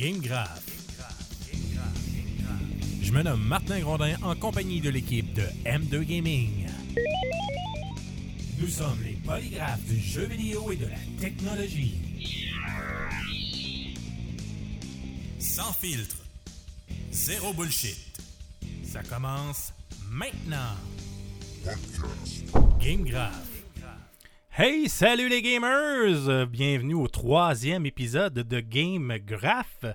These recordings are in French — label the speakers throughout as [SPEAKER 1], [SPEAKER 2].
[SPEAKER 1] Game Graph. Je me nomme Martin Grondin en compagnie de l'équipe de M2 Gaming. Nous sommes les polygraphes du jeu vidéo et de la technologie. Sans filtre. Zéro bullshit. Ça commence maintenant. Game Graph. Hey, salut les gamers! Bienvenue au troisième épisode de Game Graph.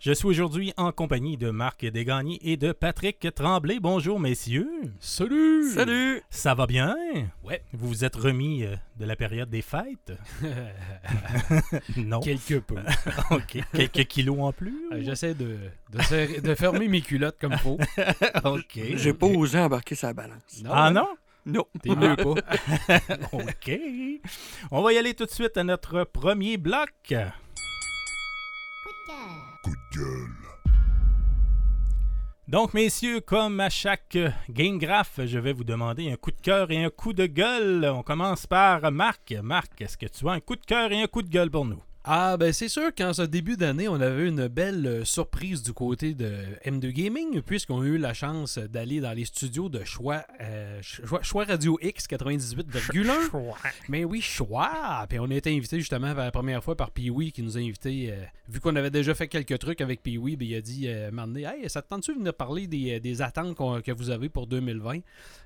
[SPEAKER 1] Je suis aujourd'hui en compagnie de Marc Desgagnés et de Patrick Tremblay. Bonjour messieurs.
[SPEAKER 2] Salut!
[SPEAKER 3] Salut!
[SPEAKER 1] Ça va bien?
[SPEAKER 2] Ouais.
[SPEAKER 1] Vous vous êtes remis euh, de la période des fêtes? non.
[SPEAKER 2] Quelque peu.
[SPEAKER 1] OK. Quelques kilos en plus?
[SPEAKER 2] Euh, J'essaie de, de, serrer- de fermer mes culottes comme faut.
[SPEAKER 1] OK.
[SPEAKER 3] J'ai pas osé embarquer sa balance.
[SPEAKER 1] Ah non?
[SPEAKER 3] Non.
[SPEAKER 2] T'es mieux pas.
[SPEAKER 1] OK. On va y aller tout de suite à notre premier bloc. Donc, messieurs, comme à chaque Game Graph, je vais vous demander un coup de cœur et un coup de gueule. On commence par Marc. Marc, est-ce que tu as un coup de cœur et un coup de gueule pour nous?
[SPEAKER 2] Ah, ben c'est sûr qu'en ce début d'année, on avait une belle euh, surprise du côté de M2 Gaming, puisqu'on a eu la chance d'aller dans les studios de Choix, euh, Choix, Choix Radio X 98,1. Mais oui, Choix! Puis on a été invité justement pour la première fois par Pee-Wee qui nous a invités. euh, vu qu'on avait déjà fait quelques trucs avec Pee-Wee, ben, il a dit euh, Hey, ça te tente-tu de venir parler des, des attentes que vous avez pour 2020?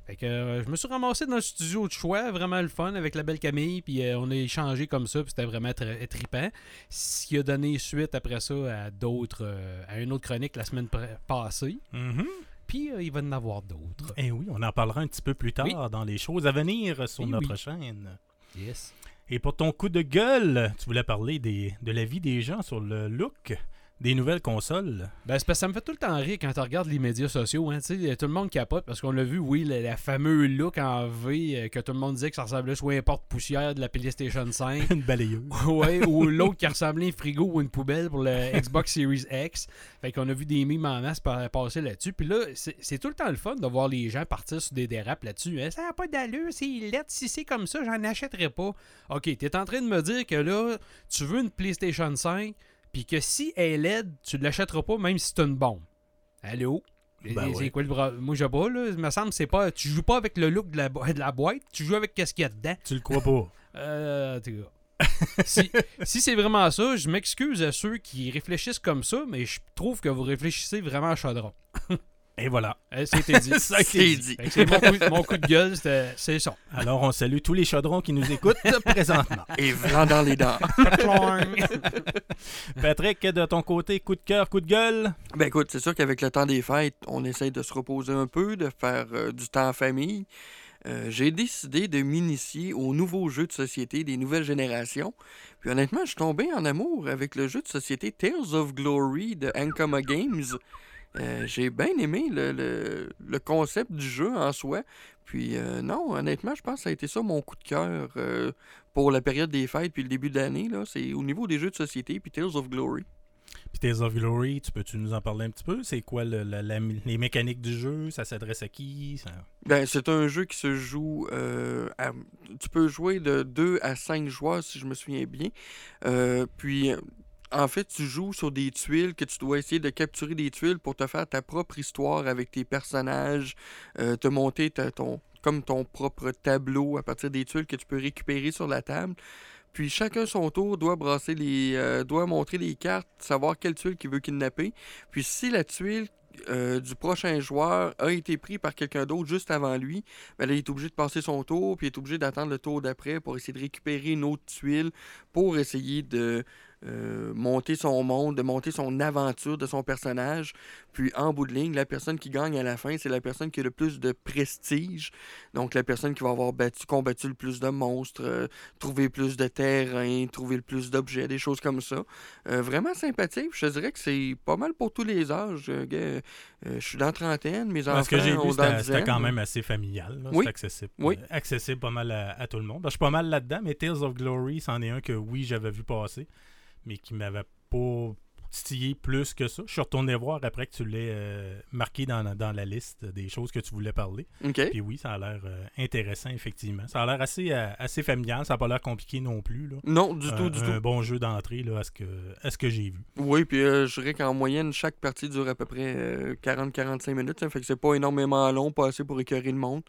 [SPEAKER 2] Fait que euh, je me suis ramassé dans le studio de choix, vraiment le fun avec la belle Camille, puis euh, on a échangé comme ça, puis c'était vraiment très trippant. Ce qui a donné suite après ça à d'autres, euh, à une autre chronique la semaine passée.
[SPEAKER 1] Mhm.
[SPEAKER 2] Puis euh, il va y en avoir d'autres.
[SPEAKER 1] Eh oui, on en parlera un petit peu plus tard
[SPEAKER 2] Oui.
[SPEAKER 1] dans les choses à venir sur
[SPEAKER 2] Eh
[SPEAKER 1] notre
[SPEAKER 2] oui.
[SPEAKER 1] chaîne.
[SPEAKER 2] Yes.
[SPEAKER 1] Et pour ton coup de gueule, tu voulais parler des, de la vie des gens sur le look des nouvelles consoles.
[SPEAKER 2] Ben, c'est parce que ça me fait tout le temps rire quand tu regardes les médias sociaux. Hein, tu sais, tout le monde capote parce qu'on l'a vu, oui, la, la fameux look en V euh, que tout le monde disait que ça ressemblait soit un porte-poussière de la PlayStation 5.
[SPEAKER 1] Une balayeuse.
[SPEAKER 2] ouais, ou l'autre qui ressemblait à un frigo ou une poubelle pour le Xbox Series X. Fait qu'on a vu des mimes en masse pa- passer là-dessus. Puis là, c'est tout le temps le fun de voir les gens partir sur des dérapes là-dessus. Hein, ça n'a pas d'allure, c'est lettre. Si c'est comme ça, j'en achèterai pas. Ok, t'es en train de me dire que là, tu veux une PlayStation 5, puis que si elle est LED, tu ne l'achèteras pas même si c'est une bombe. Allô?
[SPEAKER 1] Ben
[SPEAKER 2] c'est quoi le bras? Moi, je pas, là. Il me semble c'est pas. Tu joues pas avec le look de la, bo- de la boîte, tu joues avec qu'est-ce qu'il y a dedans.
[SPEAKER 1] Tu le crois pas?
[SPEAKER 2] Euh, si si c'est vraiment ça, je m'excuse à ceux qui réfléchissent comme ça, mais je trouve que vous réfléchissez vraiment à chaudron.
[SPEAKER 1] Et voilà.
[SPEAKER 2] C'était dit.
[SPEAKER 1] Ça a été
[SPEAKER 3] C'est
[SPEAKER 1] dit.
[SPEAKER 3] dit.
[SPEAKER 2] Mon, coup, mon coup de gueule, c'est ça.
[SPEAKER 1] Alors, on salue tous les chaudrons qui nous écoutent présentement.
[SPEAKER 3] Et vent dans les dents.
[SPEAKER 1] Patrick, de ton côté, coup de cœur, coup de gueule?
[SPEAKER 3] Ben écoute, c'est sûr qu'avec le temps des fêtes, on essaye de se reposer un peu, de faire euh, du temps en famille. Euh, J'ai décidé de m'initier aux nouveaux jeux de société des nouvelles générations. Puis honnêtement, je suis tombé en amour avec le jeu de société Tales of Glory de Ankama Games. Euh, J'ai bien aimé le, le- le concept du jeu en soi. Puis euh, non, honnêtement, je pense que ça a été ça mon coup de cœur euh, pour la période des fêtes puis le début d'année. là. C'est au niveau des jeux de société puis Tales of Glory.
[SPEAKER 1] Puis Tales of Glory, tu peux-tu nous en parler un petit peu? C'est quoi le- la- la- les mécaniques du jeu? Ça s'adresse à qui? Ça-
[SPEAKER 3] Ben, c'est un jeu qui se joue. euh, à- tu peux jouer de 2 à 5 joueurs, si je me souviens bien. Euh, puis, en fait, tu joues sur des tuiles que tu dois essayer de capturer des tuiles pour te faire ta propre histoire avec tes personnages, euh, te monter ton, comme ton propre tableau à partir des tuiles que tu peux récupérer sur la table. Puis chacun son tour doit brasser les, euh, doit montrer les cartes, savoir quelle tuile qu'il veut kidnapper. Puis si la tuile euh, du prochain joueur a été pris par quelqu'un d'autre juste avant lui, ben il est obligé de passer son tour, puis il est obligé d'attendre le tour d'après pour essayer de récupérer une autre tuile, pour essayer de euh, monter son monde, de monter son aventure de son personnage. Puis en bout de ligne, la personne qui gagne à la fin, c'est la personne qui a le plus de prestige. Donc la personne qui va avoir battu, combattu le plus de monstres, euh, trouvé plus de terrain, trouvé le plus d'objets, des choses comme ça. Euh, vraiment sympathique. Je te dirais que c'est pas mal pour tous les âges. Euh, je suis dans la trentaine, mes enfants
[SPEAKER 1] Parce que j'ai vu, c'était quand même assez familial.
[SPEAKER 3] Oui.
[SPEAKER 1] C'était accessible,
[SPEAKER 3] Oui.
[SPEAKER 1] accessible pas mal à, à tout le monde. Ben, je suis pas mal là-dedans, mais Tales of Glory, c'en est un que oui, j'avais vu passer, mais qui m'avait pas titillé plus que ça. Je suis retourné voir après que tu l'aies euh, marqué dans, la- dans la liste des choses que tu voulais parler.
[SPEAKER 3] OK.
[SPEAKER 1] Puis oui, ça a l'air euh, intéressant, effectivement. Ça a l'air assez, euh, assez familial. Ça n'a pas l'air compliqué non plus. Là.
[SPEAKER 3] Non, du
[SPEAKER 1] un,
[SPEAKER 3] tout, du
[SPEAKER 1] un
[SPEAKER 3] tout.
[SPEAKER 1] bon jeu d'entrée là, à ce que, à ce que j'ai vu.
[SPEAKER 3] Oui, puis je dirais qu'en moyenne, chaque partie dure à peu près euh, 40-45 minutes. Ça fait que c'est pas énormément long, pas assez pour écœurer le monde.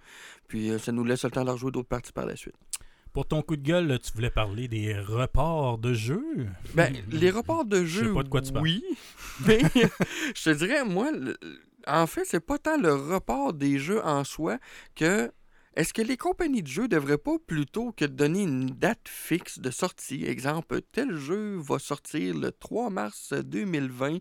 [SPEAKER 3] Puis ça nous laisse le temps de rejouer d'autres parties par la suite.
[SPEAKER 1] Pour ton coup de gueule, tu voulais parler des reports de jeux?
[SPEAKER 3] Ben, les reports de
[SPEAKER 1] Je sais
[SPEAKER 3] jeu,
[SPEAKER 1] pas de quoi tu parles.
[SPEAKER 3] oui. Mais je te dirais, moi, en fait, c'est pas tant le report des jeux en soi que. Est-ce que les compagnies de jeux devraient pas plutôt que de donner une date fixe de sortie, exemple, tel jeu va sortir le 3 mars 2020,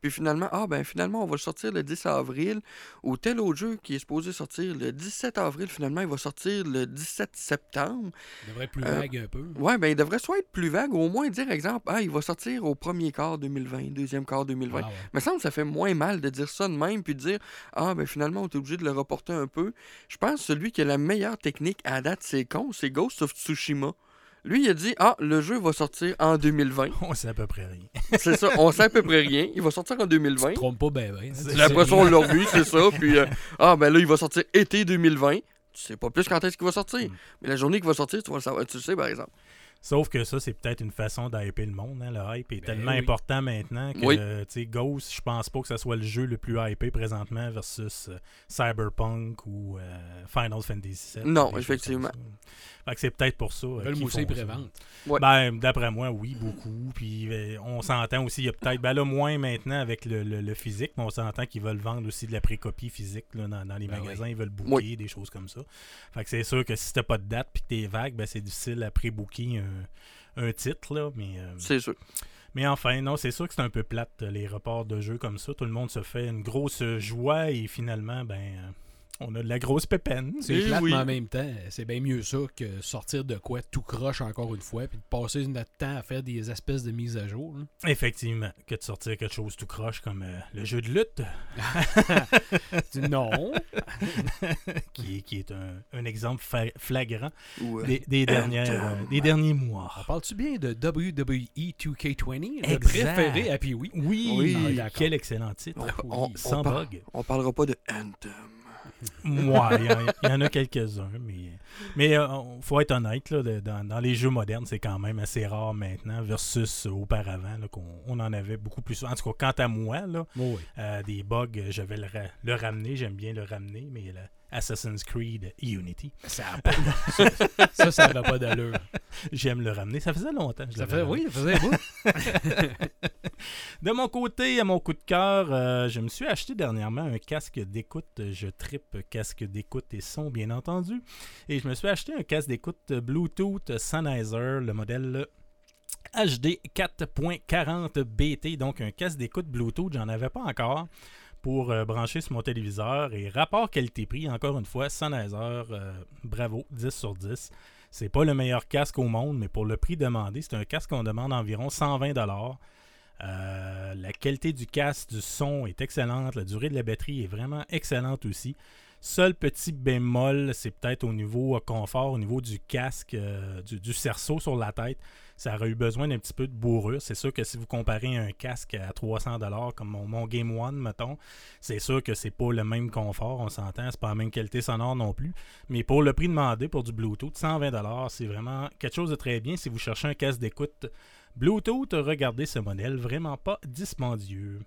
[SPEAKER 3] puis finalement, ah ben finalement on va le sortir le 10 avril, ou tel autre jeu qui est supposé sortir le 17 avril, finalement il va sortir le 17 septembre?
[SPEAKER 2] Ça devrait être plus
[SPEAKER 3] Euh,
[SPEAKER 2] vague un peu.
[SPEAKER 3] Ouais, ben il devrait soit être plus vague, ou au moins dire, exemple, ah, il va sortir au premier quart 2020, deuxième quart 2020.
[SPEAKER 2] Ah ouais.
[SPEAKER 3] me semble que ça fait moins mal de dire ça de même, puis de dire, ah, ben finalement, on est obligé de le reporter un peu. Je pense que celui qui a la meilleure technique à date, c'est con, c'est Ghost of Tsushima. Lui, il a dit, ah, le jeu va sortir en 2020.
[SPEAKER 1] On sait à peu près rien.
[SPEAKER 3] c'est ça, on sait à peu près rien. Il va sortir en 2020.
[SPEAKER 2] Tu te trompes pas
[SPEAKER 3] Puis Après ça, on l'a revu, c'est ça. Puis, euh, ah, ben là, il va sortir été 2020. Tu sais pas plus quand est-ce qu'il va sortir.
[SPEAKER 1] Mm.
[SPEAKER 3] Mais la journée qu'il va sortir, tu vas le savoir. Tu le sais, par exemple.
[SPEAKER 1] Sauf que ça, c'est peut-être une façon d'hyper le monde. hein. Le hype est
[SPEAKER 2] Ben
[SPEAKER 1] tellement
[SPEAKER 2] oui.
[SPEAKER 1] important maintenant que,
[SPEAKER 3] Oui.
[SPEAKER 1] tu sais, Ghost, je pense pas que ce soit le jeu le plus hypé présentement versus euh, Cyberpunk ou euh, Final Fantasy VII.
[SPEAKER 3] Non, effectivement.
[SPEAKER 1] Fait que c'est peut-être pour ça. euh, qu'ils
[SPEAKER 2] mousser préventes.
[SPEAKER 3] Ouais.
[SPEAKER 1] Ben, d'après moi, oui, beaucoup. Puis euh, on s'entend aussi, il y a peut-être, ben là, moins maintenant avec le, le- le physique, mais on s'entend qu'ils veulent vendre aussi de la précopie physique là, dans, dans les
[SPEAKER 2] Ben
[SPEAKER 1] magasins. Ils veulent booker
[SPEAKER 3] Oui.
[SPEAKER 1] des choses comme ça. Fait que c'est sûr que si t'as pas de date puis que t'es vague, ben c'est difficile à pré-booker un, un titre, là. Mais, euh,
[SPEAKER 3] C'est sûr.
[SPEAKER 1] mais enfin, non, c'est sûr que c'est un peu plate, les reports de jeux comme ça. Tout le monde se fait une grosse joie et finalement, ben, euh, on a de la grosse pépine.
[SPEAKER 2] C'est plate,
[SPEAKER 3] oui.
[SPEAKER 2] mais en même temps, c'est bien mieux ça que sortir de quoi tout croche encore une fois, puis de passer notre temps à faire des espèces de mises à jour.
[SPEAKER 1] Effectivement, que de sortir quelque chose tout croche comme euh, le jeu de lutte,
[SPEAKER 2] non.
[SPEAKER 1] qui, est- qui est un, un exemple fa- flagrant des, des dernières, euh, des derniers mois.
[SPEAKER 2] On parle-tu bien de E WWE 2K20, le
[SPEAKER 1] Exact.
[SPEAKER 2] préféré à puis oui.
[SPEAKER 1] Oui.
[SPEAKER 2] Ah,
[SPEAKER 1] quel excellent titre.
[SPEAKER 3] on, on
[SPEAKER 1] sans
[SPEAKER 3] par-
[SPEAKER 1] bug.
[SPEAKER 3] on parlera pas de Anthem.
[SPEAKER 1] Moi, il y, en- il y en a quelques-uns, mais mais il faut être honnête, là, de- dans, dans les jeux modernes, c'est quand même assez rare maintenant versus auparavant là, qu'on on en avait beaucoup plus. souvent. En tout cas, quant à moi, là,
[SPEAKER 2] Oh oui.
[SPEAKER 1] euh, des bugs, je vais le, ra- le ramener, j'aime bien le ramener, mais Assassin's Creed Unity,
[SPEAKER 2] Ça a pas- ça, ça n'a pas d'allure.
[SPEAKER 1] j'aime le ramener. Ça faisait longtemps. je
[SPEAKER 2] Ça
[SPEAKER 1] ramené.
[SPEAKER 2] oui, ça faisait bout.
[SPEAKER 1] De mon côté, à mon coup de cœur, euh, je me suis acheté dernièrement un casque d'écoute. Je tripe casque d'écoute et son, bien entendu. Et je me suis acheté un casque d'écoute Bluetooth Sennheiser, le modèle HD 4.40 BT. Donc un casque d'écoute Bluetooth, j'en avais pas encore pour euh, brancher sur mon téléviseur. Et rapport qualité-prix, encore une fois, Sennheiser, euh, bravo, 10 sur 10. C'est pas le meilleur casque au monde, mais pour le prix demandé, c'est un casque qu'on demande environ 120 euh, la qualité du casque, du son est excellente. La durée de la batterie est vraiment excellente aussi. Seul petit bémol, c'est peut-être au niveau euh, confort, au niveau du casque, euh, du cerceau sur la tête. Ça aurait eu besoin d'un petit peu de bourrure. C'est sûr que si vous comparez un casque à 300$ comme mon, Game One, mettons, c'est sûr que c'est pas le même confort, on s'entend, c'est pas la même qualité sonore non plus. Mais pour le prix demandé pour du Bluetooth, 120$, c'est vraiment quelque chose de très bien si vous cherchez un casque d'écoute Bluetooth, regardez ce modèle, vraiment pas dispendieux.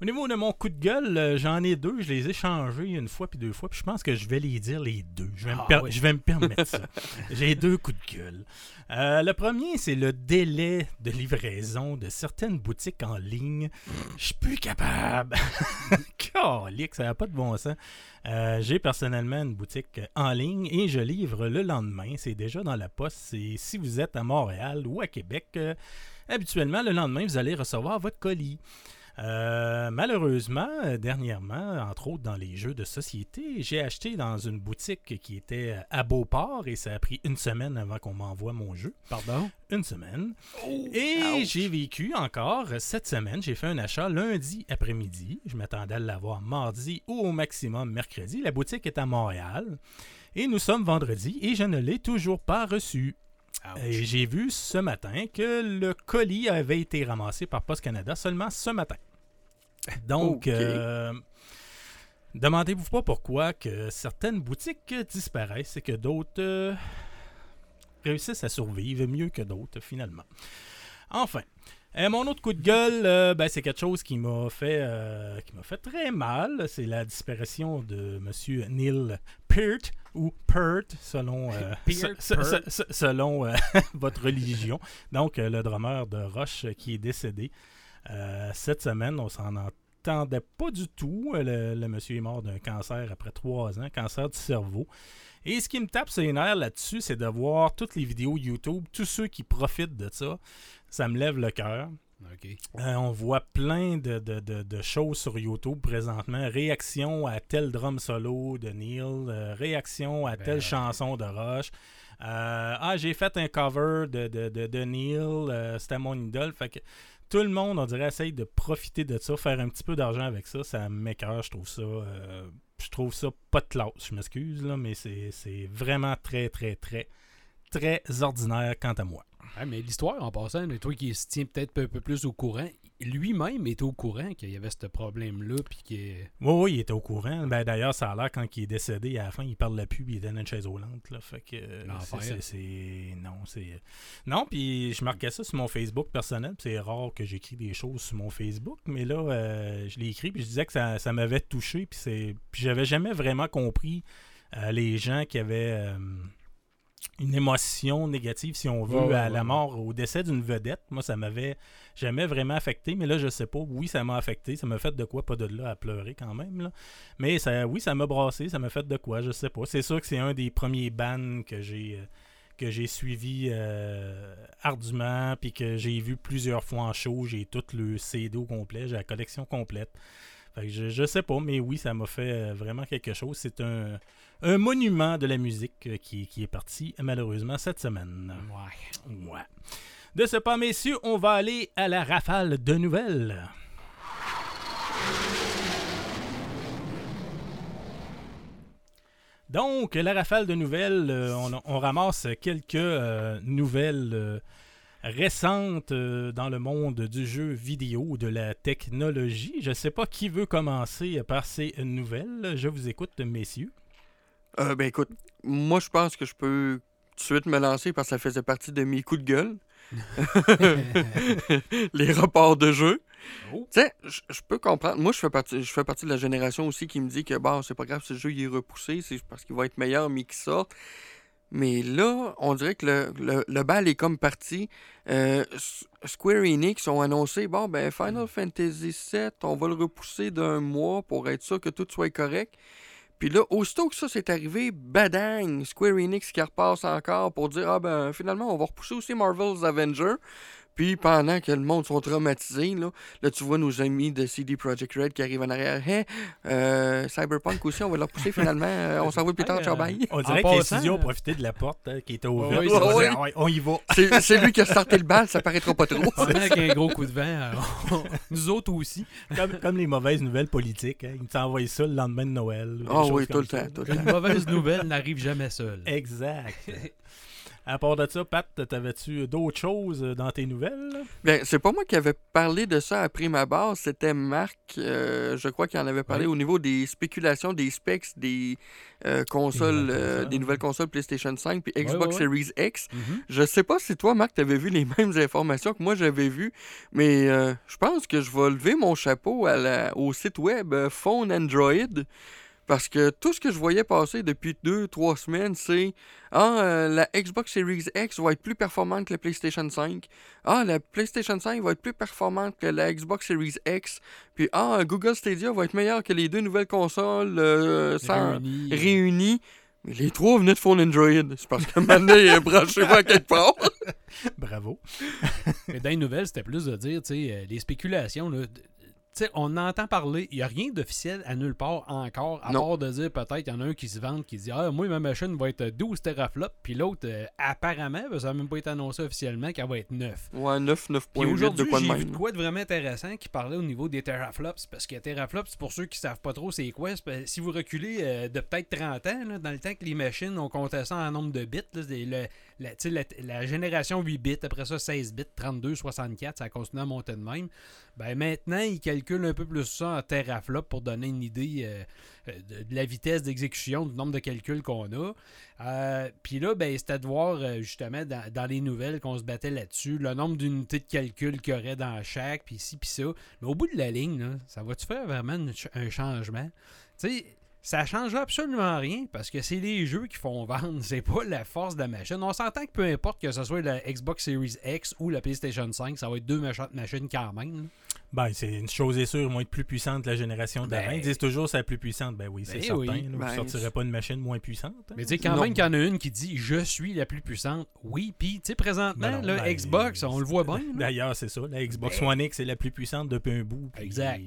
[SPEAKER 1] Au niveau de mon coup de gueule, euh, j'en ai deux. Je les ai changés une fois puis deux fois. Puis je pense que je vais les dire les deux. Je vais, me,
[SPEAKER 2] Ah
[SPEAKER 1] per-
[SPEAKER 2] oui.
[SPEAKER 1] je vais me permettre ça. J'ai deux coups de gueule. Euh, le premier, c'est le délai de livraison de certaines boutiques en ligne. Je suis plus capable. Calique, ça n'a pas de bon sens. Euh, J'ai personnellement une boutique en ligne et je livre le lendemain. C'est déjà dans la poste. C'est si vous êtes à Montréal ou à Québec, habituellement, le lendemain, vous allez recevoir votre colis. Euh, malheureusement, euh, dernièrement, entre autres dans les jeux de société, j'ai acheté dans une boutique qui était à Beauport et ça a pris une semaine avant qu'on m'envoie mon jeu.
[SPEAKER 2] Pardon?
[SPEAKER 1] Une semaine. Et
[SPEAKER 3] ouch.
[SPEAKER 1] j'ai vécu encore cette semaine. J'ai fait un achat lundi après-midi. Je m'attendais à l'avoir mardi ou au maximum mercredi. La boutique est à Montréal. Et nous sommes vendredi et je ne l'ai toujours pas reçu. Et j'ai vu ce matin que le colis avait été ramassé par Post Canada seulement ce matin. Donc, euh, demandez-vous pas pourquoi que certaines boutiques disparaissent et que d'autres euh, réussissent à survivre mieux que d'autres finalement. Enfin, euh, mon autre coup de gueule, euh, ben, c'est quelque chose qui m'a fait, euh, qui m'a fait très mal. C'est la disparition de Monsieur Neil Peart ou Peart selon, euh,
[SPEAKER 2] Peart,
[SPEAKER 1] se- se-
[SPEAKER 2] Peart.
[SPEAKER 1] se- selon votre religion. Donc le drummer de Rush qui est décédé euh, cette semaine. On s'en entendait pas du tout. Euh, Le, le monsieur est mort d'un cancer après trois ans, cancer du cerveau. Et ce qui me tape sur les nerfs là-dessus, c'est de voir toutes les vidéos YouTube, tous ceux qui profitent de ça. Ça me lève le cœur. Euh, on voit plein de, de- de- de choses sur YouTube présentement. Réaction à tel drum solo de Neil, euh, réaction à
[SPEAKER 2] Ben,
[SPEAKER 1] telle chanson de Rush. Euh, ah, j'ai fait un cover de, de, de, de Neil, euh, c'était mon idole. Fait que tout le monde, on dirait, essaye de profiter de ça, faire un petit peu d'argent avec ça. Ça m'écœure, je trouve ça. euh, je trouve ça pas de classe, je m'excuse, là, mais c'est vraiment très, très, très, très ordinaire quant à moi.
[SPEAKER 2] Ouais, mais l'histoire, en passant, toi qui se tient peut-être un peu plus au courant, lui-même était au courant qu'il y avait ce problème-là, puis.
[SPEAKER 1] Oui, oui, il était au courant. Ben, D'ailleurs, ça a l'air quand il est décédé, à la fin, il parlait plus, puis il était dans une chaise roulante. Là, fait que, euh, c'est- Non, c'est... Non, puis je marquais ça sur mon Facebook personnel. C'est rare que j'écris des choses sur mon Facebook, mais là, euh, je l'ai écrit, puis je disais que ça, ça m'avait touché, puis c'est... Puis j'avais jamais vraiment compris euh, les gens qui avaient... euh, une émotion négative, si on veut,
[SPEAKER 2] Ouais, ouais,
[SPEAKER 1] à la mort, au décès d'une vedette. Moi, ça m'avait jamais vraiment affecté, mais là, je sais pas. Oui, ça m'a affecté. Ça m'a fait de quoi, pas de là à pleurer quand même. Là. Mais ça, oui, ça m'a brassé. Ça m'a fait de quoi, je sais pas. C'est sûr que c'est un des premiers bands que j'ai euh, que j'ai suivi euh, ardument, puis que j'ai vu plusieurs fois en show. J'ai tout le CD au complet, j'ai la collection complète. Fait que je, je sais pas, mais oui, ça m'a fait euh, vraiment quelque chose. C'est un, un monument de la musique euh, qui, qui est parti malheureusement cette semaine.
[SPEAKER 2] Ouais.
[SPEAKER 1] Ouais. De ce pas, messieurs, on va aller à la rafale de nouvelles. Donc, la rafale de nouvelles, euh, on, on ramasse quelques euh, nouvelles euh, récentes dans le monde du jeu vidéo, de la technologie. Je ne sais pas qui veut commencer par ces nouvelles. Je vous écoute, messieurs.
[SPEAKER 3] Euh, ben écoute, moi je pense que je peux tout de suite me lancer parce que ça faisait partie de mes coups de gueule. les reports de jeu.
[SPEAKER 2] Oh.
[SPEAKER 3] Tu sais, je peux comprendre. Moi, je fais partie, je fais partie de la génération aussi qui me dit que bon, c'est pas grave, ce jeu il est repoussé, c'est parce qu'il va être meilleur, mais qu'il sort. Mais là, on dirait que le, le, le bal est comme parti. Euh, Square Enix ont annoncé bon, ben Final Fantasy VII, on va le repousser d'un mois pour être sûr que tout soit correct. Puis là, aussitôt que ça s'est arrivé, badang, Square Enix qui repasse encore pour dire Ah ben finalement, on va repousser aussi Marvel's Avenger. Puis pendant que le monde sont traumatisés, là, là tu vois nos amis de CD Projekt Red qui arrivent en arrière. Hey, euh, Cyberpunk aussi, on va le repousser finalement. Euh, on s'en va plus tard, ciao
[SPEAKER 2] euh,
[SPEAKER 3] bye.
[SPEAKER 1] On dirait
[SPEAKER 2] En
[SPEAKER 1] que les
[SPEAKER 2] passant,
[SPEAKER 1] studios ont
[SPEAKER 2] euh,
[SPEAKER 1] profité de la porte hein, qui était ouverte.
[SPEAKER 2] oui,
[SPEAKER 1] on y va.
[SPEAKER 3] C'est c'est lui qui a starté le bal, ça paraîtra pas trop.
[SPEAKER 2] Pendant qu'il y a un gros coup de vent, euh, on- nous autres aussi.
[SPEAKER 1] Comme, comme les mauvaises nouvelles politiques. hein. Ils t'envoient ça le lendemain de Noël.
[SPEAKER 3] Ah
[SPEAKER 1] choses
[SPEAKER 3] oui, tout le temps, tout le
[SPEAKER 2] Une
[SPEAKER 3] temps.
[SPEAKER 2] mauvaise nouvelle n'arrive jamais seule.
[SPEAKER 1] Exact. À part de ça, Pat, t'avais-tu d'autres choses dans tes nouvelles?
[SPEAKER 3] Ben, c'est pas moi qui avais parlé de ça après ma base, c'était Marc, euh, je crois qu'il en avait parlé
[SPEAKER 2] Oui.
[SPEAKER 3] au niveau des spéculations, des specs des euh, consoles,
[SPEAKER 1] nouvelles
[SPEAKER 3] euh,
[SPEAKER 1] consoles.
[SPEAKER 3] des nouvelles consoles PlayStation 5 puis Xbox. Series X.
[SPEAKER 2] Mhm.
[SPEAKER 3] Je sais pas si toi, Marc, t'avais vu les mêmes informations que moi j'avais vues, mais je pense que je vais lever mon chapeau à la- au site web Phone Android. Parce que tout ce que je voyais passer depuis deux, trois semaines, c'est Ah, euh, la Xbox Series X va être plus performante que la PlayStation 5. Ah, la PlayStation 5 va être plus performante que la Xbox Series X. Puis ah, Google Stadia va être meilleur que les deux nouvelles consoles euh, sans- réunies. Mais les trois venaient de Phone Android. C'est parce que maintenant, euh, branchez-vous à quelque part.
[SPEAKER 1] Bravo.
[SPEAKER 2] Mais dans les nouvelles, c'était plus de dire, tu sais, euh, les spéculations, là, sais, on entend parler, il n'y a rien d'officiel à nulle part encore, à
[SPEAKER 3] Non.
[SPEAKER 2] part de dire peut-être, il y en a un qui se vante, qui dit Ah, moi, ma machine va être 12 teraflops, puis l'autre, euh, apparemment, ben, ça n'a même pas été annoncé officiellement qu'elle va être 9.
[SPEAKER 3] Ouais, 9,
[SPEAKER 2] Puis
[SPEAKER 3] 9.8 de quoi de
[SPEAKER 2] j'ai vu
[SPEAKER 3] même.
[SPEAKER 2] de quoi de vraiment intéressant qui parlait au niveau des teraflops. Parce que teraflops, pour ceux qui savent pas trop c'est quoi, si vous reculez euh, de peut-être 30 ans, là, dans le temps que les machines, on comptait ça en nombre de bits, là, le- la, génération 8 bits, après ça 16 bits, 32, 64, ça a à monter de même. Ben maintenant, ils calculent un peu plus ça en teraflop pour donner une idée euh, euh, de, la vitesse d'exécution, du nombre de calculs qu'on a. Euh, Puis là, ben, c'était de voir justement dans, dans les nouvelles qu'on se battait là-dessus, le nombre d'unités de calcul qu'il y aurait dans chaque, puis ci, puis ça. Mais au bout de la ligne, ça va-tu faire vraiment un changement? Tu sais, ça change absolument rien parce que c'est les jeux qui font vendre, c'est pas la force de la machine. On s'entend que peu importe que ce soit la Xbox Series X ou la PlayStation 5, ça va être deux méchantes machines quand même. là.
[SPEAKER 1] Ben, c'est une chose est sûre, ils vont être plus puissante que la génération d'avant.
[SPEAKER 2] Ben-
[SPEAKER 1] Ils disent toujours c'est la plus puissante. Ben oui, c'est
[SPEAKER 2] Ben
[SPEAKER 1] certain.
[SPEAKER 2] oui.
[SPEAKER 1] là. Vous
[SPEAKER 3] Ben,
[SPEAKER 1] sortirez pas une machine moins puissante. hein.
[SPEAKER 2] Mais tu sais, quand
[SPEAKER 3] Non.
[SPEAKER 2] même qu'il y en a une qui dit je suis la plus puissante, oui, puis tu sais, présentement,
[SPEAKER 1] Ben non, ben,
[SPEAKER 2] Xbox, on le voit bien.
[SPEAKER 1] D'ailleurs, c'est ça. La Xbox
[SPEAKER 2] Ben-
[SPEAKER 1] One X est la plus puissante depuis un bout.
[SPEAKER 2] Exact.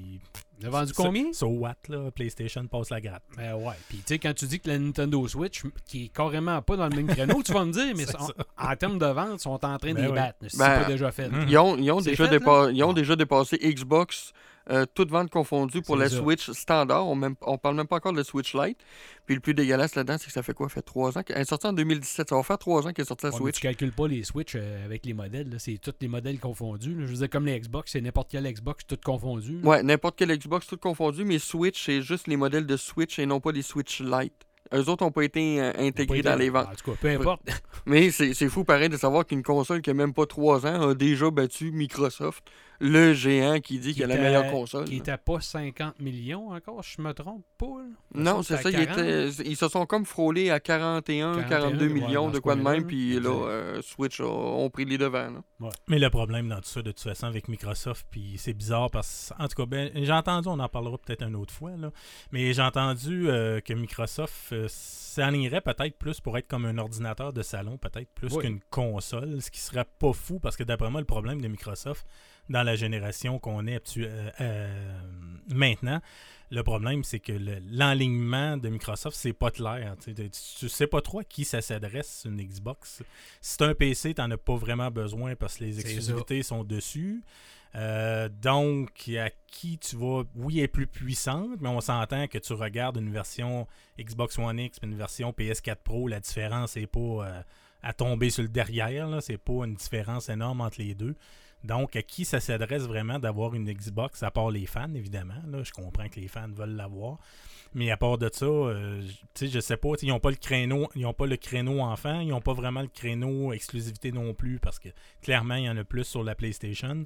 [SPEAKER 2] Il a vendu combien?
[SPEAKER 1] So what, là? PlayStation passe la gratte.
[SPEAKER 2] Ben ouais. Puis tu sais, quand tu dis que la Nintendo Switch, qui est carrément pas dans le même créneau, tu vas me dire, mais
[SPEAKER 1] C'est
[SPEAKER 2] en, termes de vente, ils sont en train de
[SPEAKER 1] Ben
[SPEAKER 2] les
[SPEAKER 1] oui.
[SPEAKER 2] battre. Si
[SPEAKER 3] Ben,
[SPEAKER 2] c'est pas déjà fait.
[SPEAKER 1] Mhm.
[SPEAKER 3] Ils ont, ils ont
[SPEAKER 2] C'est
[SPEAKER 3] déjà,
[SPEAKER 2] fait,
[SPEAKER 3] dépa-
[SPEAKER 2] là?
[SPEAKER 3] ils ont
[SPEAKER 2] Ah.
[SPEAKER 3] déjà dépassé Xbox, euh, toutes ventes confondues pour la. Switch standard. On, on parle même pas encore de la Switch Lite. Puis le plus dégueulasse là-dedans, c'est que ça fait quoi? Ça fait 3 ans. Elle est sortie en 2017. Ça va faire 3 ans qu'elle est sortie la
[SPEAKER 2] Ouais,
[SPEAKER 3] Switch.
[SPEAKER 2] tu calcules pas les Switch euh, avec les modèles. C'est tous les modèles confondus. là. Je veux dire, comme les Xbox, c'est n'importe quel Xbox, tout confondu. là.
[SPEAKER 3] Ouais, n'importe quel Xbox, tout confondu. Mais Switch, c'est juste les modèles de Switch et non pas les Switch Lite. Eux autres n'ont pas été euh, intégrés
[SPEAKER 2] Pas
[SPEAKER 3] dans les ventes.
[SPEAKER 2] En tout cas, peu importe.
[SPEAKER 3] Mais c'est fou pareil de savoir qu'une console qui a même pas 3 ans a déjà battu Microsoft, le géant qui dit
[SPEAKER 2] Qui
[SPEAKER 3] qu'il a la meilleure console.
[SPEAKER 2] qui était pas 50 millions encore, je me trompe pas.
[SPEAKER 3] Non, c'est ça. Ils,
[SPEAKER 2] à 40.
[SPEAKER 3] étaient- ils se sont comme frôlés à 41,
[SPEAKER 2] 41,
[SPEAKER 3] 42
[SPEAKER 2] ouais,
[SPEAKER 3] millions de quoi de même. Puis là, euh, Switch a- ont pris les devants. là.
[SPEAKER 1] Mais le problème dans tout ça, de toute façon, avec Microsoft, puis c'est bizarre parce en tout cas, ben, j'ai entendu, on en parlera peut-être une autre fois, là, mais j'ai entendu euh, que Microsoft euh, s'alignerait peut-être plus pour être comme un ordinateur de salon, peut-être plus
[SPEAKER 2] Oui.
[SPEAKER 1] qu'une console, ce qui serait pas fou parce que d'après moi, le problème de Microsoft dans la génération qu'on est euh, euh, maintenant, le problème, c'est que le- l'enlignement de Microsoft, c'est pas clair. Tu, sais, tu- tu sais pas trop à qui ça s'adresse, une Xbox. Si c'est un PC, t'en as pas vraiment besoin parce que les exclusivités sont dessus. Euh, donc, à qui tu vas. Oui, elle est plus puissante, mais on s'entend que tu regardes une version Xbox One X et une version PS4 Pro, la différence n'est pas euh, à tomber sur le derrière. C'est pas une différence énorme entre les deux. Donc, à qui ça s'adresse vraiment d'avoir une Xbox, à part les fans, évidemment. Là, je comprends que les fans veulent l'avoir. Mais à part de ça, euh, tu sais, je sais pas, ils n'ont pas le créneau, ils ont pas le créneau enfant, ils n'ont pas vraiment le créneau exclusivité non plus, parce que clairement, il y en a plus sur la PlayStation.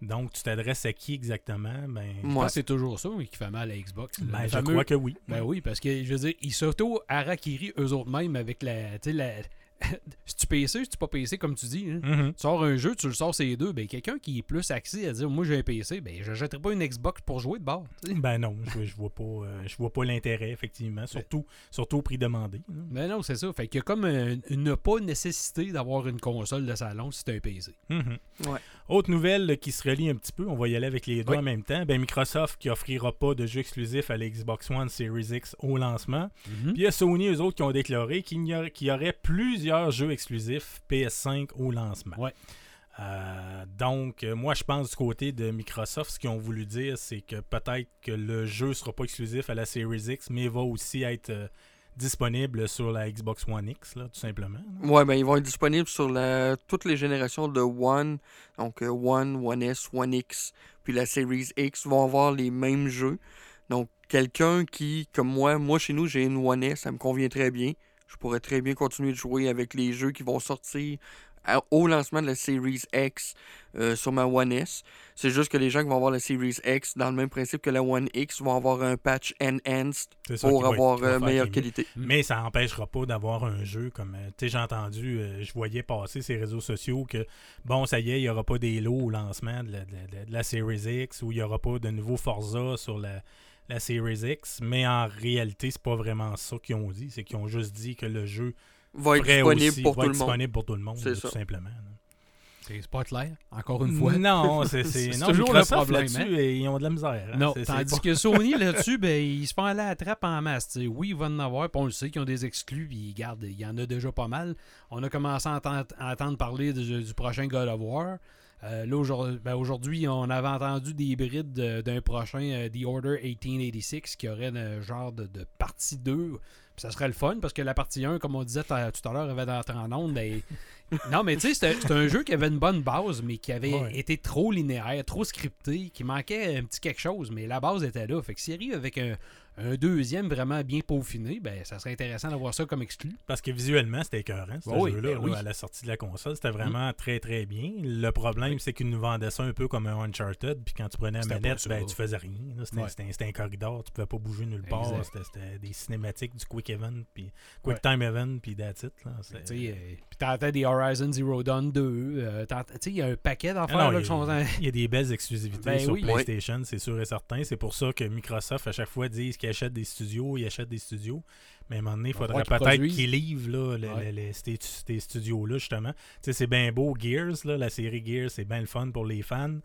[SPEAKER 1] Donc, tu t'adresses à qui exactement? Ben,
[SPEAKER 2] pense que c'est toujours ça qui fait mal à Xbox.
[SPEAKER 1] ben, je
[SPEAKER 2] fameux-
[SPEAKER 1] crois que oui.
[SPEAKER 2] Ben oui, parce que je veux dire, ils s'auto-harakiri eux autres mêmes avec la. si tu PC, si tu pas PC, comme tu dis, hein.
[SPEAKER 1] Mhm.
[SPEAKER 2] tu sors un jeu, tu le sors ces deux, ben quelqu'un qui est plus axé à dire moi j'ai un PC, ben je jetterai pas une Xbox pour jouer de bord. tu.
[SPEAKER 1] Ben non, je, je vois pas, euh, je vois pas l'intérêt, effectivement, surtout, surtout au prix demandé.
[SPEAKER 2] Ben non, c'est ça. Fait qu'il y a comme un- une pas nécessité d'avoir une console de salon si t'as un PC.
[SPEAKER 1] Mhm.
[SPEAKER 3] Ouais.
[SPEAKER 1] Autre nouvelle qui se relie un petit peu, on va y aller avec les deux
[SPEAKER 2] Oui.
[SPEAKER 1] en même temps. Ben, Microsoft qui offrira pas de jeux exclusifs à la Xbox One Series X au lancement. Puis il y a Sony, eux autres, qui ont déclaré qu'il y, y aurait plusieurs jeux exclusifs PS5 au lancement.
[SPEAKER 2] Ouais.
[SPEAKER 1] Euh, donc, euh, moi, je pense du côté de Microsoft, ce qu'ils ont voulu dire, c'est que peut-être que le jeu sera pas exclusif à la Series X, mais va aussi être euh, disponible sur la Xbox One X, là, tout simplement.
[SPEAKER 3] Ouais, ben ils vont être disponibles sur la, toutes les générations de One, donc euh, One, One S, One X, puis la Series X vont avoir les mêmes jeux. Donc, quelqu'un qui, comme moi, moi chez nous, j'ai une One S, ça me convient très bien. Je pourrais très bien continuer de jouer avec les jeux qui vont sortir à- au lancement de la Series X euh, sur ma One S. C'est juste que les gens qui vont avoir la Series X, dans le même principe que la One X, vont avoir un patch enhanced pour avoir euh, meilleure qualité.
[SPEAKER 1] Mais ça n'empêchera pas d'avoir un jeu comme. euh, tu sais, j'ai entendu, euh, je voyais passer ces réseaux sociaux que, bon, ça y est, il n'y aura pas des lots au lancement de la, de la- de la Series X ou il n'y aura pas de nouveau Forza sur la, la Series X. Mais en réalité, c'est pas vraiment ça qu'ils ont dit. C'est qu'ils ont juste dit que le jeu
[SPEAKER 3] Va être disponible
[SPEAKER 1] aussi-
[SPEAKER 3] pour
[SPEAKER 1] va
[SPEAKER 3] tout
[SPEAKER 1] être
[SPEAKER 3] le monde.
[SPEAKER 1] disponible pour tout le monde,
[SPEAKER 3] C'est
[SPEAKER 1] tout
[SPEAKER 3] ça.
[SPEAKER 1] simplement.
[SPEAKER 2] C'est pas clair, encore une fois.
[SPEAKER 1] Non, c'est c'est-
[SPEAKER 2] C'est
[SPEAKER 1] non,
[SPEAKER 2] toujours le problème,
[SPEAKER 1] là-dessus,
[SPEAKER 2] hein.
[SPEAKER 1] et ils ont de la misère. hein.
[SPEAKER 2] Non, tandis
[SPEAKER 1] pas-
[SPEAKER 2] que Sony là-dessus, ben, ils se font aller à la trappe en masse. Oui, ils vont en avoir, puis on le sait qu'ils ont des exclus, puis regarde, il y en a déjà pas mal. On a commencé à entendre, à entendre parler du, du prochain God of War. Euh, là, aujourd'hui, ben, aujourd'hui, on avait entendu des brides de- d'un prochain euh, The Order 1886 qui aurait un genre de, de partie 2. ça serait le fun parce que la partie 1, comme on disait tout à l'heure, avait d'entrer en onde. ben, non, mais tu sais, c'était c'était un jeu qui avait une bonne base, mais qui avait
[SPEAKER 1] Ouais.
[SPEAKER 2] été trop linéaire, trop scripté, qui manquait un petit quelque chose, mais la base était là. Fait que s'il arrive avec un, un deuxième vraiment bien peaufiné, ben ça serait intéressant d'avoir ça comme exclu.
[SPEAKER 1] Parce que visuellement, c'était écœurant, ce
[SPEAKER 2] Oui,
[SPEAKER 1] jeu-là,
[SPEAKER 2] ben oui.
[SPEAKER 1] à la sortie de la console. C'était vraiment très, très bien. Le problème, c'est qu'ils nous vendaient ça un peu comme un Uncharted. Puis quand tu prenais la manette, ben, tu faisais rien. C'était c'était un corridor. Tu pouvais pas bouger nulle part. C'était des cinématiques, du Quick Event, puis. Quick Time Event, puis that's it. Là. C'est-
[SPEAKER 2] sais, euh, Puis t'entends des Horizon Zero Dawn 2. euh, il y a un paquet
[SPEAKER 1] Ah
[SPEAKER 2] d'affaires
[SPEAKER 1] non,
[SPEAKER 2] là, qui sont.
[SPEAKER 1] il y a des belles exclusivités
[SPEAKER 2] Ben
[SPEAKER 1] sur
[SPEAKER 2] oui.
[SPEAKER 1] PlayStation, c'est sûr et certain. C'est pour ça que Microsoft, à chaque fois, disent qu'ils achètent des studios, ils achètent des studios. Mais à un moment donné, il faudrait
[SPEAKER 2] qu'ils
[SPEAKER 1] peut-être qu'ils livrent là, le-
[SPEAKER 2] Ouais.
[SPEAKER 1] le- le- ces, ces studios-là, justement. C'est bien beau, Gears, là, la série Gears, c'est bien le fun pour les fans.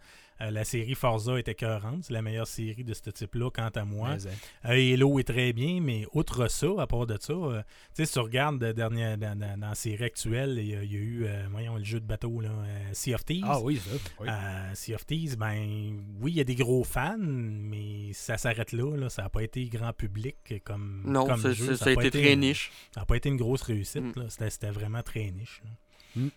[SPEAKER 1] Euh, la série Forza est écœurante. C'est la meilleure série de ce type-là, quant à moi.
[SPEAKER 2] Mais, euh,
[SPEAKER 1] Halo est très bien, mais outre ça, à part de ça, euh, tu sais, si tu regardes de dernière, dans, dans- dans la série actuelle, il y, a- il y a eu, euh, voyons, le jeu de bateau, là, euh, Sea of Thieves.
[SPEAKER 2] Ah oui, ça. oui.
[SPEAKER 1] Euh, sea of Thieves, ben oui, il y a des gros fans, mais ça s'arrête là, là. Ça n'a pas été grand public comme,
[SPEAKER 3] Non,
[SPEAKER 1] comme jeu.
[SPEAKER 3] ça a
[SPEAKER 1] pas
[SPEAKER 3] été très niche.
[SPEAKER 1] Ça n'a pas été une grosse réussite.
[SPEAKER 3] Mm.
[SPEAKER 1] C'était, c'était vraiment très niche. là.
[SPEAKER 2] Mm.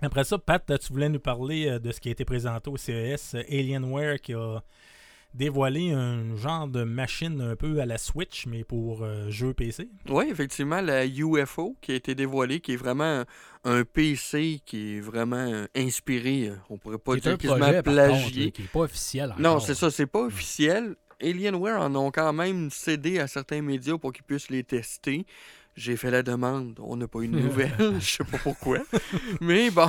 [SPEAKER 1] Après ça, Pat, tu voulais nous parler euh, de ce qui a été présenté au CES, euh, Alienware qui a dévoilé un genre de machine un peu à la Switch, mais pour euh, jeux PC.
[SPEAKER 3] Oui, effectivement, la UFO qui a été dévoilée, qui est vraiment un PC qui est vraiment euh, inspiré, on pourrait pas dire quasiment
[SPEAKER 2] projet, par contre,
[SPEAKER 3] plagié.
[SPEAKER 2] là, qui n'est pas officiel
[SPEAKER 3] Non, c'est ça, c'est pas officiel. Alienware en ont quand même cédé à certains médias pour qu'ils puissent les tester. J'ai fait la demande, on n'a pas eu de nouvelles, je sais pas pourquoi. Mais bon,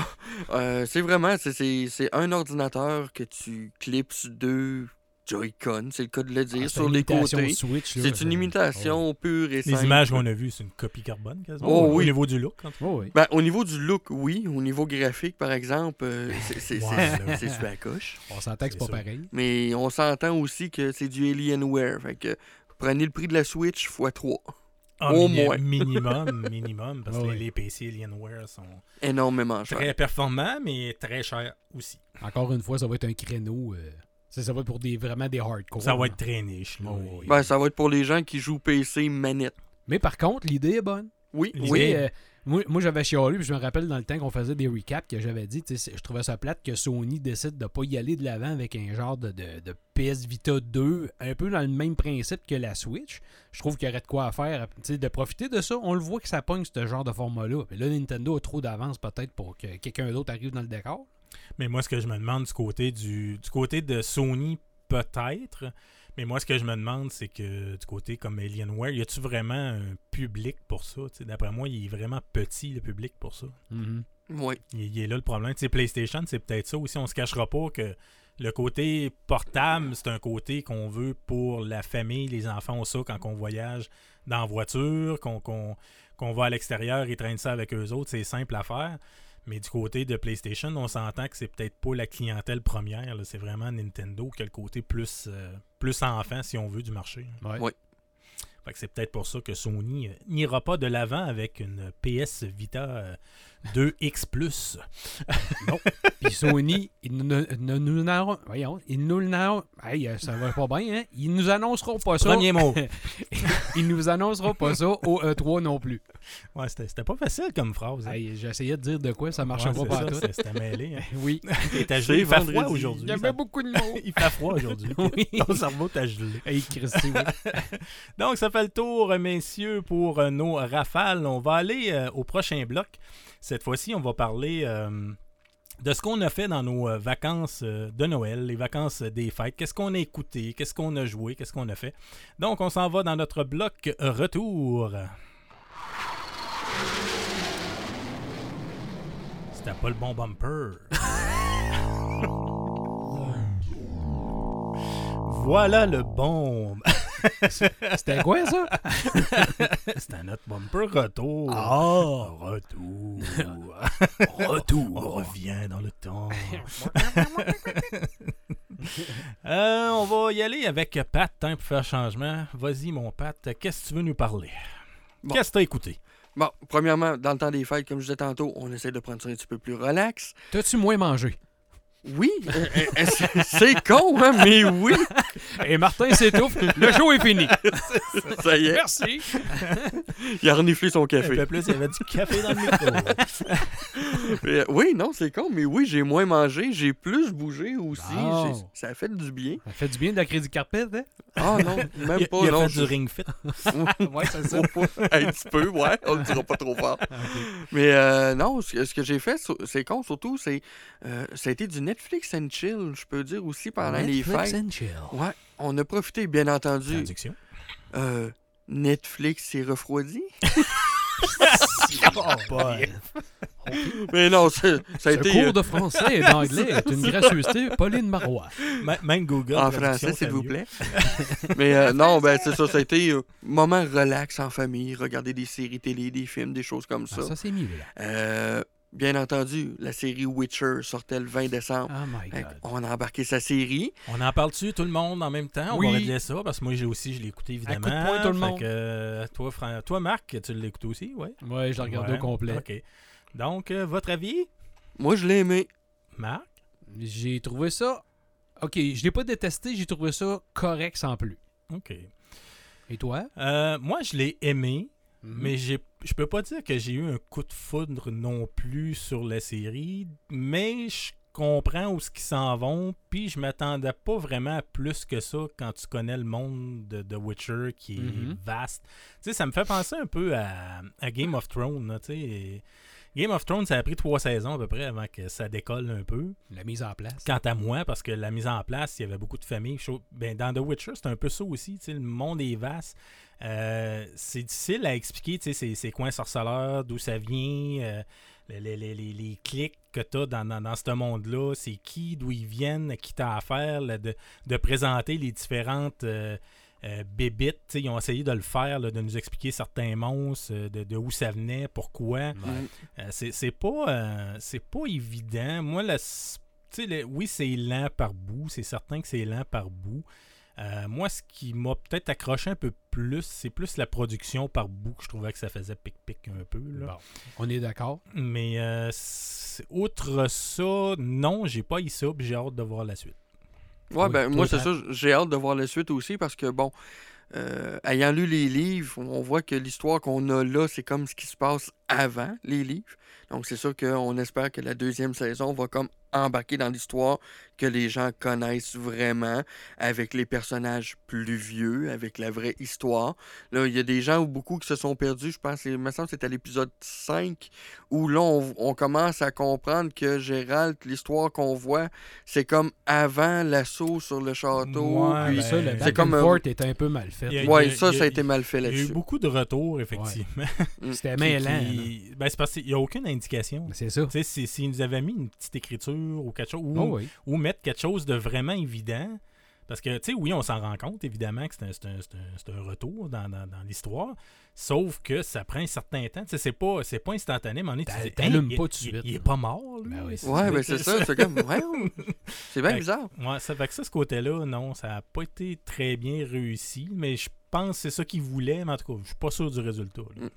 [SPEAKER 3] euh, c'est vraiment, c'est- un ordinateur que tu clips sur deux Joy-Con, c'est le cas de le dire,
[SPEAKER 2] Ah, c'est
[SPEAKER 3] sur
[SPEAKER 2] une
[SPEAKER 3] les
[SPEAKER 2] imitation
[SPEAKER 3] côtés. C'est une imitation pure et
[SPEAKER 1] Les
[SPEAKER 3] simple.
[SPEAKER 1] images qu'on a vues, c'est une copie carbone quasiment.
[SPEAKER 3] Oh,
[SPEAKER 1] au niveau du look. en tout cas.
[SPEAKER 2] Oh, oui.
[SPEAKER 3] Ben, au niveau du look, oui. Au niveau graphique, par exemple, euh, c'est- c'est sur la coche.
[SPEAKER 2] On s'entend que c'est
[SPEAKER 1] C'est
[SPEAKER 2] pas
[SPEAKER 1] sûr.
[SPEAKER 2] pareil.
[SPEAKER 3] Mais on s'entend aussi que c'est du Alienware. Fait que prenez le prix de la Switch x 3.
[SPEAKER 1] Ah,
[SPEAKER 3] Au
[SPEAKER 1] mini-
[SPEAKER 3] moins.
[SPEAKER 1] Minimum, minimum, parce
[SPEAKER 2] Ah
[SPEAKER 1] que
[SPEAKER 2] oui.
[SPEAKER 1] les PC Alienware sont
[SPEAKER 3] Énormément cher.
[SPEAKER 1] très performants, mais très chers aussi.
[SPEAKER 2] Encore une fois, ça va être un créneau. euh, ça, ça va être pour des, vraiment des hardcore.
[SPEAKER 1] Ça va être très niche. là.
[SPEAKER 2] Oui.
[SPEAKER 3] Ben, ça va être pour les gens qui jouent PC manette.
[SPEAKER 2] Mais par contre, l'idée est bonne.
[SPEAKER 3] Oui, oui.
[SPEAKER 2] Oui, euh, moi, moi, j'avais chialé, puis je me rappelle dans le temps qu'on faisait des recaps que j'avais dit, je trouvais ça plate que Sony décide de pas y aller de l'avant avec un genre de, de- de PS Vita 2, un peu dans le même principe que la Switch. Je trouve qu'il y aurait de quoi à faire, de profiter de ça. On le voit que ça pogne ce genre de format-là. Là, Nintendo a trop d'avance peut-être pour que quelqu'un d'autre arrive dans le décor.
[SPEAKER 1] Mais moi, ce que je me demande du côté du, du côté de Sony, peut-être. Mais moi, ce que je me demande, c'est que du côté comme Alienware, y a-tu vraiment un public pour ça? D'après moi, il est vraiment petit, le public, pour ça.
[SPEAKER 2] Mhm.
[SPEAKER 3] Oui.
[SPEAKER 1] Il, il est là le problème. PlayStation, c'est peut-être ça aussi. On se cachera pas que le côté portable, c'est un côté qu'on veut pour la famille, les enfants ont ça quand on voyage dans la voiture, qu'on qu'on- qu'on va à l'extérieur et traîne ça avec eux autres. C'est simple à faire. Mais du côté de PlayStation, on s'entend que c'est peut-être pas la clientèle première. C'est vraiment Nintendo qui a le côté plus, euh, plus enfant, si on veut, du marché.
[SPEAKER 2] Ouais.
[SPEAKER 3] Ouais.
[SPEAKER 1] Fait que c'est peut-être pour ça que Sony euh, n'ira pas de l'avant avec une PS Vita euh, 2X Plus.
[SPEAKER 2] Puis Sony, ils ne, ne nous n'auront- voyons, ils nous n'auront- Hey, euh, ça va pas bien, hein? Ils nous annonceront pas ça.
[SPEAKER 1] Premier mot.
[SPEAKER 2] Ils nous annonceront pas ça au E3 non plus.
[SPEAKER 1] Ouais, c'était c'était pas facile comme phrase. hein.
[SPEAKER 2] Hey, J'essayais de dire de quoi, ça marchait
[SPEAKER 1] Ouais,
[SPEAKER 2] pas
[SPEAKER 1] c'est
[SPEAKER 2] pas
[SPEAKER 1] ça,
[SPEAKER 2] tout.
[SPEAKER 1] c'était- mêlé. hein.
[SPEAKER 2] Oui.
[SPEAKER 1] T'as gelé. Il fait
[SPEAKER 3] vendredi.
[SPEAKER 1] froid aujourd'hui.
[SPEAKER 2] Il y avait
[SPEAKER 1] Ça-
[SPEAKER 2] beaucoup de mots.
[SPEAKER 1] Il fait froid aujourd'hui.
[SPEAKER 2] Oui.
[SPEAKER 1] Ton cerveau t'a gelé.
[SPEAKER 2] Hey, Christy, oui.
[SPEAKER 1] Donc, ça fait le tour, messieurs, pour euh, nos rafales. On va aller euh, au prochain bloc. Cette fois-ci, on va parler euh, de ce qu'on a fait dans nos euh, vacances euh, de Noël, les vacances des fêtes. Qu'est-ce qu'on a écouté, qu'est-ce qu'on a joué, qu'est-ce qu'on a fait? Donc, on s'en va dans notre bloc retour. C'était pas le bon bumper. voilà le bon.
[SPEAKER 2] C'était quoi, ça?
[SPEAKER 1] C'était notre bumper retour.
[SPEAKER 2] Ah!
[SPEAKER 1] Retour.
[SPEAKER 2] Retour.
[SPEAKER 1] On revient dans le temps. Euh, on va y aller avec Pat hein, pour faire changement. Vas-y, mon Pat, qu'est-ce que tu veux nous parler?
[SPEAKER 3] Bon.
[SPEAKER 1] Qu'est-ce que tu as écouté?
[SPEAKER 3] Bon, premièrement, dans le temps des fêtes, comme je disais tantôt, on essaie de prendre ça un petit peu plus relax.
[SPEAKER 2] T'as-tu moins mangé?
[SPEAKER 3] Oui, euh, euh, c'est- con, hein, mais oui.
[SPEAKER 2] Et Martin s'étouffe. Le show est fini.
[SPEAKER 3] Ça y est,
[SPEAKER 2] Merci.
[SPEAKER 3] il a reniflé son
[SPEAKER 1] Un
[SPEAKER 3] café.
[SPEAKER 1] peu plus, il y avait du café dans le micro.
[SPEAKER 3] Mais, euh, oui, non, c'est con, mais oui, j'ai moins mangé, j'ai plus bougé aussi.
[SPEAKER 2] Bon.
[SPEAKER 3] Ça a fait du bien.
[SPEAKER 2] Ça fait du bien de la crédit carpet, hein?
[SPEAKER 3] Ah non, même
[SPEAKER 1] Il,
[SPEAKER 3] pas,
[SPEAKER 1] il a
[SPEAKER 3] non.
[SPEAKER 1] fait
[SPEAKER 3] je-
[SPEAKER 1] du ring fit.
[SPEAKER 2] ouais, c'est ça.
[SPEAKER 3] Un petit peu, ouais, on le dira pas trop fort. Mais euh, non, ce que, j'ai fait, c'est con, surtout, c'est euh, ça a été du Netflix and chill, je peux dire aussi pendant les
[SPEAKER 2] Netflix
[SPEAKER 3] fêtes.
[SPEAKER 2] and chill.
[SPEAKER 3] Ouais, on a profité, bien entendu.
[SPEAKER 1] Traduction.
[SPEAKER 3] Euh, Netflix s'est refroidi.
[SPEAKER 1] Oh.
[SPEAKER 3] Mais non, ça, ça a été
[SPEAKER 2] cours
[SPEAKER 3] euh,
[SPEAKER 2] de français et d'anglais est une gracieuseté Pauline Marois.
[SPEAKER 1] M- Même Google.
[SPEAKER 3] en français,
[SPEAKER 1] ça
[SPEAKER 3] s'il vous plaît. Mais euh, non, ben c'est ça, ça a été euh, moment relax en famille, regarder des séries télé, des films, des choses comme ça.
[SPEAKER 2] Ah, ça, c'est mieux, là.
[SPEAKER 3] Euh, bien entendu, la série Witcher sortait le 20 décembre.
[SPEAKER 2] Oh my God.
[SPEAKER 3] on a embarqué sa série.
[SPEAKER 1] On en parle-tu tout le monde en même temps? On
[SPEAKER 2] Oui.
[SPEAKER 1] va régler ça parce que moi j'ai aussi, je l'ai écouté évidemment.
[SPEAKER 2] coup de poing, tout le
[SPEAKER 1] Fait
[SPEAKER 2] monde.
[SPEAKER 1] que, euh, toi, Fran- toi, Marc, tu l'as écouté aussi, ouais?
[SPEAKER 2] Ouais, je l'ai regardé
[SPEAKER 1] Ouais.
[SPEAKER 2] au complet.
[SPEAKER 1] OK. Donc, euh, votre avis,
[SPEAKER 3] Moi, je l'ai aimé.
[SPEAKER 1] Marc?
[SPEAKER 2] J'ai trouvé ça. Ok, je l'ai pas détesté, j'ai trouvé ça correct sans plus.
[SPEAKER 1] OK.
[SPEAKER 2] Et toi?
[SPEAKER 1] Euh, moi, je l'ai aimé,
[SPEAKER 2] Mhm.
[SPEAKER 1] mais j'ai, je peux pas dire que j'ai eu un coup de foudre non plus sur la série, mais je comprends où ce qu'ils s'en vont, puis je m'attendais pas vraiment à plus que ça quand tu connais le monde de The Witcher qui est
[SPEAKER 2] Mhm.
[SPEAKER 1] vaste. Tu sais, ça me fait penser un peu à, à Game of Thrones, tu sais. Game of Thrones, ça a pris trois saisons à peu près avant que ça décolle un peu.
[SPEAKER 2] La mise en place.
[SPEAKER 1] Quant à moi, parce que la mise en place, il y avait beaucoup de familles. Ben, dans The Witcher, c'est un peu ça aussi. Le monde est vaste. Euh, c'est difficile à expliquer ces, coins sorceleurs, d'où ça vient, euh, les, les- les- les- clics que tu as dans, dans, dans ce monde-là, c'est qui, d'où ils viennent, qui t'as affaire, là, de, de présenter les différentes euh, euh, bébites. Ils ont essayé de le faire, là, de nous expliquer certains monstres, euh, de, de où ça venait, pourquoi.
[SPEAKER 2] Ouais.
[SPEAKER 1] Euh, c'est pas, euh, c'est pas évident. Moi, la, le- oui, c'est lent par bout. C'est certain que c'est lent par bout. Euh, moi, ce qui m'a peut-être accroché un peu plus, c'est plus la production par bout que je trouvais que ça faisait pic-pic un peu. Là.
[SPEAKER 2] Bon, on est d'accord.
[SPEAKER 1] Mais euh, outre ça, non, j'ai pas eu ça, puis j'ai hâte de voir la suite.
[SPEAKER 3] Ouais,
[SPEAKER 2] Oui,
[SPEAKER 3] ben moi, c'est ça, j'ai hâte de voir la suite aussi parce que, bon, euh, ayant lu les livres, on voit que l'histoire qu'on a là, c'est comme ce qui se passe avant les livres. Donc, c'est sûr qu'on espère que la deuxième saison va comme embarquer dans l'histoire que les gens connaissent vraiment, avec les personnages plus vieux, avec la vraie histoire. Là, il y a des gens ou beaucoup qui se sont perdus, je pense, il me semble que c'était à l'épisode 5, où là, on, on commence à comprendre que Gérald, l'histoire qu'on voit, c'est comme avant l'assaut sur le château.
[SPEAKER 1] Ouais,
[SPEAKER 3] puis-
[SPEAKER 1] ben,
[SPEAKER 2] ça, le
[SPEAKER 1] c'est
[SPEAKER 3] comme un-
[SPEAKER 2] est un peu mal fait.
[SPEAKER 1] A- a-
[SPEAKER 3] ça, ça
[SPEAKER 1] a-
[SPEAKER 3] a été mal fait
[SPEAKER 1] Il y a eu
[SPEAKER 3] là-dessus.
[SPEAKER 1] beaucoup de retours, effectivement.
[SPEAKER 2] C'était mêlant.
[SPEAKER 1] qui- Ben, c'est parce qu'il n'y a aucune indication.
[SPEAKER 2] C'est ça.
[SPEAKER 1] Tu sais, si- s'ils nous avaient mis une petite écriture ou quelque chose, ou,
[SPEAKER 2] Oh oui.
[SPEAKER 1] ou mettre quelque chose de vraiment évident, parce que, tu sais, oui, on s'en rend compte, évidemment, que c'est un, c'est un- c'est un- c'est un retour dans, dans- dans l'histoire, sauf que ça prend un certain temps. Tu sais, c'est pas, c'est pas instantané, mais on est
[SPEAKER 2] T'a- t'allumes pas tout de suite,
[SPEAKER 1] Il, il est
[SPEAKER 2] là.
[SPEAKER 1] pas mort, lui.
[SPEAKER 2] Ben oui.
[SPEAKER 3] Ouais, ben c'est ça, c'est comme. Ouais, c'est bien bizarre.
[SPEAKER 1] Ouais, ça fait que ça, ce côté-là, non, ça n'a pas été très bien réussi, mais je pense que c'est ça qu'ils voulaient, mais en tout cas, je suis pas sûr du résultat. là.
[SPEAKER 3] Mm.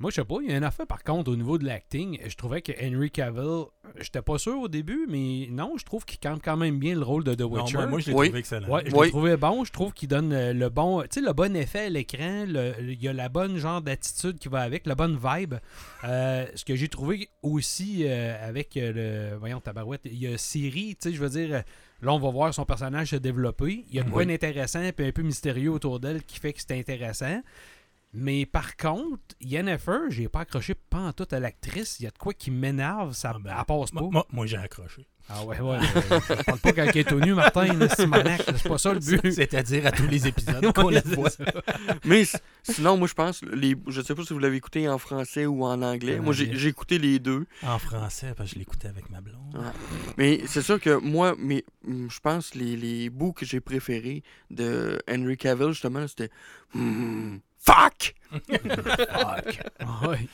[SPEAKER 2] Moi, je sais pas. Il y a une affaire, par contre, au niveau de l'acting. Je trouvais que Henry Cavill, j'étais pas sûr au début, mais non, je trouve qu'il campe quand même bien le rôle de The
[SPEAKER 1] Non,
[SPEAKER 2] Witcher.
[SPEAKER 1] moi, moi, je l'ai
[SPEAKER 3] Oui.
[SPEAKER 1] trouvé excellent.
[SPEAKER 2] Ouais, je
[SPEAKER 3] Oui.
[SPEAKER 2] l'ai trouvé bon. Je trouve qu'il donne euh, le bon, tu sais, le bon effet à l'écran. le- Il y a la bonne genre d'attitude qui va avec, la bonne vibe. Euh, ce que j'ai trouvé aussi euh, avec euh, le, voyons, tabarouette, il y a Siri, tu sais, je veux dire, euh, là, on va voir son personnage se développer. Il y a de quoi
[SPEAKER 3] Oui.
[SPEAKER 2] d'intéressant puis un peu mystérieux autour d'elle qui fait que c'est intéressant. Mais par contre, Yennefer, j'ai pas accroché pas en tout à l'actrice. Il y a de quoi qui m'énerve, ça
[SPEAKER 1] Ah ben,
[SPEAKER 2] elle passe pas.
[SPEAKER 1] Moi, moi- moi, j'ai accroché.
[SPEAKER 2] Ah ouais, ouais. euh, je parle pas quand elle est tout nu, Martin, c'est pas ça le but.
[SPEAKER 1] C'est-à-dire à tous les épisodes qu'on la voit.
[SPEAKER 3] Mais sinon, moi, je pense, les, je sais pas si vous l'avez écouté en français ou en anglais.
[SPEAKER 2] En
[SPEAKER 3] Moi, j'ai écouté les deux.
[SPEAKER 1] En français, parce que je l'écoutais avec ma blonde.
[SPEAKER 3] Mais c'est sûr que moi, mais, hum, je pense les, les bouts que j'ai préférés de Henry Cavill, justement, c'était hum, Fuck!
[SPEAKER 2] Fuck. Ouais.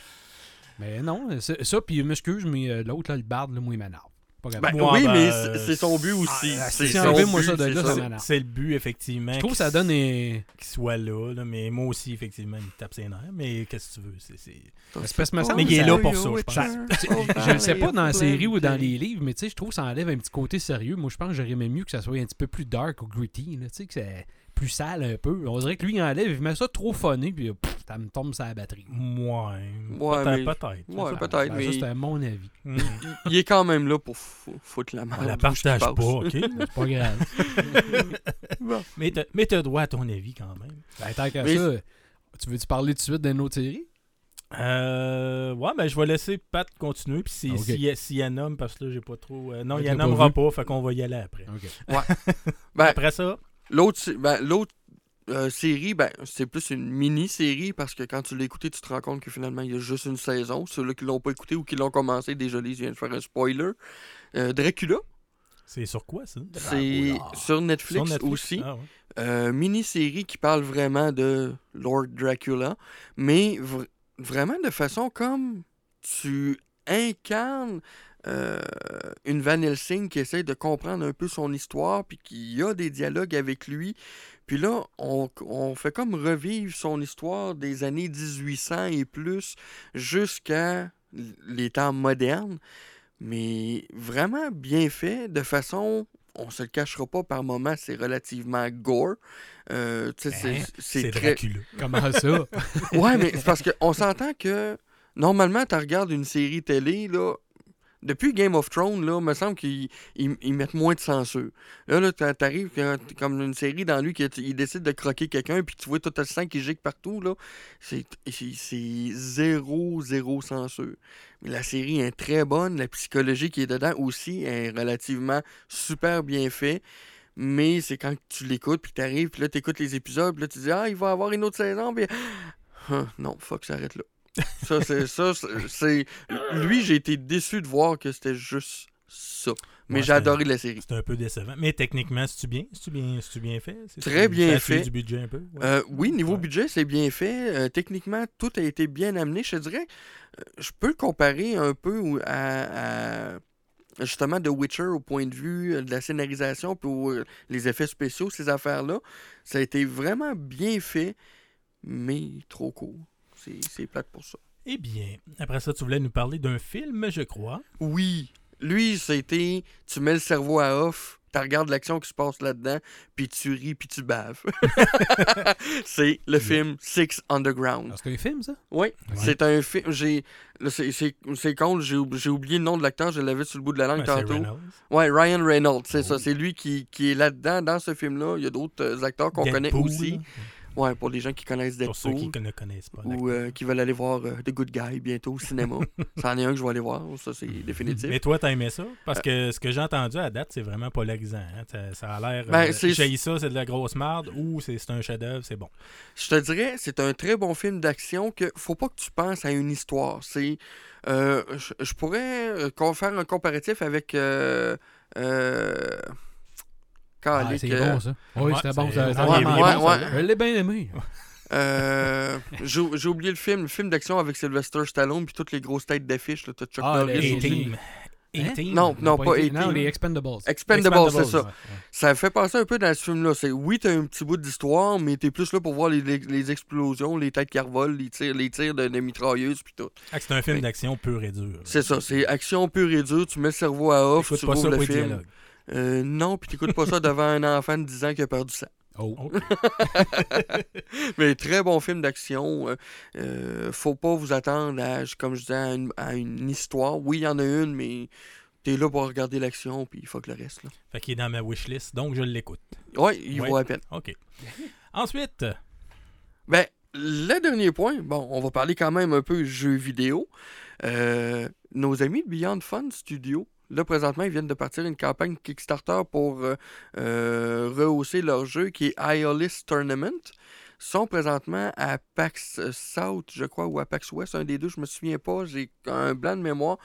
[SPEAKER 2] Mais non, ça, puis je m'excuse, mais euh, l'autre, là, le barde, là, moi, il m'énerve. Pas
[SPEAKER 3] Ben.
[SPEAKER 1] Ouais,
[SPEAKER 3] oui,
[SPEAKER 1] ben,
[SPEAKER 3] mais
[SPEAKER 1] euh,
[SPEAKER 3] c'est son but aussi.
[SPEAKER 2] ah,
[SPEAKER 3] c'est son but,
[SPEAKER 2] ça de
[SPEAKER 3] c'est
[SPEAKER 2] là,
[SPEAKER 1] le but, effectivement.
[SPEAKER 2] Je trouve que
[SPEAKER 1] qu'il
[SPEAKER 2] ça donne un...
[SPEAKER 1] qu'il soit là, là, mais moi aussi, effectivement, il tape ses nerfs. Mais qu'est-ce que tu veux? C'est, c'est-
[SPEAKER 2] Espèce me semble
[SPEAKER 1] Mais il est là pour ça, je pense.
[SPEAKER 2] Je ne sais pas dans la série ou dans les livres, mais tu sais, je trouve que ça enlève un petit côté sérieux. Moi, je pense que j'aurais aimé mieux que ça soit un petit peu plus dark ou gritty, tu sais, que c'est plus sale un peu. On dirait que lui, il enlève, il met ça trop funny, puis pff, ça me tombe sur la batterie.
[SPEAKER 1] Ouais.
[SPEAKER 3] Ouais,
[SPEAKER 1] peut-être,
[SPEAKER 3] mais-
[SPEAKER 1] peut-être.
[SPEAKER 3] Ouais, peut-être,
[SPEAKER 2] Ben,
[SPEAKER 3] mais
[SPEAKER 2] Ça, c'était mon avis.
[SPEAKER 1] Hmm.
[SPEAKER 3] il est quand même là pour fou- foutre la merde.
[SPEAKER 1] On la partage pas. OK?
[SPEAKER 2] C'est pas grave.
[SPEAKER 1] mais, t'as, mais t'as droit à ton avis quand même.
[SPEAKER 2] Ben, tant qu'à
[SPEAKER 3] Mais
[SPEAKER 2] ça, tu veux-tu parler tout de suite d'une autre série?
[SPEAKER 1] Euh, ouais, ben je vais laisser Pat continuer. Puis si,
[SPEAKER 2] Ok.
[SPEAKER 1] si, si elle nomme, parce que là, j'ai pas trop. euh, non, il en
[SPEAKER 2] pas
[SPEAKER 1] nommera pas, fait qu'on va y aller après.
[SPEAKER 2] OK.
[SPEAKER 3] Ben,
[SPEAKER 1] Après ça,
[SPEAKER 3] L'autre ben, l'autre, euh, série, ben, c'est plus une mini-série parce que quand tu l'as écouté, tu te rends compte que finalement, il y a juste une saison. Ceux-là qui l'ont pas écouté ou qui l'ont commencé, déjà, je viens de faire un spoiler. Euh, Dracula,
[SPEAKER 1] c'est sur quoi ça?
[SPEAKER 3] C'est sur Netflix,
[SPEAKER 1] Sur Netflix?
[SPEAKER 3] aussi.
[SPEAKER 1] Ah, ouais.
[SPEAKER 3] Euh, mini-série qui parle vraiment de Lord Dracula, mais vr- vraiment de façon comme tu incarnes euh, une Van Helsing qui essaie de comprendre un peu son histoire, puis qui a des dialogues avec lui. Puis là, on, on fait comme revivre son histoire des années 1800 et plus jusqu'à les temps modernes, mais vraiment bien fait, de façon on se le cachera pas par moment, c'est relativement gore. Euh,
[SPEAKER 2] Hein?
[SPEAKER 3] c'est- très.
[SPEAKER 2] Comment ça?
[SPEAKER 3] Ouais, mais c'est parce qu'on s'entend que normalement, tu regardes une série télé, là. Depuis Game of Thrones, là, me semble qu'ils ils- ils mettent moins de censure. Là, là t'a- t'arrives comme une série dans lui qui décide de croquer quelqu'un, puis tu vois tout le sang qui gicle partout, là. C'est zéro, zéro censure. Mais la série est très bonne, la psychologie qui est dedans aussi est relativement super bien fait. Mais c'est quand tu l'écoutes, puis t'arrives, puis là, t'écoutes les épisodes, puis là, tu dis, ah, il va y avoir une autre saison, puis. Ah, non, fuck, ça arrête là. Ça, c'est ça. c'est-. Lui, j'ai été déçu de voir que c'était juste ça. Mais
[SPEAKER 1] Ouais,
[SPEAKER 3] j'ai adoré la série.
[SPEAKER 1] C'est un peu décevant. Mais techniquement, c'est-tu bien? C'est-tu bien, c'est-tu bien fait? C'est-
[SPEAKER 3] Très bien fait.
[SPEAKER 1] du budget un peu? Ouais.
[SPEAKER 3] Euh, oui, niveau
[SPEAKER 1] Ouais.
[SPEAKER 3] budget, c'est bien fait. Euh, techniquement, tout a été bien amené. Je te dirais, euh, je peux le comparer un peu à, à, justement The Witcher au point de vue de la scénarisation pour les effets spéciaux, ces affaires-là. Ça a été vraiment bien fait, mais trop court. C'est plate pour ça.
[SPEAKER 1] Eh bien, après ça, tu voulais nous parler d'un film, je crois.
[SPEAKER 3] Oui, lui, c'était tu mets le cerveau à off, tu regardes l'action qui se passe là-dedans, puis tu ris, puis tu baves. c'est le film Six Underground.
[SPEAKER 2] Ah, C'est un film, ça?
[SPEAKER 3] Oui, c'est un film. J'ai. C'est c'est- c'est con, j'ai oub- j'ai oublié le nom de l'acteur, je l'avais sur le bout de la langue
[SPEAKER 1] Ben,
[SPEAKER 3] tantôt.
[SPEAKER 1] Reynolds.
[SPEAKER 3] Ouais, Ryan Reynolds, c'est
[SPEAKER 1] Oh.
[SPEAKER 3] ça. C'est lui qui, qui est là-dedans, dans ce film-là. Il y a d'autres euh, acteurs qu'on connaît aussi.
[SPEAKER 1] là.
[SPEAKER 3] Ouais, pour les gens qui connaissent
[SPEAKER 1] Pour ceux
[SPEAKER 3] Deadpool.
[SPEAKER 1] qui ne connaissent pas.
[SPEAKER 3] Ou euh, qui veulent aller voir euh, The Good Guy bientôt au cinéma. C'en est un que je vais aller voir, ça c'est définitif.
[SPEAKER 1] Mais toi, t'as aimé ça? Parce que ce que j'ai entendu à date, c'est vraiment polarisant. hein. Ça, ça a l'air.
[SPEAKER 3] Ben,
[SPEAKER 1] euh, ça, c'est de la grosse marde, ou c'est un chef-d'œuvre, c'est bon.
[SPEAKER 3] Je te dirais, c'est un très bon film d'action que faut pas que tu penses à une histoire. C'est, euh, je, pourrais euh, qu'on- faire un comparatif avec. Euh, euh,
[SPEAKER 2] Ah, c'est
[SPEAKER 3] euh,
[SPEAKER 2] bon, ça. Oui,
[SPEAKER 1] Ouais,
[SPEAKER 2] c'était bon. ça-
[SPEAKER 1] ouais,
[SPEAKER 2] ça-
[SPEAKER 3] ouais,
[SPEAKER 2] bon,
[SPEAKER 3] ouais.
[SPEAKER 2] ça. Je l'ai bien aimé.
[SPEAKER 3] euh, J'ai oublié le film, le film d'action avec Sylvester Stallone puis toutes les grosses têtes d'affiche, Chuck
[SPEAKER 2] Ah,
[SPEAKER 3] Norris.
[SPEAKER 2] Hein?
[SPEAKER 3] Non, non, pas A-Team.
[SPEAKER 2] Non, les Expendables.
[SPEAKER 3] Expendables, c'est ça.
[SPEAKER 2] Ouais, ouais.
[SPEAKER 3] Ça fait penser un peu dans ce film-là. C'est oui, t'as un petit bout d'histoire, mais t'es plus là pour voir les, les- les explosions, les têtes qui revolent, les tirs, les tirs de, de mitrailleuses puis tout.
[SPEAKER 1] Ah, c'est un film d'action pur et dur.
[SPEAKER 3] C'est ça, c'est action pure et dure. Tu mets le cerveau à off,
[SPEAKER 1] Écoute
[SPEAKER 3] tu
[SPEAKER 1] pas
[SPEAKER 3] rouvres
[SPEAKER 1] ça
[SPEAKER 3] le film.
[SPEAKER 1] dialogues.
[SPEAKER 3] Euh, non, puis t'écoutes pas ça devant un enfant de 10 ans qui a perdu ça.
[SPEAKER 2] Oh.
[SPEAKER 1] Ok.
[SPEAKER 3] Mais très bon film d'action. Euh, euh, faut pas vous attendre à, comme je disais, à une, à une histoire. Oui, il y en a une, mais t'es là pour regarder l'action, puis il faut que le reste. Là.
[SPEAKER 1] Fait qu'il est dans ma wishlist, donc je l'écoute.
[SPEAKER 3] Ouais, il
[SPEAKER 1] Ouais.
[SPEAKER 3] vaut la peine.
[SPEAKER 1] OK. Ensuite,
[SPEAKER 3] Ben, le dernier point, bon, on va parler quand même un peu jeux vidéo. Euh, nos amis de Beyond Fun Studio, là, présentement, ils viennent de partir une campagne Kickstarter pour euh, euh, rehausser leur jeu qui est Iolis Tournament. sont présentement à PAX South, je crois, ou à PAX West, un des deux, je me souviens pas, j'ai un blanc de mémoire.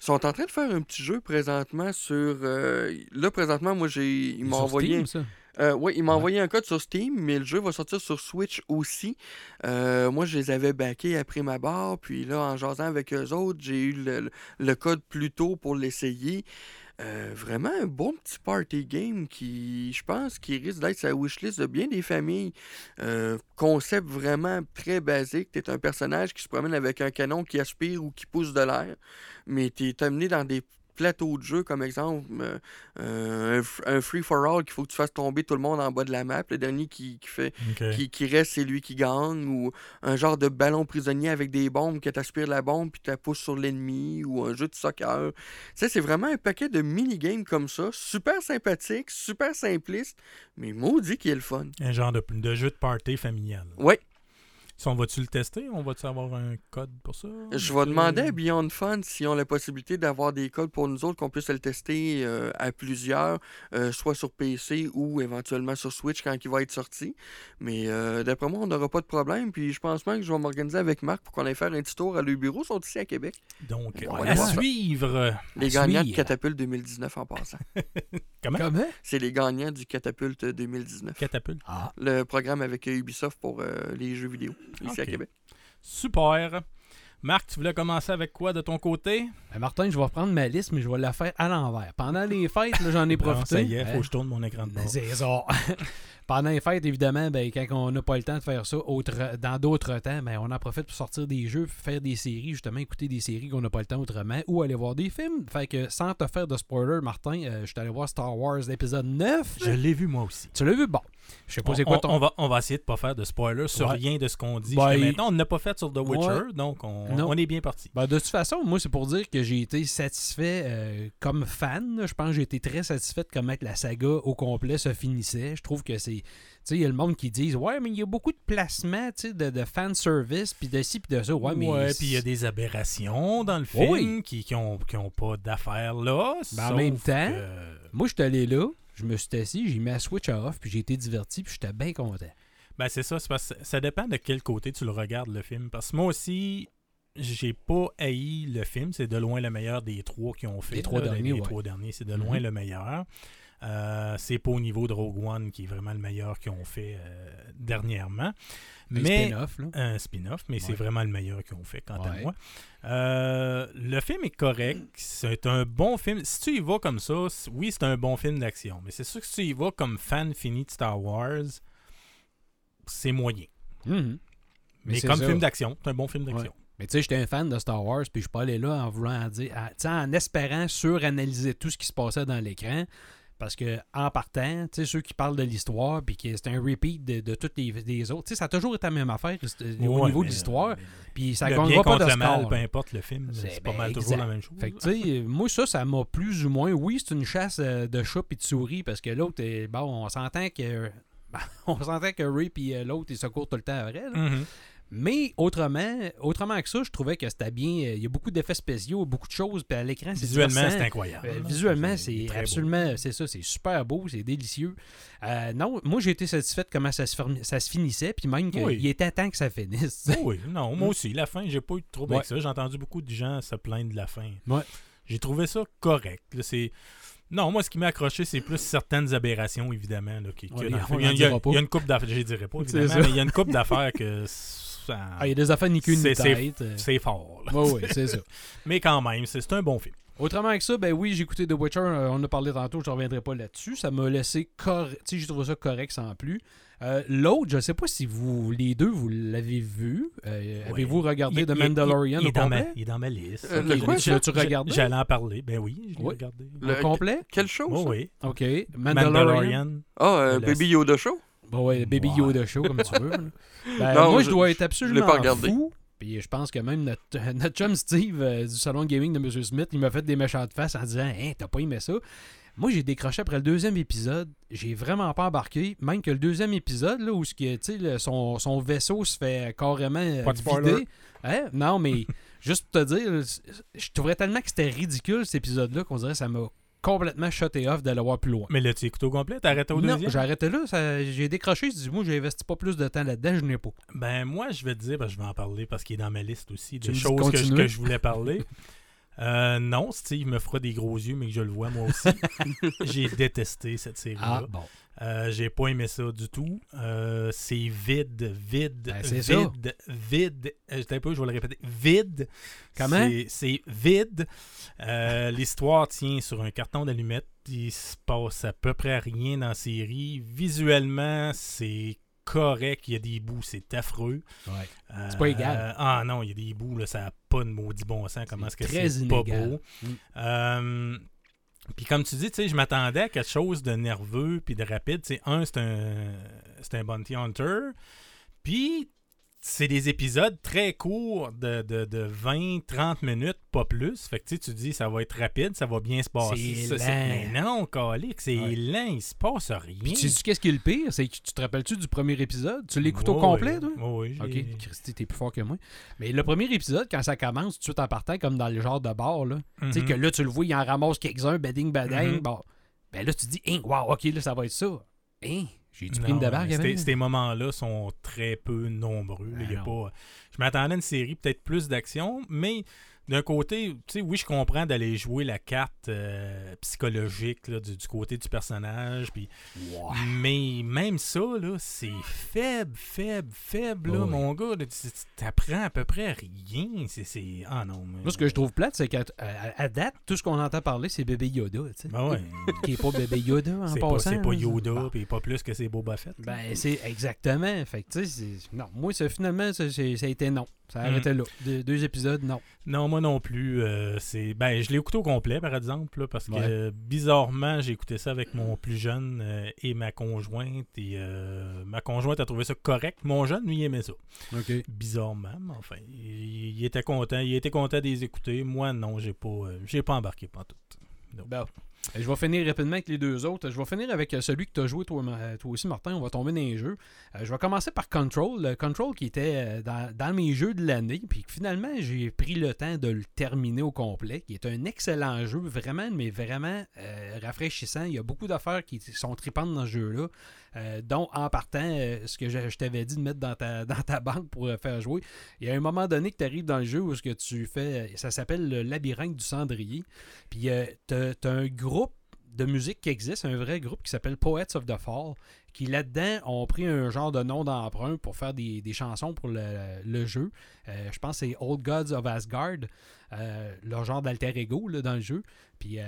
[SPEAKER 3] Ils sont en train de faire un petit jeu présentement sur... euh, là, présentement, moi, j'ai... Ils m'ont envoyé...
[SPEAKER 2] Steam, ça?
[SPEAKER 3] Euh, oui, il m'a
[SPEAKER 2] Ouais.
[SPEAKER 3] envoyé un code sur Steam, mais le jeu va sortir sur Switch aussi. Euh, moi, je les avais backés après ma barre, puis là, en jasant avec eux autres, j'ai eu le, le code plus tôt pour l'essayer. Euh, vraiment un bon petit party game qui, je pense, qui risque d'être sa wishlist de bien des familles. Euh, concept vraiment très basique. Tu es un personnage qui se promène avec un canon qui aspire ou qui pousse de l'air, mais tu es amené dans des plateau de jeu, comme exemple, euh, euh, un, free-for-all qu'il faut que tu fasses tomber tout le monde en bas de la map. Le dernier qui, fait, qui, reste, c'est lui qui gagne. Ou un genre de ballon prisonnier avec des bombes que tu aspires la bombe puis tu la pousses sur l'ennemi. Ou un jeu de soccer. Tu c'est vraiment un paquet de mini-games comme ça. Super sympathique, super simpliste, mais maudit qui est le fun.
[SPEAKER 1] Un genre de, de jeu de party familial.
[SPEAKER 3] Oui,
[SPEAKER 1] si on va-tu le tester? On va-tu avoir un code pour ça?
[SPEAKER 3] Je vais demander à Beyond Fun s'ils ont la possibilité d'avoir des codes pour nous autres, qu'on puisse le tester euh, à plusieurs, euh, soit sur PC ou éventuellement sur Switch quand il va être sorti. Mais euh, d'après moi, on n'aura pas de problème. Puis je pense même que je vais m'organiser avec Marc pour qu'on aille faire un petit tour à le bureau. Ils sont ici à Québec.
[SPEAKER 1] Donc, à suivre.
[SPEAKER 3] Les gagnants de Catapulte 2019 en passant.
[SPEAKER 1] Comment?
[SPEAKER 3] C'est les gagnants du Catapulte 2019.
[SPEAKER 1] Catapulte.
[SPEAKER 3] Ah. Le programme avec Ubisoft pour les jeux vidéo ici à Québec.
[SPEAKER 1] Super. Marc, tu voulais commencer avec quoi de ton côté?
[SPEAKER 2] Ben, Martin, je vais reprendre ma liste, mais je vais la faire à l'envers. Pendant les fêtes, j'en ai profité. ça
[SPEAKER 1] y est, faut que je tourne mon écran de bord.
[SPEAKER 2] C'est ça. Pendant les fêtes, évidemment, ben, quand on n'a pas le temps de faire ça autre, dans d'autres temps, ben, on en profite pour sortir des jeux, faire des séries, justement, écouter des séries qu'on n'a pas le temps autrement, ou aller voir des films. Fait que sans te faire de spoiler, Martin, euh, je suis allé voir Star Wars épisode 9.
[SPEAKER 1] Je l'ai vu moi aussi.
[SPEAKER 2] Tu l'as vu? Bon. Je sais pas c'est quoi ton...
[SPEAKER 1] on, va, on va essayer de pas faire de spoiler sur rien de ce qu'on dit. Ben, maintenant, on n'a pas fait sur The Witcher, donc on, on, est bien parti.
[SPEAKER 2] Ben, de toute façon, moi, c'est pour dire que j'ai été satisfait euh, comme fan. Je pense que j'ai été très satisfait de comment la saga au complet se finissait. Je trouve que c'est sais, il y a le monde qui dit Ouais, mais il y a beaucoup de placements de, de fan service, puis de ci, puis de ça. Ouais, mais.
[SPEAKER 1] puis il y a des aberrations dans le film qui, qui, ont, qui ont pas d'affaires là.
[SPEAKER 2] Ben, en même temps, moi, je suis allé là, je me suis assis, j'ai mis la Switch off, puis j'ai été diverti, puis j'étais bien content.
[SPEAKER 1] Ben, c'est ça, parce ça dépend de quel côté tu le regardes, le film. Parce que moi aussi, j'ai pas haï le film. C'est de loin le meilleur des trois qui ont fait.
[SPEAKER 2] Les trois derniers, Les
[SPEAKER 1] trois derniers, c'est de loin mm-hmm. le meilleur. Euh, c'est pas au niveau de Rogue One qui est vraiment le meilleur qu'ils ont fait euh, dernièrement. Mais, spin-off, Un spin-off, mais c'est vraiment le meilleur qu'ils ont fait, quant à moi. Euh, le film est correct. C'est un bon film. Si tu y vas comme ça, oui, c'est un bon film d'action. Mais c'est sûr que si tu y vas comme fan fini de Star Wars, c'est moyen.
[SPEAKER 2] Mm-hmm.
[SPEAKER 1] Mais, comme film d'action, c'est un bon film d'action.
[SPEAKER 2] Mais tu sais, j'étais un fan de Star Wars, puis je suis pas allé là en voulant dire, en espérant suranalyser tout ce qui se passait dans l'écran. Parce que en partant, ceux qui parlent de l'histoire, puis que c'est un repeat de, toutes les, autres, tu sais, ça a toujours été la même affaire au niveau de l'histoire. Puis ça gagnera pas de le mal,
[SPEAKER 1] peu importe le film, c'est pas mal toujours la même chose.
[SPEAKER 2] Fait que, tu sais, moi, ça, ça m'a plus ou moins. Oui, c'est une chasse euh, de chat et de souris, parce que l'autre, bon, on s'entend que. on s'entend que Ray et euh, l'autre, ils se courent tout le temps vrai.
[SPEAKER 1] Mm-hmm.
[SPEAKER 2] Mais autrement, autrement que ça, je trouvais que c'était bien. Euh, il y a beaucoup d'effets spéciaux, beaucoup de choses. Puis à l'écran, c'est
[SPEAKER 1] Visuellement, c'est incroyable.
[SPEAKER 2] Euh, visuellement, c'est absolument. C'est ça, c'est super beau, c'est délicieux. Euh, non, moi, j'ai été satisfait de comment ça se, ça se finissait. Puis même qu'il était temps que ça finisse.
[SPEAKER 1] oui, non, moi aussi. La fin, j'ai pas eu trop avec ça. J'ai entendu beaucoup de gens se plaindre de la fin.
[SPEAKER 2] Ouais.
[SPEAKER 1] J'ai trouvé ça correct. C'est. Non, moi, ce qui m'a accroché, c'est plus certaines aberrations, évidemment. il, y a, une coupe d'affaires, je dirais pas, évidemment, mais il y a une coupe d'affaires que
[SPEAKER 2] ah, il y a des affaires ni qu'une ni tête.
[SPEAKER 1] C'est fort.
[SPEAKER 2] Oui, c'est ça.
[SPEAKER 1] Mais quand même, c'est un bon film.
[SPEAKER 2] Autrement que ça, ben oui, j'ai écouté The Witcher, euh, on en a parlé tantôt, je ne reviendrai pas là-dessus. Ça m'a laissé correct. j'ai trouvé ça correct sans plus. Euh, l'autre, je ne sais pas si vous, les deux, vous l'avez vu. Euh, avez-vous regardé The Mandalorian
[SPEAKER 1] il,
[SPEAKER 2] au complet?
[SPEAKER 1] il est dans ma liste.
[SPEAKER 2] le quoi, tu regardé?
[SPEAKER 1] J'allais en parler. Ben oui, je l'ai regardé.
[SPEAKER 2] Le, complet?
[SPEAKER 3] Quelle chose?
[SPEAKER 1] Oh, oui.
[SPEAKER 2] OK. Mandalorian?
[SPEAKER 3] Ah, Baby Yoda Show?
[SPEAKER 2] Bon, ouais, Baby Yoda Show, comme tu veux. Ben, moi, je, dois être absolument pas fou. Puis je pense que même notre, notre chum Steve euh, du salon gaming de M. Smith, il m'a fait des méchants de face en disant Hein, t'as pas aimé ça? Moi, j'ai décroché après le deuxième épisode. J'ai vraiment pas embarqué. Même que le deuxième épisode, là, où ce son, son vaisseau se fait carrément vider. Hein? Non, mais juste pour te dire, je trouverais tellement que c'était ridicule cet épisode-là qu'on dirait que ça m'a complètement shoté off d'aller voir plus loin.
[SPEAKER 1] Mais là, tu écoutes au complet? T'as arrêté au non,
[SPEAKER 2] j'ai arrêté là. J'ai décroché. Je dis, moi, j'ai investi pas plus de temps là-dedans. Je n'ai pas.
[SPEAKER 1] Ben, moi, je vais te dire, ben, je vais en parler parce qu'il est dans ma liste aussi de choses que je, voulais parler. Euh, non, Steve me fera des gros yeux, mais que je le vois moi aussi. J'ai détesté cette série-là.
[SPEAKER 2] Ah, bon.
[SPEAKER 1] Euh, J'ai pas aimé ça du tout. Euh, c'est vide, vide,
[SPEAKER 2] Ben, c'est ça.
[SPEAKER 1] vide, vide. Euh, J'étais un peu, je vais le répéter. Vide.
[SPEAKER 2] Comment?
[SPEAKER 1] C'est- vide. L'histoire tient sur un carton d'allumettes. Il se passe à peu près rien dans la série. Visuellement, c'est correct. Il y a des bouts, c'est affreux.
[SPEAKER 2] Ouais.
[SPEAKER 1] Euh,
[SPEAKER 2] C'est pas égal.
[SPEAKER 1] ah non, il y a des bouts, là, ça n'a pas de maudit bon sens. Comment est-ce que c'est pas beau?
[SPEAKER 2] Mm.
[SPEAKER 1] Euh, puis comme tu dis, tu sais, je m'attendais à quelque chose de nerveux puis de rapide. Tu sais, un, c'est un, c'est un bounty hunter. Puis c'est des épisodes très courts de, de, de 20-30 minutes, pas plus. Fait que tu sais, tu dis, ça va être rapide, ça va bien se passer.
[SPEAKER 2] C'est
[SPEAKER 1] Ça,
[SPEAKER 2] lent.
[SPEAKER 1] Mais non, Calique, c'est
[SPEAKER 2] Ouais.
[SPEAKER 1] lent, il se passe rien.
[SPEAKER 2] Puis tu sais qu'est-ce qui est le pire? C'est que tu te rappelles-tu du premier épisode? Tu l'écoutes au complet, toi?
[SPEAKER 1] Je l'ai-
[SPEAKER 2] Ok, Christy, t'es plus fort que moi. Mais le premier épisode, quand ça commence, tout de suite en partant, comme dans le genre de bar, là, tu sais
[SPEAKER 1] Mhm.
[SPEAKER 2] que là, tu le vois, il en ramasse quelques-uns, bading, bading. Bon, ben là, tu dis, hein, wow, ok, là, ça va être ça. Hein, j'ai-tu pris une débarque
[SPEAKER 1] ces-
[SPEAKER 2] avec?
[SPEAKER 1] Ces moments-là sont très peu nombreux. là.
[SPEAKER 2] Ben
[SPEAKER 1] Il y a
[SPEAKER 2] non.
[SPEAKER 1] pas, je m'attendais à une série peut-être plus d'action, mais d'un côté, tu sais, oui, je comprends d'aller jouer la carte euh, psychologique là, du, du côté du personnage.
[SPEAKER 2] Ouais.
[SPEAKER 1] Mais même ça, là, c'est faible, faible, faible, là,
[SPEAKER 2] Oh oui.
[SPEAKER 1] mon gars. t'apprends à peu près rien. C'est. Ah non, mais...
[SPEAKER 2] Moi, ce que je trouve plate, c'est qu'à date, tout ce qu'on entend parler, c'est bébé Yoda, tu sais.
[SPEAKER 1] Ben ouais.
[SPEAKER 2] Qui est pas bébé Yoda en passant.
[SPEAKER 1] c'est pas. Yoda, puis pas plus que c'est Boba Fett. là.
[SPEAKER 2] Ben, c'est exactement. Fait que, tu sais, c'est- non, moi, finalement, ça, ça a été non. Ça a
[SPEAKER 1] Mhm.
[SPEAKER 2] arrêté là. Deux, deux épisodes, non.
[SPEAKER 1] Non, moi non plus. euh, c'est ben, je l'ai écouté au complet, par exemple, là, parce que euh, bizarrement, j'ai écouté ça avec mon plus jeune euh, et ma conjointe. Et euh, ma conjointe a trouvé ça correct. Mon jeune, lui, il aimait ça. Bizarrement, mais enfin, il, il était content. Il était content de les écouter. Moi, non, j'ai pas, j'ai pas embarqué pantoute.
[SPEAKER 2] Bon. Je vais finir rapidement avec les deux autres. Je vais finir avec euh, celui que tu as joué toi, aussi, Martin. On va tomber dans les jeux. Euh, je vais commencer par Control. Control qui était euh, dans, mes jeux de l'année. Puis finalement, j'ai pris le temps de le terminer au complet. Qui est un excellent jeu. Vraiment, mais vraiment rafraîchissant. Il y a beaucoup d'affaires qui sont tripantes dans ce jeu-là. Euh, dont en partant, euh, ce que je, t'avais dit de mettre dans ta, dans ta banque pour euh, faire jouer. Il y a un moment donné que tu arrives dans le jeu où ce que tu fais, ça s'appelle le labyrinthe du cendrier. Puis t'as t'as un groupe de musique qui existe, un vrai groupe qui s'appelle Poets of the Fall, qui là-dedans ont pris un genre de nom d'emprunt pour faire des, chansons pour le, jeu. Je pense que c'est Old Gods of Asgard, euh, leur genre d'alter ego dans le jeu. Puis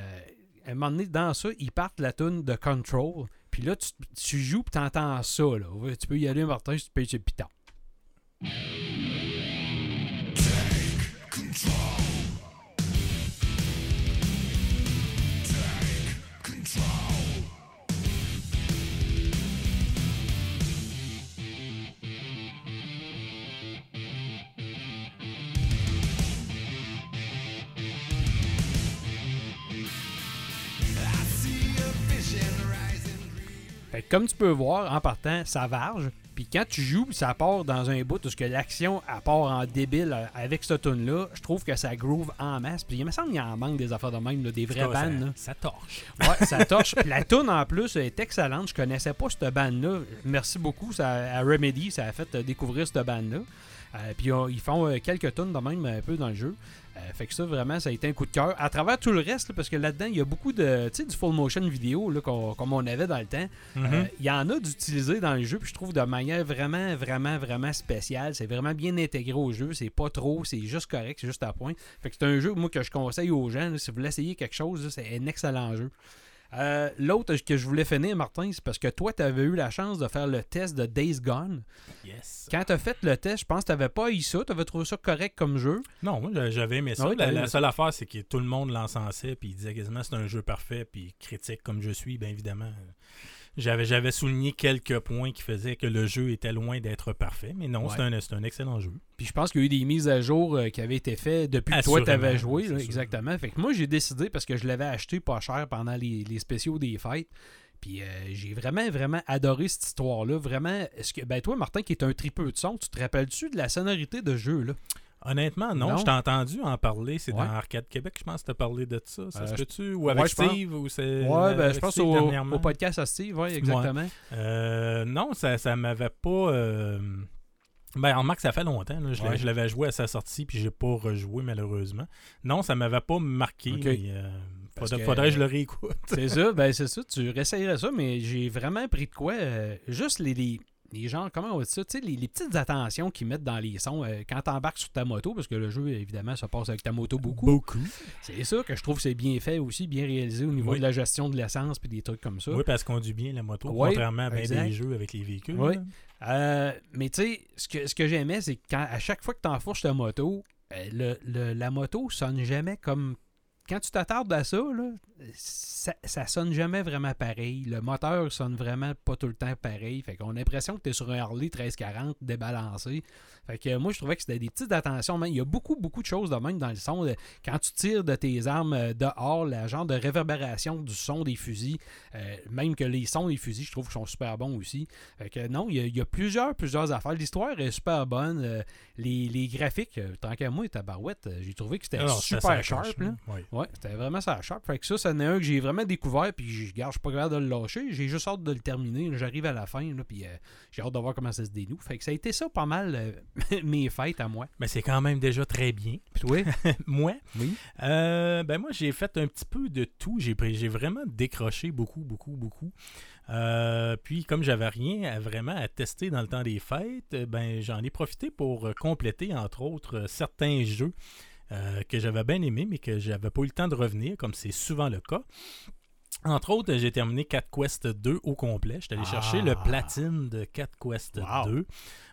[SPEAKER 2] à un moment donné, dans ça, ils partent la tune de Control. Puis là, tu, tu joues puis t'entends ça. Là. Tu peux y aller, Martin, si tu payes chez Piton. Comme tu peux voir, en partant, ça varge. Puis quand tu joues, ça part dans un bout où ce que l'action elle part en débile euh, avec ce tune là je trouve que ça groove en masse. Puis il me semble qu'il y en manque des affaires de même, là, des vraies bandes.
[SPEAKER 1] ça, ça torche.
[SPEAKER 2] Ouais, ça torche. La tune en plus est excellente. Je connaissais pas cette bande-là. Merci beaucoup ça, à Remedy, ça a fait euh, découvrir cette bande-là. Euh, puis euh, ils font euh, quelques tunes de même un peu dans le jeu. Euh, fait que ça, vraiment, ça a été un coup de cœur. À travers tout le reste, là, parce que là-dedans, il y a beaucoup de, tu sais, du full motion vidéo, là, comme on avait dans le temps.
[SPEAKER 1] Mhm.
[SPEAKER 2] Euh, Il y en a d'utilisés dans le jeu, puis je trouve de manière vraiment, vraiment, vraiment spéciale. C'est vraiment bien intégré au jeu. C'est pas trop, c'est juste correct, c'est juste à point. Fait que c'est un jeu, moi, que je conseille aux gens. si vous voulez essayer quelque chose, c'est un excellent jeu. Euh, L'autre que je voulais finir, Martin, c'est parce que toi, tu avais eu la chance de faire le test de Days Gone.
[SPEAKER 1] Yes.
[SPEAKER 2] Quand tu as fait le test, je pense que tu n'avais pas eu ça. Tu avais trouvé ça correct comme jeu.
[SPEAKER 1] Non, moi j'a- j'avais aimé ça.
[SPEAKER 2] Ah oui,
[SPEAKER 1] la, seule affaire, c'est que tout le monde l'encensait, puis il disait quasiment c'est un jeu parfait, puis critique comme je suis, bien évidemment. J'avais, j'avais souligné quelques points qui faisaient que le jeu était loin d'être parfait, mais non,
[SPEAKER 2] Ouais.
[SPEAKER 1] c'est, un, c'est un excellent jeu.
[SPEAKER 2] Puis je pense qu'il y a eu des mises à jour euh, qui avaient été faites depuis que toi, tu avais joué. là, exactement. Fait que moi, j'ai décidé parce que je l'avais acheté pas cher pendant les, les spéciaux des fêtes. Puis euh, j'ai vraiment, vraiment adoré cette histoire-là. Vraiment, est-ce que, ben toi, Martin, qui est un tripeux de son, tu te rappelles-tu de la sonorité de ce jeu-là?
[SPEAKER 1] Honnêtement, non,
[SPEAKER 2] Non?
[SPEAKER 1] je t'ai entendu en parler. C'est
[SPEAKER 2] Ouais.
[SPEAKER 1] dans Arcade Québec, je pense que tu as parlé de ça. Ça
[SPEAKER 2] Euh,
[SPEAKER 1] se peut-tu? Ou avec
[SPEAKER 2] Ouais.
[SPEAKER 1] Steve ou c'est,
[SPEAKER 2] Ouais, ben, je pense
[SPEAKER 1] Steve
[SPEAKER 2] au, au podcast à Steve, ouais, exactement.
[SPEAKER 1] Euh, non, ça ça m'avait pas. euh, Ben, remarque, ça fait longtemps. là. Je l'ai-
[SPEAKER 2] Ouais.
[SPEAKER 1] je l'avais joué à sa sortie, puis j'ai pas rejoué, malheureusement. Non, ça m'avait pas marqué.
[SPEAKER 2] Ok.
[SPEAKER 1] mais, euh,
[SPEAKER 2] Parce
[SPEAKER 1] faudrait,
[SPEAKER 2] que-
[SPEAKER 1] faudrait que je le réécoute.
[SPEAKER 2] C'est ça, ben c'est ça, tu réessayerais ça, mais j'ai vraiment pris de quoi. euh, juste les, les, les gens, comment on dit ça, tu sais, les, les petites attentions qu'ils mettent dans les sons euh, quand t'embarques sur ta moto, parce que le jeu, évidemment, se passe avec ta moto beaucoup.
[SPEAKER 1] Beaucoup.
[SPEAKER 2] C'est ça que je trouve que c'est bien fait aussi, bien réalisé au niveau
[SPEAKER 1] Oui.
[SPEAKER 2] de la gestion de l'essence puis des trucs comme ça.
[SPEAKER 1] Oui, parce qu'on conduit bien la moto, contrairement à bien des jeux avec les véhicules.
[SPEAKER 2] Oui. Euh, mais tu sais, ce que, ce que j'aimais, c'est que quand, à chaque fois que tu enfourches ta moto, euh, le, le- la moto sonne jamais comme. Quand tu t'attardes à ça, là, ça, ça sonne jamais vraiment pareil. Le moteur sonne vraiment pas tout le temps pareil. Fait qu'on a l'impression que tu es sur un Harley 1340 débalancé. Fait que moi, je trouvais que c'était des petites attentions. Il y a beaucoup, beaucoup de choses de même dans le son. Euh, Quand tu tires de tes armes euh, dehors, la genre de réverbération du son des fusils, euh, même que les sons des fusils, je trouve qu'ils sont super bons aussi. Fait que non, il y, a, il y a plusieurs, plusieurs affaires. L'histoire est super bonne. Les, les graphiques, tant qu'à moi, tabarouette, j'ai trouvé que c'était
[SPEAKER 1] ça,
[SPEAKER 2] super sharp. là.
[SPEAKER 1] là. Oui.
[SPEAKER 2] Ouais, c'était vraiment ça sharp. Fait que ça, c'en est un que j'ai vraiment découvert, puis je garde, je suis pas capable de le lâcher. J'ai juste hâte de le terminer. J'arrive à la fin, là, puis euh, j'ai hâte de voir comment ça se dénoue. Fait que ça a été ça pas mal euh, mes fêtes à moi.
[SPEAKER 1] Mais c'est quand même déjà très bien.
[SPEAKER 2] Puis toi?
[SPEAKER 1] moi,
[SPEAKER 2] oui.
[SPEAKER 1] Euh, ben moi, j'ai fait un petit peu de tout. J'ai, vraiment décroché beaucoup, beaucoup, beaucoup. Puis, comme j'avais rien à, vraiment à tester dans le temps des fêtes, ben j'en ai profité pour compléter, entre autres, certains jeux euh, que j'avais bien aimés, mais que j'avais pas eu le temps de revenir, comme c'est souvent le cas. Entre autres, j'ai terminé 4 Quest 2 au complet. J'étais allé chercher le
[SPEAKER 2] Ah.
[SPEAKER 1] platine de 4 Quest
[SPEAKER 2] Wow.
[SPEAKER 1] 2.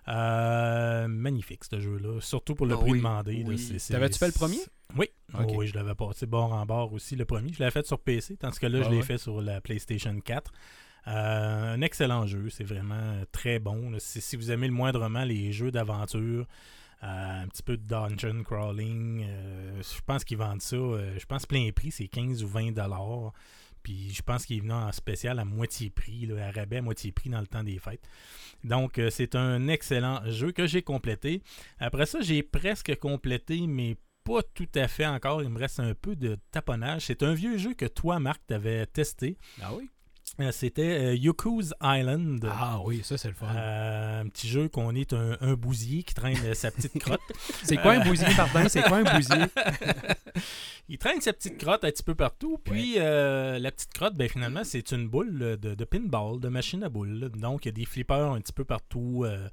[SPEAKER 1] Euh, magnifique, ce jeu-là. Surtout pour le
[SPEAKER 3] Ah
[SPEAKER 1] prix
[SPEAKER 3] oui,
[SPEAKER 1] demandé.
[SPEAKER 3] oui.
[SPEAKER 2] T'avais-tu fait le premier?
[SPEAKER 1] Oui. Oh oui, je l'avais passé bord en bord aussi, le premier. Je l'avais fait sur PC, tandis que là,
[SPEAKER 2] Ah
[SPEAKER 1] je l'ai
[SPEAKER 2] ouais.
[SPEAKER 1] fait sur la PlayStation 4. Euh, un excellent jeu, c'est vraiment très bon. Si, si vous aimez le moindrement les jeux d'aventure, un petit peu de dungeon crawling, euh, je pense qu'ils vendent ça. euh, je pense plein prix, c'est 15 ou 20 dollars. Puis je pense qu'il est venu en spécial à moitié prix, là, à rabais à moitié prix dans le temps des fêtes. Donc euh, c'est un excellent jeu que j'ai complété. Après ça, j'ai presque complété, mais pas tout à fait encore. Il me reste un peu de taponnage. C'est un vieux jeu que toi, Marc, t'avais testé.
[SPEAKER 2] Ah oui?
[SPEAKER 1] Euh, C'était euh, Yoku's Island.
[SPEAKER 2] Ah oui, ça c'est le fun.
[SPEAKER 1] Euh, un petit jeu qu'on est un, un bousier qui traîne sa petite crotte.
[SPEAKER 2] c'est quoi un bousier, pardon? C'est quoi un bousier?
[SPEAKER 1] Il traîne sa petite crotte un petit peu partout. Puis euh, la petite crotte, ben, finalement, c'est une boule de, de pinball, de machine à boules. Donc, il y a des flippers un petit peu partout euh,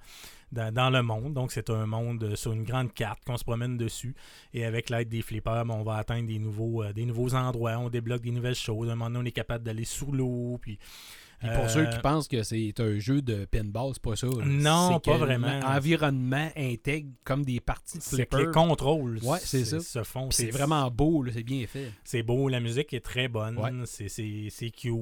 [SPEAKER 1] dans, dans le monde. Donc, c'est un monde euh, sur une grande carte qu'on se promène dessus. Et avec l'aide des flippers, ben, on va atteindre des nouveaux, euh, des nouveaux endroits. On débloque des nouvelles choses. À un moment donné, on est capable d'aller sous l'eau. Puis,
[SPEAKER 2] Puis pour
[SPEAKER 1] euh,
[SPEAKER 2] ceux qui pensent que c'est un jeu de pinball, c'est pas ça.
[SPEAKER 1] Non, pas vraiment.
[SPEAKER 2] L'environnement intègre comme des parties de flipper.
[SPEAKER 1] les contrôles
[SPEAKER 2] Ouais, c'est ça.
[SPEAKER 1] se font.
[SPEAKER 2] C'est vraiment beau, c'est bien fait.
[SPEAKER 1] C'est beau, la musique est très bonne,
[SPEAKER 2] Ouais.
[SPEAKER 1] c'est cute.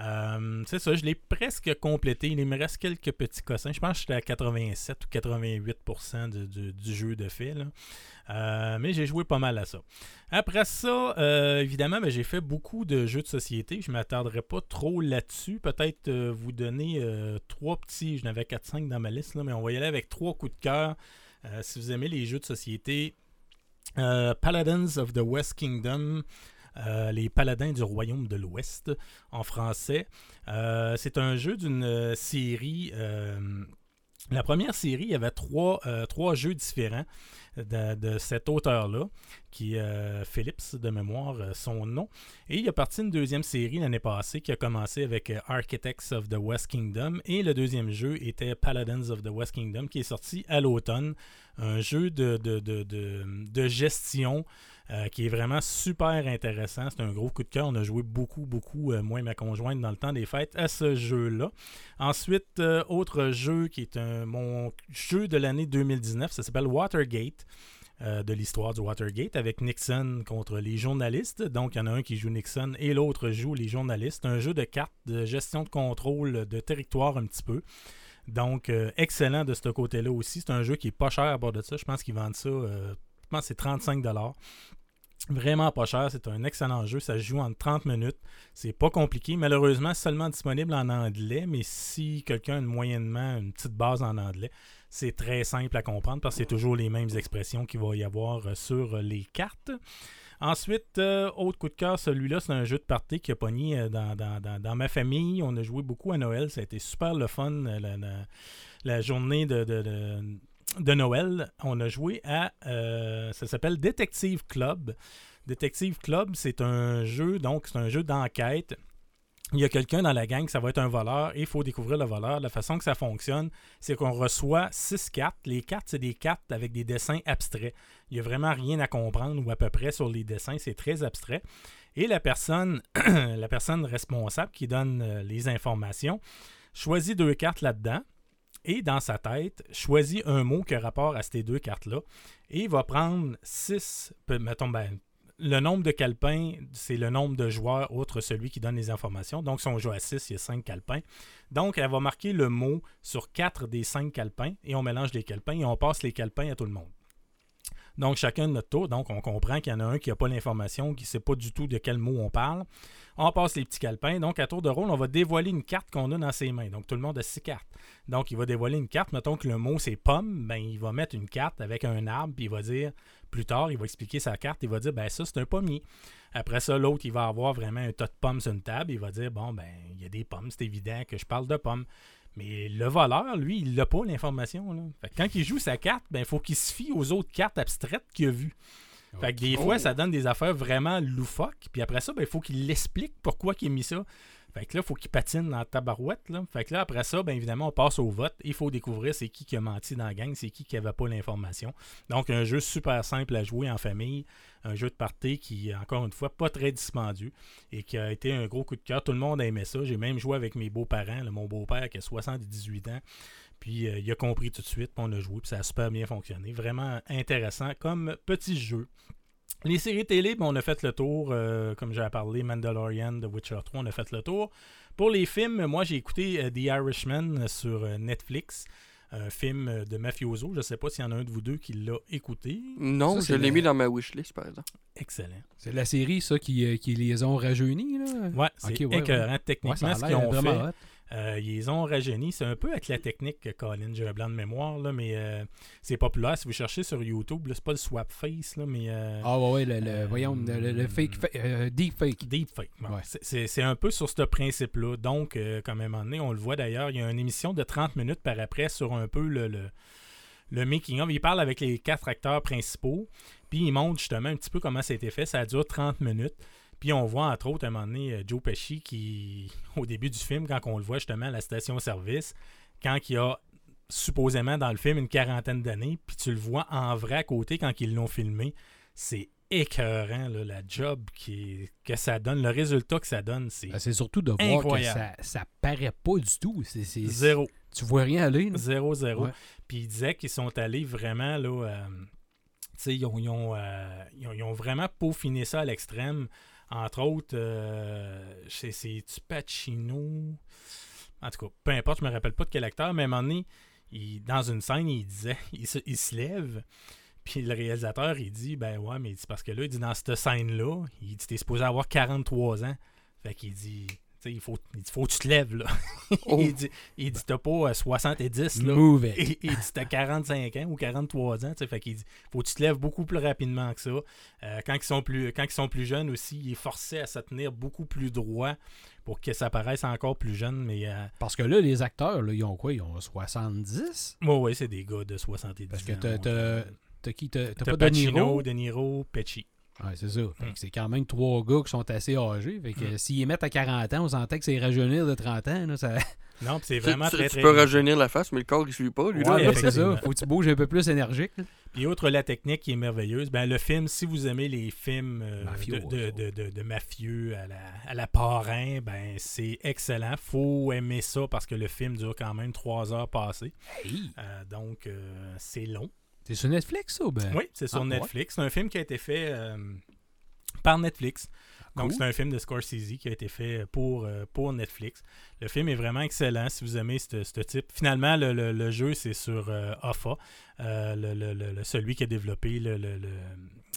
[SPEAKER 1] Euh, c'est ça, je l'ai presque complété. Il me reste quelques petits cossins. Je pense que j'étais à 87 ou 88% du, du- du jeu de fait. Euh, mais j'ai joué pas mal à ça. Après ça, euh, évidemment, ben, j'ai fait beaucoup de jeux de société. Je ne m'attarderai pas trop là-dessus. Peut-être vous donner trois petits. Je n'avais 4-5 dans ma liste, là, mais on va y aller avec trois coups de cœur. Si vous aimez les jeux de société, Paladins of the West Kingdom. Euh, les Paladins du Royaume de l'Ouest en français. Euh, c'est un jeu d'une euh, série. la première série, il y avait trois, jeux différents de, cet auteur-là, qui est euh, Phillips, de mémoire, son nom. Et il a parti une deuxième série l'année passée qui a commencé avec Architects of the West Kingdom. Et le deuxième jeu était Paladins of the West Kingdom, qui est sorti à l'automne. Un jeu de gestion euh, qui est vraiment super intéressant. C'est un gros coup de cœur. On a joué beaucoup, beaucoup, euh, moi et ma conjointe, dans le temps des fêtes, à ce jeu-là. Ensuite, euh, autre jeu qui est un, mon jeu de l'année 2019, ça s'appelle Watergate. de l'histoire du Watergate avec Nixon contre les journalistes. Donc, il y en a un qui joue Nixon et l'autre joue les journalistes. Un jeu de cartes de gestion de contrôle de territoire un petit peu. Donc, excellent de ce côté-là aussi. C'est un jeu qui est pas cher à bord de ça. Je pense qu'ils vendent ça, c'est 35 Vraiment pas cher, c'est un excellent jeu, ça se joue en 30 minutes. C'est pas compliqué, malheureusement seulement disponible en anglais, mais si quelqu'un a moyennement une petite base en anglais, c'est très simple à comprendre parce que c'est toujours les mêmes expressions qu'il va y avoir euh, sur les cartes. Ensuite, euh, autre coup de cœur, celui-là, c'est un jeu de party qui a pogné euh, dans, dans- ma famille. On a joué beaucoup à Noël. Ça a été super le fun, la, journée de- de Noël. On a joué à... euh, ça s'appelle Detective Club. Detective Club, c'est un jeu, donc c'est un jeu d'enquête. Il y a quelqu'un dans la gang, ça va être un voleur, et il faut découvrir le voleur. La façon que ça fonctionne, c'est qu'on reçoit six cartes. Les cartes, c'est des cartes avec des dessins abstraits. Il n'y a vraiment rien à comprendre ou à peu près sur les dessins, c'est très abstrait. Et la personne, la personne responsable qui donne euh, les informations choisit deux cartes là-dedans et dans sa tête, choisit un mot qui a rapport à ces deux cartes-là et va prendre six, peu- mettons, ben, le nombre de calepins, c'est le nombre de joueurs outre celui qui donne les informations. Donc, si on joue à 6, il y a 5 calepins. Donc, elle va marquer le mot sur 4 des 5 calepins et on mélange les calepins et on passe les calepins à tout le monde. Donc, chacun de notre tour. Donc, on comprend qu'il y en a un qui n'a pas l'information, qui ne sait pas du tout de quel mot on parle. On passe les petits calepins. Donc, à tour de rôle, on va dévoiler une carte qu'on a dans ses mains. Donc, tout le monde a six cartes. Donc, il va dévoiler une carte. Mettons que le mot, c'est pomme. Ben, il va mettre une carte avec un arbre, puis il va dire, plus tard, il va expliquer sa carte. Il va dire, ben, ça, c'est un pommier. Après ça, l'autre, il va avoir vraiment un tas de pommes sur une table. Il va dire, bon, ben, il y a des pommes. C'est évident que je parle de pommes. Mais le voleur, lui, il n'a pas l'information. quand il joue sa carte, ben, il faut qu'il se fie aux autres cartes abstraites qu'il a vues. Fait que des fois,
[SPEAKER 3] Oh.
[SPEAKER 1] ça donne des affaires vraiment loufoques. Puis après ça, ben, il faut qu'il l'explique pourquoi il a mis ça. Fait que là, il faut qu'il patine dans la tabarouette. Là. Fait que là, après ça, bien évidemment, on passe au vote. Il faut découvrir c'est qui qui a menti dans la gang, c'est qui qui n'avait pas l'information. Donc, un jeu super simple à jouer en famille. Un jeu de party qui, encore une fois, pas très dispendieux et qui a été un gros coup de cœur. Tout le monde a aimé ça. J'ai même joué avec mes beaux-parents. Mon beau-père qui a 78 ans. Puis euh, il a compris tout de suite, on a joué, puis ça a super bien fonctionné. Vraiment intéressant comme petit jeu. Les séries télé, ben, on a fait le tour, euh, comme j'ai parlé, Mandalorian, The Witcher 3, on a fait le tour. Pour les films, moi j'ai écouté euh, The Irishman sur euh, Netflix, un film de mafioso. Je ne sais pas s'il y en a un de vous deux qui l'a écouté.
[SPEAKER 3] Non,
[SPEAKER 2] Ça,
[SPEAKER 3] je l'ai
[SPEAKER 2] le-
[SPEAKER 3] mis dans ma wishlist, par exemple.
[SPEAKER 1] Excellent.
[SPEAKER 2] C'est la série, ça, qui, euh, qui les ont rajeunis, là?
[SPEAKER 1] Ouais, c'est
[SPEAKER 2] ouais,
[SPEAKER 1] écœurant.
[SPEAKER 2] Ouais,
[SPEAKER 1] Techniquement,
[SPEAKER 2] ça a
[SPEAKER 1] ce qu'ils ont
[SPEAKER 2] vraiment
[SPEAKER 1] fait,
[SPEAKER 2] hot.
[SPEAKER 1] Euh, ils ont rajeuni. C'est un peu avec la technique que Colin, j'ai un blanc de mémoire, là, mais euh, c'est populaire. Si vous cherchez sur YouTube, c'est pas le swap face, là, mais euh,
[SPEAKER 2] Ah ouais, ouais, le, le- voyons, le, fake, fa- euh, deep fake.
[SPEAKER 1] Ouais. C'est- un peu sur ce principe-là. Donc, un moment donné, on le voit d'ailleurs, il y a une émission de 30 minutes par après sur un peu le, le, le making-of. Il parle avec les quatre acteurs principaux, puis il montre justement un petit peu comment ça a été fait. Ça dure 30 minutes. Puis on voit entre autres à un moment donné euh, Joe Pesci qui, au début du film, quand on le voit justement à la station-service, quand il a supposément dans le film une quarantaine d'années, puis tu le vois en vrai à côté quand ils l'ont filmé, c'est écœurant là, la job qui, que ça donne, le résultat que ça donne, c'est
[SPEAKER 2] Ben, c'est surtout de voir
[SPEAKER 1] Incroyable.
[SPEAKER 2] que ça, ça paraît pas du tout. C'est, c'est-
[SPEAKER 1] zéro.
[SPEAKER 2] Tu vois rien aller. là.
[SPEAKER 1] Zéro, zéro.
[SPEAKER 2] Ouais.
[SPEAKER 1] Puis ils disaient qu'ils sont allés vraiment, là, euh, tu sais, ils ont, ils, ont, euh, ils ont- ils ont vraiment peaufiné ça à l'extrême. Entre autres, euh, c'est c'est-tu Pacino? En tout cas, peu importe, je me rappelle pas de quel acteur, mais à un moment donné, il- dans une scène, il disait, il se, il se lève, puis le réalisateur, il dit, ben ouais, mais c'est parce que là, il dit, dans cette scène-là, il dit, t'es supposé avoir 43 ans. Fait qu'il dit, il faut, il dit, faut que tu te lèves, là.
[SPEAKER 3] Oh.
[SPEAKER 1] il dit, il dit t'as pas euh, 70, là.
[SPEAKER 2] Move it.
[SPEAKER 1] Et, il dit t'as 45 ans ou 43 ans, fait qu'il dit faut que tu te lèves beaucoup plus rapidement que ça. Euh, quand, ils sont plus, quand ils sont plus jeunes aussi, il est forcé à se tenir beaucoup plus droit pour que ça paraisse encore plus jeune. Mais euh,
[SPEAKER 2] Parce que là, les acteurs, là, ils ont quoi? Ils ont 70?
[SPEAKER 1] ouais, ouais, c'est des gars de 70
[SPEAKER 2] Parce que t'as- t'as-
[SPEAKER 1] euh,
[SPEAKER 2] T'as qui? T'as, pas De Niro?
[SPEAKER 1] Pacino, De Niro, Pesci.
[SPEAKER 2] Ouais, c'est ça. Fait que
[SPEAKER 1] Mm.
[SPEAKER 2] c'est quand même trois gars qui sont assez âgés. Fait que
[SPEAKER 1] Mm.
[SPEAKER 2] s'ils les mettent à 40 ans, on s'entend que c'est rajeunir de 30 ans. Là, ça...
[SPEAKER 1] Non, c'est vraiment
[SPEAKER 3] tu-
[SPEAKER 1] très
[SPEAKER 3] tu
[SPEAKER 1] très.
[SPEAKER 3] peux rajeunir la face, mais le corps, il suit pas, lui.
[SPEAKER 1] Ouais,
[SPEAKER 2] c'est ça. Faut que tu bouges un peu plus énergique. là.
[SPEAKER 1] Puis outre la technique qui est merveilleuse, ben le film, si vous aimez les films euh,
[SPEAKER 2] Mafieux,
[SPEAKER 1] de, de, de- de- de mafieux à la, à la parrain, ben c'est excellent. Faut aimer ça parce que le film dure quand même trois heures passées.
[SPEAKER 2] Hey!
[SPEAKER 1] Euh, donc euh, c'est long.
[SPEAKER 2] C'est sur Netflix, ça? ou Ben?
[SPEAKER 1] Oui, c'est sur
[SPEAKER 2] Ah, ouais.
[SPEAKER 1] Netflix. C'est un film qui a été fait euh, par Netflix. Donc,
[SPEAKER 2] Cool.
[SPEAKER 1] c'est un film de Scorsese qui a été fait pour, euh, pour Netflix. Le film est vraiment excellent si vous aimez ce type. Finalement, le, le- le jeu, c'est sur euh, AFA, euh, le, le- le- le- celui qui a développé le, le- le-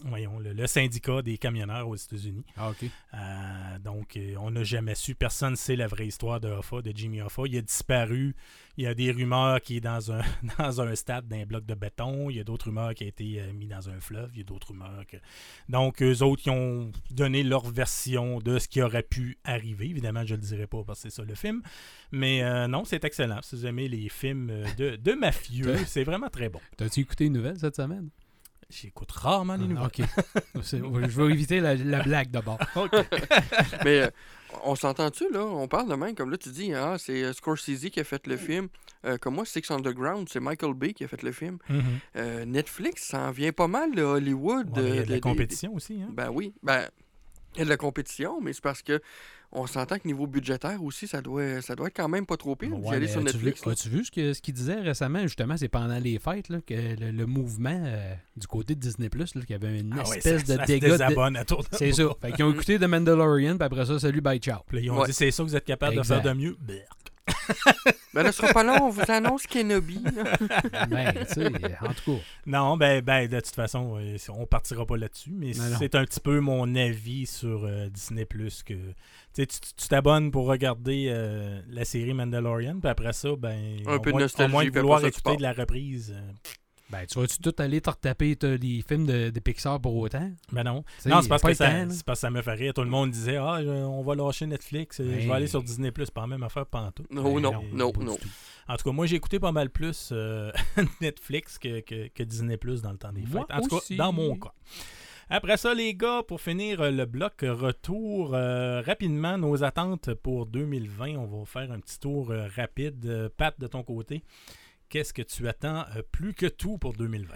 [SPEAKER 1] voyons, le, syndicat des camionneurs aux États-Unis.
[SPEAKER 2] Ah, ok.
[SPEAKER 1] Euh, donc, euh, on n'a jamais su. Personne ne sait la vraie histoire de Hoffa, de Jimmy Hoffa. Il a disparu. Il y a des rumeurs qu'il est dans un, dans un stade d'un bloc de béton. Il y a d'autres rumeurs qu'il a été euh, mis dans un fleuve. Il y a d'autres rumeurs que. Donc, eux autres, qui ont donné leur version de ce qui aurait pu arriver. Évidemment, je ne le dirai pas parce que c'est ça le film. Mais euh, non, c'est excellent. Si vous aimez les films euh, de, de mafieux, c'est vraiment très bon.
[SPEAKER 2] T'as-tu écouté une nouvelle cette semaine?
[SPEAKER 1] J'écoute rarement les nouvelles.
[SPEAKER 2] Ok. Je vais éviter la, la blague d'abord.
[SPEAKER 3] Mais euh, on s'entend-tu, là? On parle de même, comme là, tu dis, ah, c'est euh, Scorsese qui a fait le film. Euh, comme moi, Six Underground, c'est Michael Bay qui a fait le film.
[SPEAKER 1] Mhm.
[SPEAKER 3] Euh, Netflix, ça en vient pas mal de Hollywood.
[SPEAKER 1] Ouais, il y a de la
[SPEAKER 3] des-
[SPEAKER 1] compétition aussi. Hein?
[SPEAKER 3] Ben oui. Ben, il y a de la compétition, mais c'est parce que on s'entend que niveau budgétaire aussi, ça doit, ça doit être quand même pas trop pire d'y
[SPEAKER 2] Ouais,
[SPEAKER 3] aller sur
[SPEAKER 2] as-tu
[SPEAKER 3] Netflix.
[SPEAKER 2] vu, as-tu vu ce que- ce qu'il disait récemment? Justement, c'est pendant les fêtes là, que le, le mouvement euh, du côté de Disney Plus, qu'il y avait une
[SPEAKER 1] Ah ouais,
[SPEAKER 2] espèce
[SPEAKER 1] ça-
[SPEAKER 2] de
[SPEAKER 1] ça
[SPEAKER 2] dégâts. de- C'est ça. Fait qu'ils ont écouté The Mandalorian, puis après ça, salut, bye, ciao.
[SPEAKER 1] Puis là, ils ont
[SPEAKER 3] Ouais.
[SPEAKER 1] dit c'est ça que vous êtes capable de faire de mieux.
[SPEAKER 3] Ben là, ce sera pas long, on vous annonce Kenobi.
[SPEAKER 2] ben, tu sais, en tout cas.
[SPEAKER 1] Non, ben, ben, de toute façon, euh, on partira pas là-dessus, mais
[SPEAKER 2] non.
[SPEAKER 1] c'est un petit peu mon avis sur euh, Disney Plus que tu t'abonnes pour regarder euh, la série Mandalorian, puis après ça, ben,
[SPEAKER 3] Un
[SPEAKER 1] au
[SPEAKER 3] peu de
[SPEAKER 1] moins-
[SPEAKER 3] nostalgie,
[SPEAKER 1] vouloir
[SPEAKER 3] ça,
[SPEAKER 1] écouter de la reprise. euh,
[SPEAKER 2] Ben, tu vas-tu tout aller te retaper t'as les films de, de Pixar pour autant?
[SPEAKER 1] ben non. Non, c'est parce,
[SPEAKER 2] pas
[SPEAKER 1] que ça,
[SPEAKER 2] temps, là.
[SPEAKER 1] c'est parce que ça me fait rire. Tout le monde disait Ah, je- on va lâcher Netflix, euh, je vais
[SPEAKER 2] Ouais.
[SPEAKER 1] aller sur Disney Plus, pas la même affaire pendant tout.
[SPEAKER 3] Non,
[SPEAKER 2] Ben
[SPEAKER 3] non,
[SPEAKER 1] non,
[SPEAKER 3] non,
[SPEAKER 2] pas
[SPEAKER 3] non.
[SPEAKER 2] tout.
[SPEAKER 1] En tout cas, moi, j'ai écouté pas mal plus euh, Netflix que, que- que Disney Plus dans le temps des fêtes.
[SPEAKER 2] Moi
[SPEAKER 1] en tout cas,
[SPEAKER 2] aussi.
[SPEAKER 1] dans mon cas. Après ça, les gars, pour finir euh, le bloc retour, euh, rapidement, nos attentes pour 2020. On va faire un petit tour euh, rapide. Pat, de ton côté, qu'est-ce que tu attends euh, plus que tout pour 2020?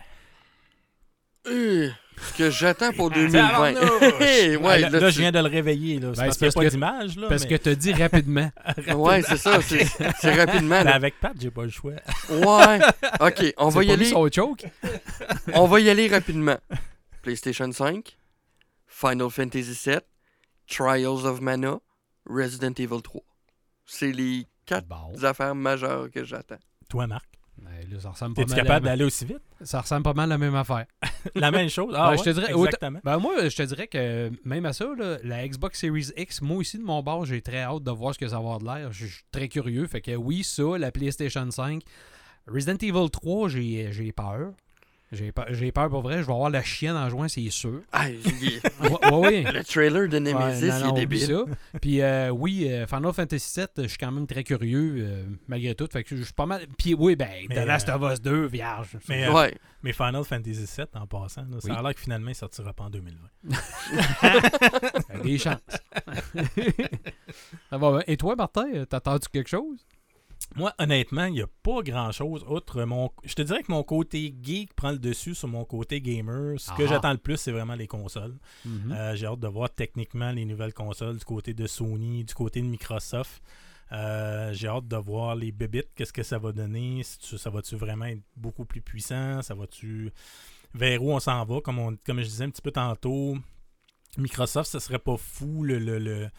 [SPEAKER 3] Euh, ce que j'attends pour
[SPEAKER 1] Tabarnouche!
[SPEAKER 3] 2020. Hey, ouais,
[SPEAKER 1] Ah, là,
[SPEAKER 3] là,
[SPEAKER 1] là,
[SPEAKER 3] tu-
[SPEAKER 1] je viens de le réveiller. Là. C'est
[SPEAKER 2] Ben,
[SPEAKER 1] parce
[SPEAKER 2] c'est
[SPEAKER 1] qu'il n'y a
[SPEAKER 2] parce
[SPEAKER 1] pas
[SPEAKER 2] que-
[SPEAKER 1] d'image.
[SPEAKER 2] Parce
[SPEAKER 1] mais-
[SPEAKER 2] que t'as dit rapidement.
[SPEAKER 3] Ouais, c'est ça. C'est rapidement. Là.
[SPEAKER 1] avec Pat, j'ai pas le choix.
[SPEAKER 3] Ouais. OK, on va y aller.
[SPEAKER 2] mis son choke?
[SPEAKER 3] On va y aller rapidement. PlayStation 5, Final Fantasy VII, Trials of Mana, Resident Evil 3. C'est les quatre
[SPEAKER 2] Bon.
[SPEAKER 3] affaires majeures que j'attends.
[SPEAKER 1] Toi, Marc,
[SPEAKER 2] Ben, là, ça ressemble pas mal
[SPEAKER 1] capable d'aller aussi vite?
[SPEAKER 2] Ça ressemble pas mal à la même affaire.
[SPEAKER 1] La même chose? Ah,
[SPEAKER 2] Ben, je te dirais, autant-
[SPEAKER 1] exactement.
[SPEAKER 2] Ben moi, je te dirais que même à ça, là, la Xbox Series X, moi aussi de mon bord, j'ai très hâte de voir ce que ça va avoir de l'air. Je suis très curieux. Fait que oui, ça, la PlayStation 5. Resident Evil 3, j'ai j'ai peur. J'ai peur, j'ai peur pour vrai. Je vais avoir la chienne en juin, c'est sûr.
[SPEAKER 3] Ah,
[SPEAKER 2] Ouais, ouais, ouais.
[SPEAKER 3] le trailer de Nemesis,
[SPEAKER 2] Ouais, non,
[SPEAKER 3] il est débile.
[SPEAKER 2] ça. Puis euh, oui, euh, Final Fantasy VII, je suis quand même très curieux euh, malgré tout. Fait que je suis pas mal. Puis oui, ben,
[SPEAKER 1] Mais,
[SPEAKER 2] The Last of Us 2, vierge.
[SPEAKER 1] mais, euh,
[SPEAKER 3] Ouais.
[SPEAKER 1] Mais Final Fantasy VII, en passant, là, ça
[SPEAKER 2] Oui.
[SPEAKER 1] a l'air que finalement, il sortira pas en 2020.
[SPEAKER 2] Ça a des chances. Ça va bien. Et toi, Martin, t'attends-tu quelque chose?
[SPEAKER 1] Moi, honnêtement, il n'y a pas grand-chose outre mon... Je te dirais que mon côté geek prend le dessus sur mon côté gamer. Ce que
[SPEAKER 2] Ah.
[SPEAKER 1] j'attends le plus, c'est vraiment les consoles.
[SPEAKER 2] Mhm.
[SPEAKER 1] Euh, J'ai hâte de voir techniquement les nouvelles consoles du côté de Sony, du côté de Microsoft. Euh, J'ai hâte de voir les bébites, qu'est-ce que ça va donner. Ça va-tu vraiment être beaucoup plus puissant? Ça va-tu... Vers où on s'en va? Comme, on- comme je disais un petit peu tantôt, Microsoft, ce serait pas fou le, le, le,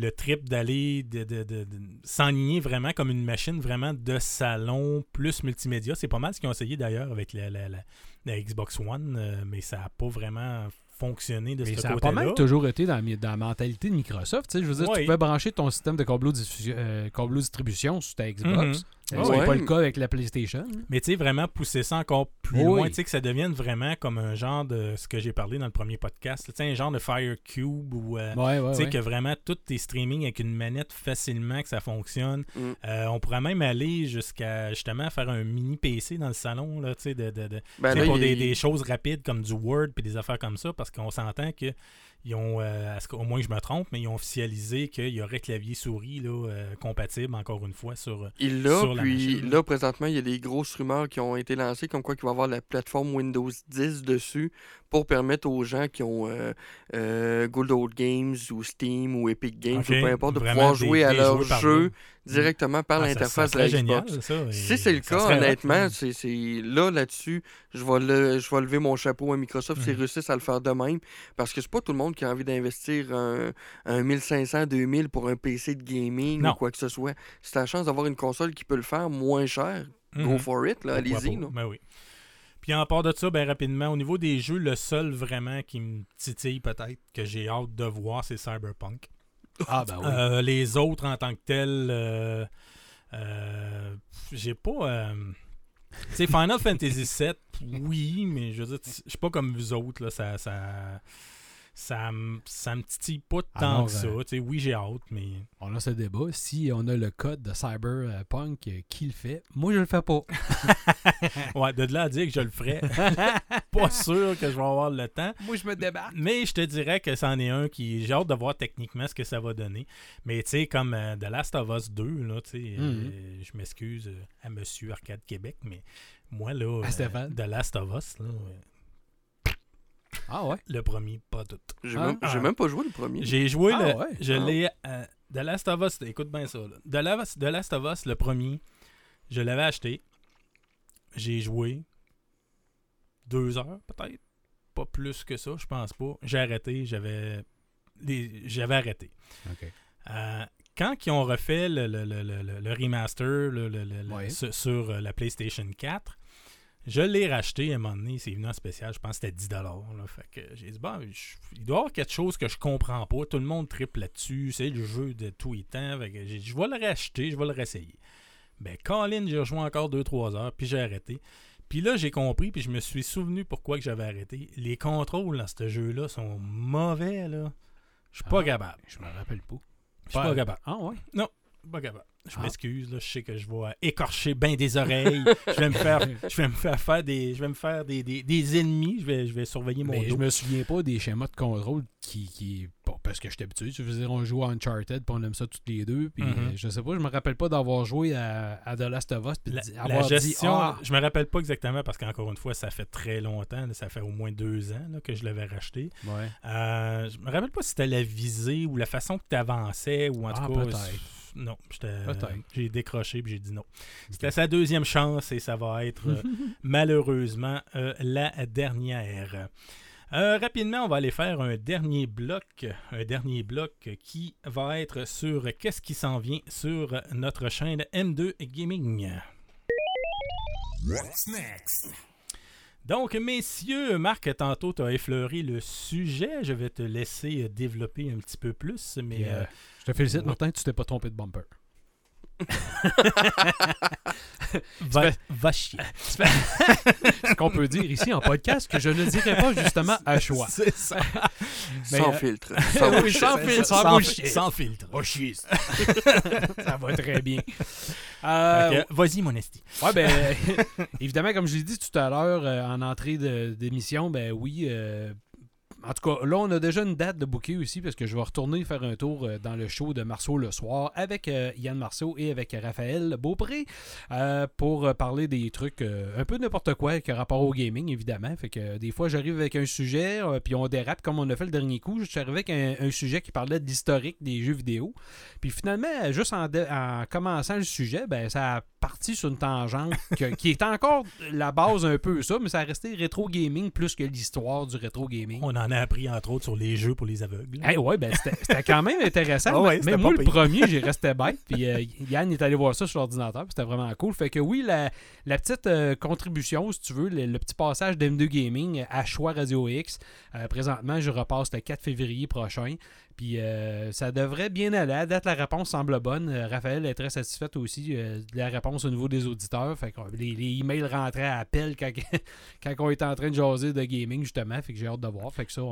[SPEAKER 1] le trip d'aller de, de, de- de s'enligner vraiment comme une machine vraiment de salon plus multimédia. C'est pas mal ce qu'ils ont essayé d'ailleurs avec la, la, la- la Xbox One, euh, mais ça n'a pas vraiment fonctionné de
[SPEAKER 2] Mais
[SPEAKER 1] ce
[SPEAKER 2] ça a
[SPEAKER 1] côté-là.
[SPEAKER 2] pas mal toujours été dans, la mentalité de Microsoft. Je veux dire,
[SPEAKER 1] Ouais.
[SPEAKER 2] tu pouvais brancher ton système de diffusion- euh, distribution sur ta Xbox.
[SPEAKER 1] Mhm.
[SPEAKER 2] Euh,
[SPEAKER 1] Ouais,
[SPEAKER 2] Ce n'est
[SPEAKER 3] ouais.
[SPEAKER 2] pas le cas avec la PlayStation.
[SPEAKER 1] Mais tu sais, vraiment pousser ça encore plus
[SPEAKER 2] Oui.
[SPEAKER 1] loin, tu sais, que ça devienne vraiment comme un genre de ce que j'ai parlé dans le premier podcast, tu sais, un genre de Fire Cube ou euh,
[SPEAKER 2] Ouais, ouais,
[SPEAKER 1] tu sais,
[SPEAKER 2] ouais.
[SPEAKER 1] que vraiment tout tes streaming avec une manette facilement, que ça fonctionne.
[SPEAKER 3] Mm.
[SPEAKER 1] Euh, on pourrait même aller jusqu'à justement faire un mini PC dans le salon, là, tu sais, de, de, de-
[SPEAKER 3] Ben là,
[SPEAKER 1] pour
[SPEAKER 3] il-
[SPEAKER 1] des, des choses rapides comme du Word puis des affaires comme ça, parce qu'on s'entend que ils ont, euh, à ce qu'au moins je me trompe, mais ils ont officialisé qu'il y aurait clavier souris là, euh, compatible encore une fois sur. euh,
[SPEAKER 3] Il l'a,
[SPEAKER 1] sur la
[SPEAKER 3] puis
[SPEAKER 1] machine.
[SPEAKER 3] là, présentement, il y a des grosses rumeurs qui ont été lancées, comme quoi qu'il va y avoir la plateforme Windows 10 dessus pour permettre aux gens qui ont euh, euh, Good Old Games ou Steam ou Epic Games ou peu importe, de
[SPEAKER 1] vraiment
[SPEAKER 3] pouvoir
[SPEAKER 1] des-
[SPEAKER 3] jouer à
[SPEAKER 1] des
[SPEAKER 3] leur jeu directement par
[SPEAKER 1] Ah,
[SPEAKER 3] l'interface de la Xbox.
[SPEAKER 1] ça,
[SPEAKER 3] Si c'est le cas, honnêtement,
[SPEAKER 1] hein.
[SPEAKER 3] c'est c'est- là, là-dessus, je vais, le- je vais lever mon chapeau à Microsoft s'ils
[SPEAKER 1] Mhm.
[SPEAKER 3] réussissent à le faire de même. Parce que c'est pas tout le monde qui a envie d'investir un, un 1500, 2000 pour un PC de gaming
[SPEAKER 1] Non.
[SPEAKER 3] ou quoi que ce soit. Si t'as la chance d'avoir une console qui peut le faire moins cher, go
[SPEAKER 1] Mhm.
[SPEAKER 3] for it, allez-y.
[SPEAKER 1] Ben oui. Puis en part de ça, ben rapidement, au niveau des jeux, le seul vraiment qui me titille peut-être, que j'ai hâte de voir, c'est Cyberpunk.
[SPEAKER 2] Ah, ben oui.
[SPEAKER 1] Euh, les autres en tant que tels, euh, euh, j'ai pas. euh, tu sais, Final Fantasy VII, oui, mais je veux dire, je suis pas comme vous autres, là, ça. ça ça me, ça me titille pas tant
[SPEAKER 2] Alors,
[SPEAKER 1] que ça.
[SPEAKER 2] euh,
[SPEAKER 1] Tu sais, oui, j'ai hâte, mais.
[SPEAKER 2] On a ce débat. Si on a le code de Cyberpunk, euh, qui le fait? Moi, je le fais pas.
[SPEAKER 1] Ouais, de là à dire que je le ferais, pas sûr que je vais avoir le temps.
[SPEAKER 2] Moi, je me débat.
[SPEAKER 1] Mais je te dirais que c'en est un qui. J'ai hâte de voir techniquement ce que ça va donner. Mais tu sais, comme euh, The Last of Us 2, là, tu sais, euh,
[SPEAKER 2] Mhm.
[SPEAKER 1] je m'excuse à Monsieur Arcade Québec, mais moi, là, euh. The Last of Us, là,
[SPEAKER 2] Ah ouais?
[SPEAKER 1] le premier, pas tout.
[SPEAKER 3] J'ai
[SPEAKER 2] Ah.
[SPEAKER 3] même,
[SPEAKER 1] Ah.
[SPEAKER 3] même pas joué le premier.
[SPEAKER 1] J'ai joué,
[SPEAKER 2] Ah
[SPEAKER 1] le,
[SPEAKER 2] ouais?
[SPEAKER 1] je
[SPEAKER 3] Ah.
[SPEAKER 1] l'ai. euh, The Last of Us, écoute bien ça. Là. The, Last, The Last of Us, le premier, je l'avais acheté. J'ai joué deux heures, peut-être. Pas plus que ça, je pense pas. J'ai arrêté, j'avais. J'avais arrêté.
[SPEAKER 2] OK.
[SPEAKER 1] Euh, quand ils ont refait le, le- le- le- remaster le- le- le- le-
[SPEAKER 2] Ouais.
[SPEAKER 1] sur, sur, euh, la PlayStation 4, je l'ai racheté à un moment donné. C'est venu en spécial, je pense que c'était 10 là. Fait que j'ai dit, bon, je- il doit y avoir quelque chose que je comprends pas. Tout le monde triple là-dessus. C'est le jeu de tous les temps. Fait que j'ai dit, je vais le racheter, je vais le réessayer. Ben, Colin, j'ai rejoué encore 2-3 heures, puis j'ai arrêté. Puis là, j'ai compris, puis je me suis souvenu pourquoi que j'avais arrêté. Les contrôles dans ce jeu-là sont mauvais, là. Je suis pas
[SPEAKER 2] Ah.
[SPEAKER 1] capable.
[SPEAKER 2] Je me rappelle pas.
[SPEAKER 1] Je suis pas capable.
[SPEAKER 2] Ah ouais?
[SPEAKER 1] Capable. Je
[SPEAKER 2] Ah.
[SPEAKER 1] m'excuse, là, je sais que je vais écorcher bien des oreilles. je vais me faire, je vais me faire faire des, je vais me faire des, des, des ennemis. Je vais, je vais surveiller mon
[SPEAKER 2] Mais je me souviens pas des schémas de contrôle qui. qui bon, parce que j'étais habitué. Je veux dire, on joue à Uncharted, puis on aime ça toutes les deux. Puis
[SPEAKER 1] Mhm.
[SPEAKER 2] euh, je sais pas, je me rappelle pas d'avoir joué à, à The Last of Us. Puis
[SPEAKER 1] La,
[SPEAKER 2] avoir
[SPEAKER 1] gestion,
[SPEAKER 2] dit, ah,
[SPEAKER 1] je me rappelle pas exactement parce qu'encore une fois, ça fait très longtemps. là, ça fait au moins deux ans là, que je l'avais racheté.
[SPEAKER 2] ouais.
[SPEAKER 1] Euh, je me rappelle pas si c'était la visée ou la façon que tu avançais ou en
[SPEAKER 2] Ah,
[SPEAKER 1] tout cas. Non, j'étais-
[SPEAKER 2] Peut-être.
[SPEAKER 1] j'ai décroché puis j'ai dit non. C'était sa deuxième chance et ça va être euh, malheureusement euh, la dernière. Euh, rapidement, on va aller faire un dernier bloc, un dernier bloc qui va être sur qu'est-ce qui s'en vient sur notre chaîne M2 Gaming.
[SPEAKER 4] What's next?
[SPEAKER 1] Donc, messieurs, Marc, tantôt, tu as effleuré le sujet. Je vais te laisser euh, développer un petit peu plus, mais euh,
[SPEAKER 2] euh, je te félicite,
[SPEAKER 1] ouais.
[SPEAKER 2] Martin, tu t'es pas trompé de bumper.
[SPEAKER 1] Va, va chier.
[SPEAKER 2] Ce qu'on peut dire ici en podcast que je ne dirais pas justement à choix.
[SPEAKER 1] C'est ça.
[SPEAKER 2] Mais,
[SPEAKER 3] sans
[SPEAKER 2] euh,
[SPEAKER 3] filtre. Sans
[SPEAKER 2] oui,
[SPEAKER 3] bullshit.
[SPEAKER 2] sans filtre, sans
[SPEAKER 1] sans,
[SPEAKER 2] bullshit.
[SPEAKER 1] sans filtre.
[SPEAKER 2] Oh, chier. ça va très bien. Euh,
[SPEAKER 1] Vas-y, mon esti.
[SPEAKER 2] Ouais, ben, évidemment, comme je l'ai dit tout à l'heure euh, en entrée de- d'émission, ben oui. En tout cas, là, on a déjà une date de booker aussi parce que je vais retourner faire un tour euh, dans le show de Marceau le soir avec euh, Yann Marceau et avec Raphaël Beaupré euh, pour parler des trucs un peu n'importe quoi qui a rapport au gaming, évidemment. Fait que des fois, j'arrive avec un sujet puis on dérape comme on a fait le dernier coup. Je suis arrivé avec un, sujet qui parlait de l'historique des jeux vidéo. Puis finalement, juste en commençant le sujet, ben, ça a parti sur une tangente que- qui est encore la base un peu ça, mais ça a resté rétro gaming plus que l'histoire du rétro gaming.
[SPEAKER 1] On en a appris, entre autres, sur les jeux pour les aveugles.
[SPEAKER 2] Eh ouais, ben c'était quand même intéressant.
[SPEAKER 1] Ah ouais,
[SPEAKER 2] mais moi, le premier, j'ai resté bête. Puis euh, Yann est allé voir ça sur l'ordinateur. C'était vraiment cool. Fait que oui, la, la petite euh, contribution, si tu veux, le, le petit passage d'M2 Gaming à choix Radio X. euh, présentement, je repasse le 4 février prochain. Puis euh, ça devrait bien aller. À date, la réponse semble bonne. Euh, Raphaël est très satisfaite aussi euh, de la réponse au niveau des auditeurs. Fait que euh, les, emails rentraient à appel quand, quand on était en train de jaser de gaming, justement. Fait que j'ai hâte de voir. Fait que ça,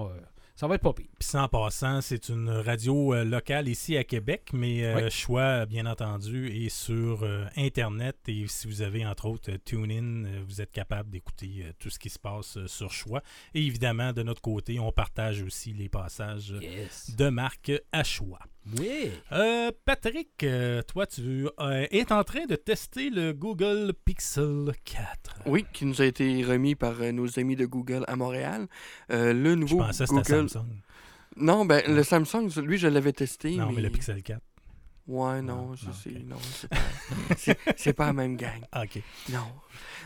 [SPEAKER 2] ça va être pas pire.
[SPEAKER 1] Puis en passant, c'est une radio euh, locale ici à Québec, mais euh,
[SPEAKER 2] Oui.
[SPEAKER 1] choix, bien entendu, est sur euh, Internet. Et si vous avez, entre autres, TuneIn, vous êtes capable d'écouter tout ce qui se passe sur choix. Et évidemment, de notre côté, on partage aussi les passages
[SPEAKER 2] Yes.
[SPEAKER 1] de marque à choix.
[SPEAKER 2] Oui.
[SPEAKER 1] Euh, Patrick, euh, toi, tu euh, es en train de tester le Google Pixel 4.
[SPEAKER 3] Oui, qui nous a été remis par nos amis de Google à Montréal. Euh, le
[SPEAKER 1] Je
[SPEAKER 3] nouveau
[SPEAKER 1] pensais que c'était
[SPEAKER 3] Google.
[SPEAKER 1] Samsung.
[SPEAKER 3] Non, ben le Samsung, lui, je l'avais testé.
[SPEAKER 1] Non, mais le Pixel 4.
[SPEAKER 3] Ouais,
[SPEAKER 1] Non,
[SPEAKER 3] non, c'est
[SPEAKER 1] ok.
[SPEAKER 3] non, c'est pas, c'est- c'est pas la même gang.
[SPEAKER 1] Ah, ok.
[SPEAKER 3] Non.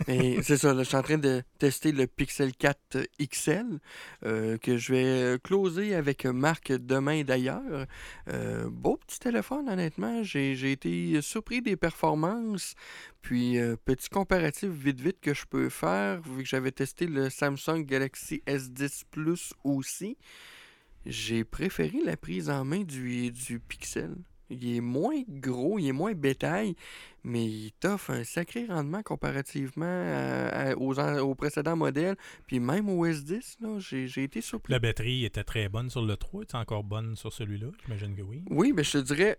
[SPEAKER 3] Mais c'est ça, là, je suis en train de tester le Pixel 4 XL euh, que je vais euh, closer avec Marc demain d'ailleurs. Euh, beau petit téléphone, honnêtement. J'ai été surpris des performances. Puis, euh, petit comparatif vite vite que je peux faire, vu que j'avais testé le Samsung Galaxy S10 Plus aussi. J'ai préféré la prise en main du, du Pixel. Il est moins gros, il est moins bétail, mais il t'offre un sacré rendement comparativement à- à- aux, précédents modèles. Puis même au S10, là, j'ai j'ai été surpris.
[SPEAKER 1] La batterie était très bonne sur le 3. Es encore bonne sur celui-là? J'imagine que oui.
[SPEAKER 3] Oui, mais je te dirais,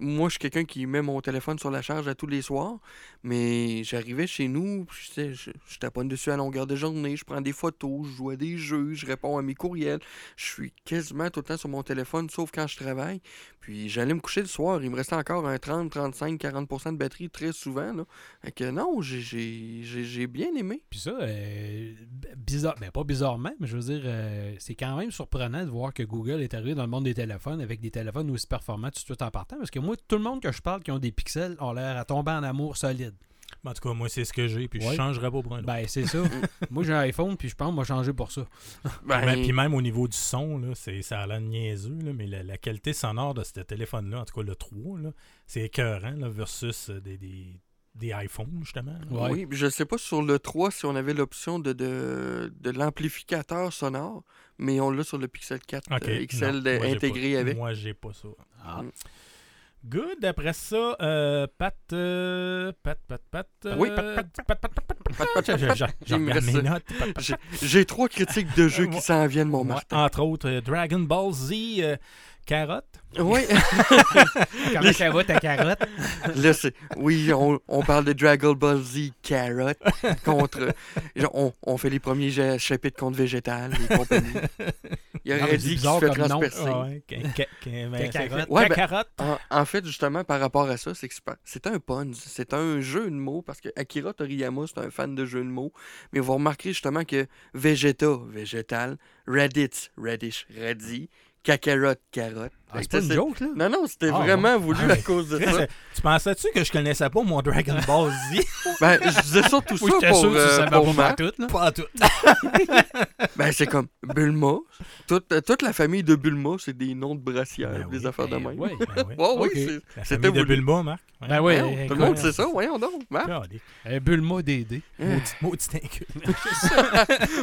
[SPEAKER 3] moi, je suis quelqu'un qui met mon téléphone sur la charge à tous les soirs, mais j'arrivais chez nous, puis je, je, je taponne dessus à longueur de journée, je prends des photos, je joue à des jeux, je réponds à mes courriels. Je suis quasiment tout le temps sur mon téléphone, sauf quand je travaille. Puis j'allais me coucher le soir, il me restait encore un 30, 35, 40% de batterie très souvent. Que non, j'ai- bien aimé.
[SPEAKER 2] Puis ça, euh, bizarre, ben pas bizarrement, mais je veux dire, euh, c'est quand même surprenant de voir que Google est arrivé dans le monde des téléphones avec des téléphones aussi performants tout de suite en partant. Parce que moi, tout le monde que je parle qui ont des pixels ont l'air à tomber en amour solide.
[SPEAKER 1] En tout cas, moi, c'est ce que j'ai, puis je
[SPEAKER 2] Ouais.
[SPEAKER 1] changerais pas pour un autre.
[SPEAKER 2] Ben, c'est ça. moi, j'ai un iPhone, puis je pense qu'on va changer pour ça.
[SPEAKER 3] Ben,
[SPEAKER 1] Puis même- Puis même au niveau du son, là, c'est, ça a l'air niaiseux, là, mais la, la qualité sonore de ce téléphone-là, en tout cas le 3, là, c'est écœurant là, versus euh, des, des, des iPhones, justement.
[SPEAKER 2] Ouais.
[SPEAKER 3] Oui, puis je sais pas sur le 3 si on avait l'option de, de, de l'amplificateur sonore, mais on l'a sur le Pixel 4
[SPEAKER 1] Ok,
[SPEAKER 3] euh, XL
[SPEAKER 1] non, moi,
[SPEAKER 3] intégré
[SPEAKER 1] pas-
[SPEAKER 3] avec.
[SPEAKER 1] Moi, j'ai pas ça.
[SPEAKER 2] Ah.
[SPEAKER 1] Good. Après ça, euh, Pat, euh, Pat, Pat, Pat. euh,
[SPEAKER 3] Oui,
[SPEAKER 1] Pat,
[SPEAKER 3] Pat,
[SPEAKER 1] Pat, Pat, Pat, Pat, Pat, Pat. Mes notes. Pat, Pat,
[SPEAKER 3] J'ai- trois critiques de jeux qui s'en viennent, mon Martin.
[SPEAKER 1] entre autres, Dragon Ball Z, Carotte?
[SPEAKER 3] Oui,
[SPEAKER 2] Comment ça va ta carotte?
[SPEAKER 3] là, c'est- oui on, on parle de Dragon Ball Z Carrot contre. on, on fait les premiers chapitres contre Végétal et compagnie. Il aurait
[SPEAKER 2] c'est
[SPEAKER 3] dit qu'il se fait transpercer.
[SPEAKER 1] Ah ouais, ca- ca- ca- ben, ça
[SPEAKER 2] Cacarotte.
[SPEAKER 1] fait-
[SPEAKER 3] Ouais, ben-
[SPEAKER 1] Cacarotte.
[SPEAKER 3] En, en fait, justement, par rapport à ça, c'est que c'est un pun, c'est un jeu de mots, parce que Akira Toriyama, c'est un fan de jeux de mots. Mais vous remarquerez justement que Vegeta, végétal, Raditz, radish, radis, Kakarot, carotte.
[SPEAKER 2] Ah,
[SPEAKER 3] Fait
[SPEAKER 2] c'est
[SPEAKER 3] que
[SPEAKER 2] pas une
[SPEAKER 3] c'est-
[SPEAKER 2] joke, là?
[SPEAKER 3] Non, non, c'était
[SPEAKER 2] Ah,
[SPEAKER 3] vraiment voulu
[SPEAKER 1] Ah,
[SPEAKER 3] à cause de ça.
[SPEAKER 1] euh, tu pensais-tu que je connaissais pas mon Dragon Ball Z?
[SPEAKER 3] Ben, je disais surtout
[SPEAKER 2] Oui,
[SPEAKER 3] ça pour,
[SPEAKER 2] sûr
[SPEAKER 3] euh, pour
[SPEAKER 2] pas
[SPEAKER 3] Marc.
[SPEAKER 2] tout, là.
[SPEAKER 1] pas tout.
[SPEAKER 3] Ben, c'est comme Bulma. Toute, toute la famille de Bulma, c'est des noms de brassières,
[SPEAKER 1] Ben
[SPEAKER 3] des
[SPEAKER 1] oui,
[SPEAKER 3] affaires de
[SPEAKER 2] Ben
[SPEAKER 3] même.
[SPEAKER 2] ouais.
[SPEAKER 1] Ben oui.
[SPEAKER 3] Ouais, oui, C'était
[SPEAKER 1] de. Bulma, Marc.
[SPEAKER 2] Ben oui,
[SPEAKER 3] tout le monde sait ça, voyons donc. Marc.
[SPEAKER 2] Euh, Bulma DD.
[SPEAKER 1] Maudit, maudit inculte.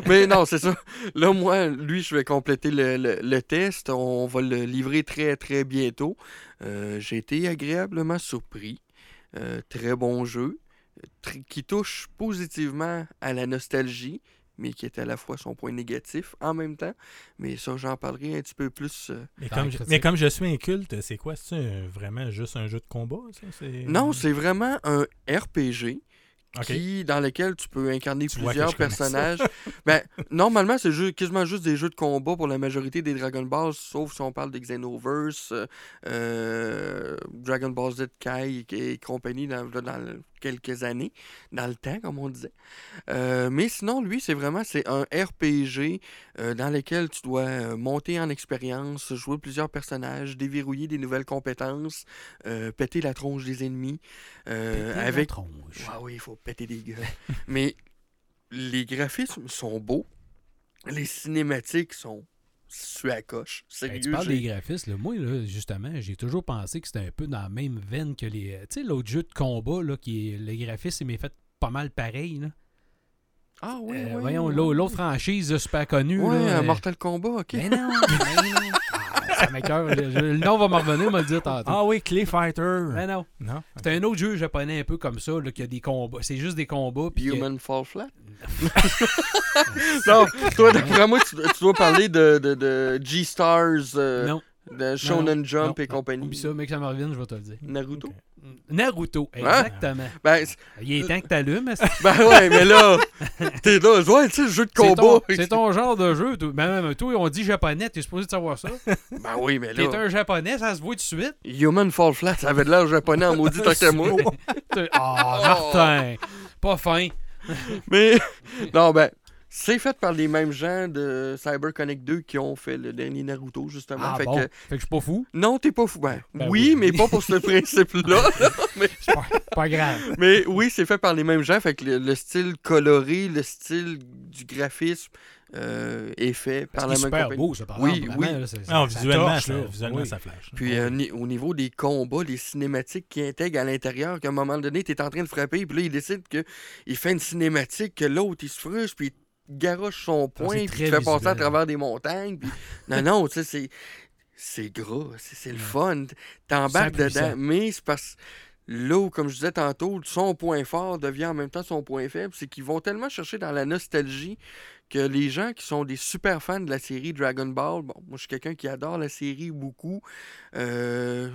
[SPEAKER 3] Mais non, c'est ça. Là, moi, lui, je vais compléter le, le- le test. On va le livrer très, très bientôt. Euh, J'ai été agréablement surpris. Euh, très bon jeu. Tr- qui touche positivement à la nostalgie, mais qui est à la fois son point négatif en même temps. Mais ça, j'en parlerai un petit peu plus. euh.
[SPEAKER 1] Mais comme, je, mais comme je suis inculte, c'est quoi? C'est vraiment juste un jeu de combat? Ça?
[SPEAKER 3] Non, c'est vraiment un RPG. Qui, dans lequel tu peux incarner
[SPEAKER 1] Tu
[SPEAKER 3] plusieurs personnages. ben, normalement, c'est ju- quasiment juste des jeux de combat pour la majorité des Dragon Balls, sauf si on parle des Xenoverse, euh, Dragon Ball Z Kai et compagnie dans, dans le- quelques années, dans le temps, comme on disait. Euh, mais sinon, lui, c'est vraiment c'est un RPG euh, dans lequel tu dois euh, monter en expérience, jouer plusieurs personnages, déverrouiller des nouvelles compétences, euh, péter la tronche des ennemis,
[SPEAKER 2] la
[SPEAKER 3] avec
[SPEAKER 2] tronche.
[SPEAKER 3] ah oui, il faut péter des gueules. Mais les graphismes sont beaux. Les cinématiques sont su à coche.
[SPEAKER 2] Ben, tu parles des graphismes, là. moi, là, justement, j'ai toujours pensé que c'était un peu dans la même veine que les. euh, Tu sais, l'autre jeu de combat, là, qui est. Le graphisme est fait pas mal pareil, là.
[SPEAKER 3] Ah oui,
[SPEAKER 2] Euh,
[SPEAKER 3] oui,
[SPEAKER 2] voyons,
[SPEAKER 3] oui,
[SPEAKER 2] l'autre
[SPEAKER 3] oui.
[SPEAKER 2] franchise super connue.
[SPEAKER 3] Ouais,
[SPEAKER 2] là,
[SPEAKER 3] euh, Mortal Kombat, ok.
[SPEAKER 2] Mais non, mais non. Ça m'écoeure. Le, le nom va me revenir, on va le dire tantôt.
[SPEAKER 1] Ah oui, Clay Fighter.
[SPEAKER 2] Mais non.
[SPEAKER 1] Non?
[SPEAKER 2] C'est un autre jeu japonais un peu comme ça, là, qui a des combats. C'est juste des combats. puis que-
[SPEAKER 3] Human Fall Flat? non, toi, d'après moi, tu, tu dois parler de, de, de G-Stars, euh,
[SPEAKER 2] Non.
[SPEAKER 3] De Shonen Jump
[SPEAKER 2] non,
[SPEAKER 3] et compagnie.
[SPEAKER 2] Oublie ça, mec, ça me revienne, je vais te le dire.
[SPEAKER 3] Naruto?
[SPEAKER 2] Naruto,
[SPEAKER 3] Hein?
[SPEAKER 2] exactement.
[SPEAKER 3] Ben,
[SPEAKER 2] Il est temps que t'allumes. c'est-
[SPEAKER 3] ben ouais, mais là, t'es là, ouais, tu sais, le jeu de combat.
[SPEAKER 2] c'est ton genre de jeu. Ben, même toi, on dit japonais, t'es supposé de savoir ça.
[SPEAKER 3] Ben oui, mais
[SPEAKER 2] T'es
[SPEAKER 3] là,
[SPEAKER 2] un japonais, ça se voit tout de suite.
[SPEAKER 3] Human Fall Flat, ça avait de l'air japonais en maudit tant qu'à moi.
[SPEAKER 2] T'es- Ah, Martin, pas fin.
[SPEAKER 3] Mais non, ben, C'est fait par les mêmes gens de CyberConnect 2 qui ont fait le dernier Naruto, justement.
[SPEAKER 2] Ah
[SPEAKER 3] fait
[SPEAKER 2] bon,
[SPEAKER 3] que,
[SPEAKER 2] fait que je suis pas fou?
[SPEAKER 3] non, t'es pas fou. Ben,
[SPEAKER 2] Ben
[SPEAKER 3] oui,
[SPEAKER 2] oui.
[SPEAKER 3] mais pas pour ce principe-là. mais,
[SPEAKER 2] pas, pas grave.
[SPEAKER 3] mais oui, c'est fait par les mêmes gens. Fait que le, le style coloré, le style du graphisme euh, est fait par la même
[SPEAKER 2] super
[SPEAKER 3] compagnie.
[SPEAKER 2] beau, ça, par
[SPEAKER 3] Oui,
[SPEAKER 2] exemple,
[SPEAKER 3] oui.
[SPEAKER 1] Non,
[SPEAKER 2] ça
[SPEAKER 1] visuellement,
[SPEAKER 2] torche,
[SPEAKER 1] ça,
[SPEAKER 2] là.
[SPEAKER 1] visuellement
[SPEAKER 2] Oui.
[SPEAKER 1] ça flash.
[SPEAKER 3] Puis euh, ni- au niveau des combats, les cinématiques qui intègrent à l'intérieur, qu'à un moment donné, tu es en train de frapper, puis là, il décide qu'il fait une cinématique, que l'autre, il se frustre, puis il garoche son poing,
[SPEAKER 2] c'est
[SPEAKER 3] puis te fait passer à travers des montagnes. Puis... non, non, tu sais, c'est... C'est gras, c'est c'est le fun. T'embarques dedans, mais c'est parce là où, comme je disais tantôt, son point fort devient en même temps son point faible, c'est qu'ils vont tellement chercher dans la nostalgie que les gens qui sont des super fans de la série Dragon Ball, bon, moi je suis quelqu'un qui adore la série beaucoup. Euh,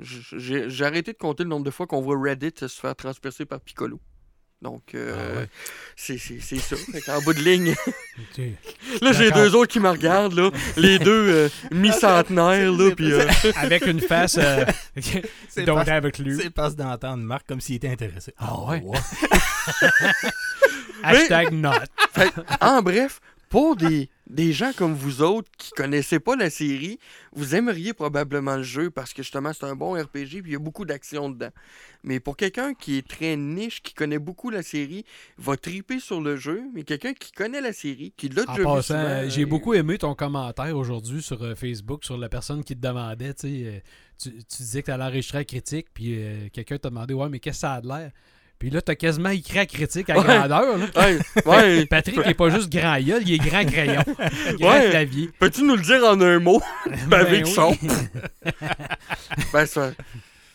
[SPEAKER 3] j'ai arrêté de compter le nombre de fois qu'on voit Reddit se faire transpercer par Piccolo. Donc, euh,
[SPEAKER 2] Ah ouais.
[SPEAKER 3] c'est c'est- c'est ça. Fait en bout de ligne, là j'ai deux autres qui me regardent, là, les deux euh, mi-centenaires, là,
[SPEAKER 1] c'est-
[SPEAKER 3] puis... euh,
[SPEAKER 2] Avec une face euh,
[SPEAKER 1] C'est
[SPEAKER 2] don't
[SPEAKER 1] parce-
[SPEAKER 2] have a clue.
[SPEAKER 1] C'est parce d'entendre Marc comme s'il était intéressé.
[SPEAKER 2] Ah ouais? Hashtag not.
[SPEAKER 3] Fait, en bref, pour des, des gens comme vous autres qui connaissaient pas la série, vous aimeriez probablement le jeu parce que justement c'est un bon RPG puis il y a beaucoup d'action dedans. Mais pour quelqu'un qui est très niche, qui connaît beaucoup la série, va triper sur le jeu, mais quelqu'un qui connaît la série, qui l'a déjà vu
[SPEAKER 2] passant,
[SPEAKER 3] souvent,
[SPEAKER 2] euh, j'ai
[SPEAKER 3] euh,
[SPEAKER 2] beaucoup aimé ton commentaire aujourd'hui sur euh, Facebook sur la personne qui te demandait, tu sais, tu, tu disais que tu allais enregistrer la critique, puis euh, quelqu'un t'a demandé, ouais, mais qu'est-ce que ça a de l'air? Puis là, t'as quasiment écrit la critique à
[SPEAKER 3] Ouais.
[SPEAKER 2] grandeur. là.
[SPEAKER 3] Ouais, ouais.
[SPEAKER 2] Patrick n'est pas juste grand gueule, il est grand crayon. grand
[SPEAKER 3] Ouais.
[SPEAKER 2] clavier.
[SPEAKER 3] Peux-tu nous le dire en un mot?
[SPEAKER 2] Ben
[SPEAKER 3] avec
[SPEAKER 2] oui.
[SPEAKER 3] son. Ben, ça,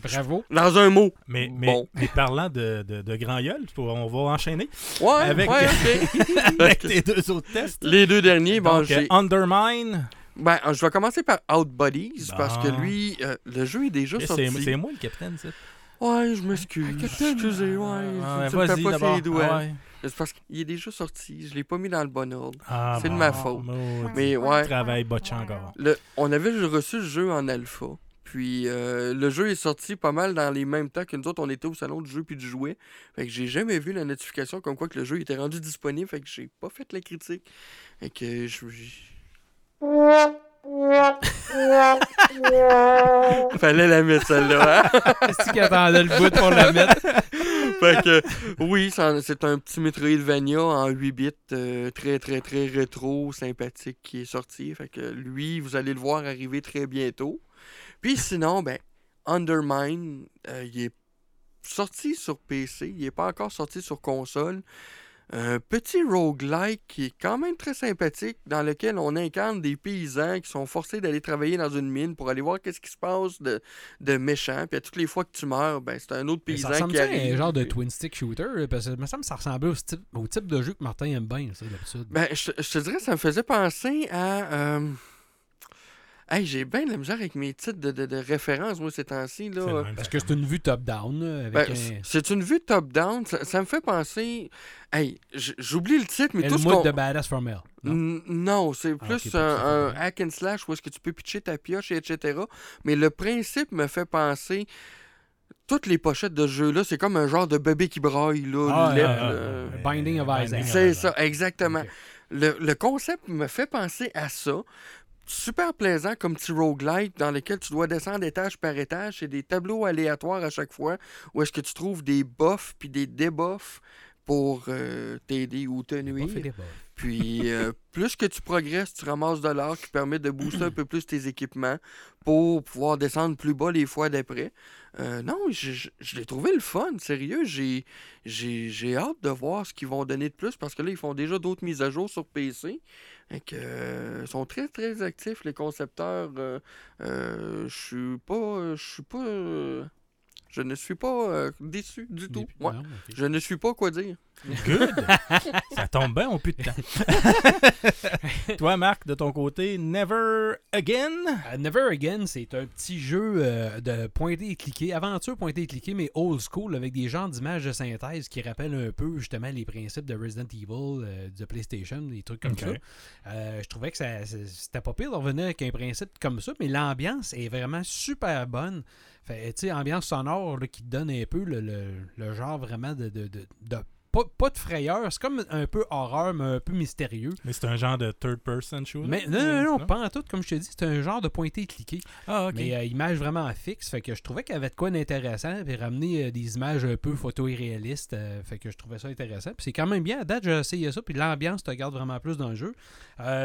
[SPEAKER 2] Bravo.
[SPEAKER 3] dans un mot.
[SPEAKER 1] Mais, mais,
[SPEAKER 3] Bon.
[SPEAKER 1] mais parlant de, de, de grand gueule, on va enchaîner
[SPEAKER 3] Ouais,
[SPEAKER 1] Avec-
[SPEAKER 3] ouais, ok.
[SPEAKER 1] avec les deux autres tests.
[SPEAKER 3] Les deux derniers, bon,
[SPEAKER 1] Donc,
[SPEAKER 3] j'ai...
[SPEAKER 1] Undermine,
[SPEAKER 3] Ben, je vais commencer par Out Buddies parce que lui, euh, le jeu est déjà sorti.
[SPEAKER 1] c'est moi le capitaine, ça.
[SPEAKER 3] Ouais, je m'excuse.
[SPEAKER 2] Ah.
[SPEAKER 3] Excusez, ouais.
[SPEAKER 1] Ah,
[SPEAKER 3] tu me fais
[SPEAKER 1] vas-y
[SPEAKER 3] pas
[SPEAKER 1] d'abord.
[SPEAKER 3] ses doigts.
[SPEAKER 1] Ah ouais.
[SPEAKER 3] C'est parce qu'il est déjà sorti. Je l'ai pas mis dans le bon ordre.
[SPEAKER 1] Ah,
[SPEAKER 3] C'est de ma faute.
[SPEAKER 1] maudit.
[SPEAKER 3] Mais ouais,
[SPEAKER 1] Travail encore.
[SPEAKER 3] le- on avait reçu le jeu en alpha. Puis euh, le jeu est sorti pas mal dans les mêmes temps que nous autres, on était au salon du jeu puis du jouet. Fait que j'ai jamais vu la notification comme quoi que le jeu était rendu disponible. Fait que j'ai pas fait la critique. Fait que je. Fallait la mettre celle-là. hein?
[SPEAKER 2] Est-ce qu'il attendait le bout pour la mettre?
[SPEAKER 3] fait que oui, c'est un petit Metroidvania en 8 bits euh, très très très rétro, sympathique qui est sorti. Fait que lui, vous allez le voir arriver très bientôt. Puis sinon, ben Undermine, euh, il est sorti sur PC, il est pas encore sorti sur console. Un petit roguelike qui est quand même très sympathique, dans lequel on incarne des paysans qui sont forcés d'aller travailler dans une mine pour aller voir qu'est-ce qui se passe de, de méchant. Puis à toutes les fois que tu meurs, ben c'est un autre
[SPEAKER 2] ça
[SPEAKER 3] paysan
[SPEAKER 2] ressemble
[SPEAKER 3] qui
[SPEAKER 2] à
[SPEAKER 3] arrive.
[SPEAKER 2] un genre de twin stick shooter? Parce que me semble que ça ressemblait au type, au type de jeu que Martin aime bien, ça, d'habitude.
[SPEAKER 3] Ben, je, je te dirais, ça me faisait penser à. euh, Hey, j'ai bien de la misère avec mes titres de, de, de référence, moi, ces temps-ci. Là.
[SPEAKER 2] Parce que c'est une vue top-down, là, avec
[SPEAKER 3] Ben,
[SPEAKER 2] un...
[SPEAKER 3] c'est une vue top-down. Ça, ça me fait penser. Hey, j'oublie le titre, mais
[SPEAKER 2] Et
[SPEAKER 3] tout
[SPEAKER 2] le
[SPEAKER 3] ce
[SPEAKER 2] mode
[SPEAKER 3] qu'on.
[SPEAKER 2] de Badass from Hell. non?
[SPEAKER 3] C'est
[SPEAKER 2] Ah,
[SPEAKER 3] plus un, hack and slash où est-ce que tu peux pitcher ta pioche, et etc. Mais le principe me fait penser. Toutes les pochettes de ce jeu-là, c'est comme un genre de bébé qui braille, là.
[SPEAKER 2] Ah, ah, ah. Binding of Isaac.
[SPEAKER 3] C'est ça, exactement. Le, le concept me fait penser à ça. Super plaisant comme petit roguelite dans lequel tu dois descendre étage par étage. C'est des tableaux aléatoires à chaque fois où est-ce que tu trouves des buffs puis des debuffs pour euh, t'aider ou te nuire. Puis euh, plus que tu progresses, tu ramasses de l'or qui permet de booster un peu plus tes équipements pour pouvoir descendre plus bas les fois d'après. Euh, non, je, l'ai trouvé le fun, sérieux. J'ai, hâte de voir ce qu'ils vont donner de plus parce que là, ils font déjà d'autres mises à jour sur PC. Euh, ils sont très très actifs, les concepteurs. Je suis pas. Je suis pas. Je ne suis pas euh, déçu du tout. Ouais.
[SPEAKER 2] non.
[SPEAKER 3] Je ne suis pas quoi dire.
[SPEAKER 1] Good. ça tombe bien, on plus de temps. Toi, Marc, de ton côté, Never Again?
[SPEAKER 2] Euh, Never Again, c'est un petit jeu euh, de pointer et cliquer, aventure pointer et cliquer, mais old school, avec des genres d'images de synthèse qui rappellent un peu justement les principes de Resident Evil, euh, de PlayStation, des trucs comme ça. Euh, je trouvais que c'était pas pire de revenir avec un principe comme ça, mais l'ambiance est vraiment super bonne. Fait, tu sais, ambiance sonore qui te donne un peu le, le- genre vraiment de, de pas, pas de frayeur. C'est comme un peu horreur, mais un peu mystérieux.
[SPEAKER 1] Mais c'est un genre de third-person shooter?
[SPEAKER 2] Mais non, non, non, pas en tout. Comme je te dis, c'est un genre de pointé et cliqué.
[SPEAKER 1] Ah, ok.
[SPEAKER 2] Mais euh, image vraiment fixe. Fait que je trouvais qu'il y avait de quoi d'intéressant. Puis ramener euh, des images un peu photo-irréalistes. euh, fait que je trouvais ça intéressant. Puis c'est quand même bien. À date, j'ai essayé ça. Puis l'ambiance te garde vraiment plus dans le jeu.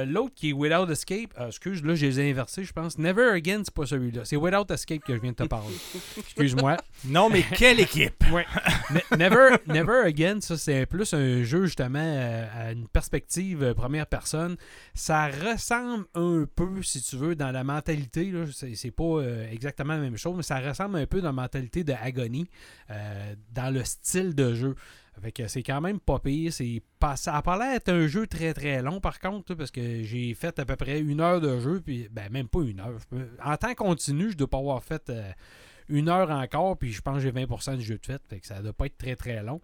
[SPEAKER 2] L'autre qui est Without Escape. excuse, là, je les ai inversés, je pense. Never Again, c'est pas celui-là. C'est Without Escape que je viens de te parler. Excuse-moi.
[SPEAKER 1] Non, mais quelle équipe!
[SPEAKER 2] Ouais. Ne- Never, Never Again, ça c'est plus un jeu justement euh, à une perspective euh, première personne. Ça ressemble un peu, si tu veux, dans la mentalité. C'est pas euh, exactement la même chose, mais ça ressemble un peu dans la mentalité de Agony, dans le style de jeu. Fait c'est quand même pas pire. Ça a pas l'air d'être un jeu très très long par contre, parce que j'ai fait à peu près une heure de jeu, puis ben même pas une heure. En temps continu, je dois pas avoir fait une heure encore, puis je pense que j'ai 20% du jeu de fait, fait que ça doit pas être très très long.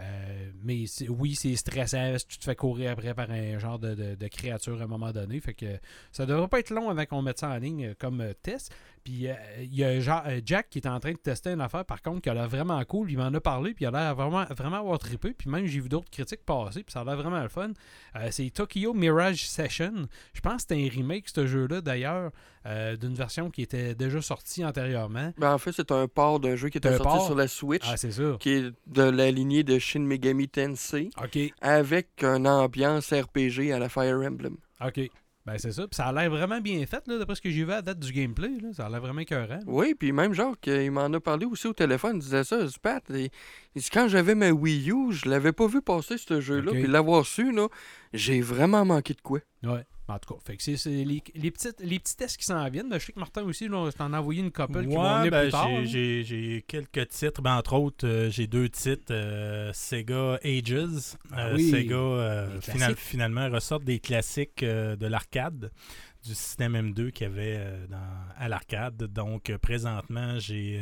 [SPEAKER 2] Euh, mais oui, c'est stressant si tu te fais courir après par un genre de, de- de créature à un moment donné. Fait que ça devrait pas être long avant qu'on mette ça en ligne comme euh, test. Puis euh, il y a Ja- Jack qui est en train de tester une affaire, par contre, qui a l'air vraiment cool. Il m'en a parlé, puis il a l'air vraiment, vraiment avoir trippé. Puis même, j'ai vu d'autres critiques passer, puis ça a l'air vraiment le fun. Euh, c'est Tokyo Mirage Session. Je pense que c'est un remake, ce jeu-là, d'ailleurs, d'une version qui était déjà sortie antérieurement.
[SPEAKER 3] Ben, en fait, c'est un port d'un jeu qui était sorti
[SPEAKER 2] port?
[SPEAKER 3] sur la Switch,
[SPEAKER 2] Ah, c'est
[SPEAKER 3] qui est de la lignée de Shin Megami Tensei,
[SPEAKER 2] OK.
[SPEAKER 3] avec une ambiance RPG à la Fire Emblem.
[SPEAKER 2] OK. Ben, c'est ça. Puis ça a l'air vraiment bien fait, là, d'après ce que j'ai vu à la date du gameplay. Là. Ça a l'air vraiment écœurant.
[SPEAKER 3] Oui, puis même Jacques, euh, il m'en a parlé aussi au téléphone, il disait ça, Pat, il- il dit, quand j'avais ma Wii U, je l'avais pas vu passer ce jeu-là,
[SPEAKER 2] Ok.
[SPEAKER 3] puis l'avoir su, là, j'ai vraiment manqué de quoi.
[SPEAKER 2] Ouais. En tout cas, fait que c'est, les, les, petites, les petits tests qui s'en viennent. Ben, je sais que Martin aussi, là, t'en a envoyé une couple qui vont venir
[SPEAKER 1] ben,
[SPEAKER 2] plus tard.
[SPEAKER 1] j'ai- quelques titres. Ben, entre autres, euh, j'ai deux titres. euh, Sega Ages.
[SPEAKER 2] Ah
[SPEAKER 1] Euh,
[SPEAKER 2] oui,
[SPEAKER 1] Sega, final- finalement, ressortent des classiques de l'arcade, du système M2 qu'il y avait dans, à l'arcade. Donc, présentement, j'ai...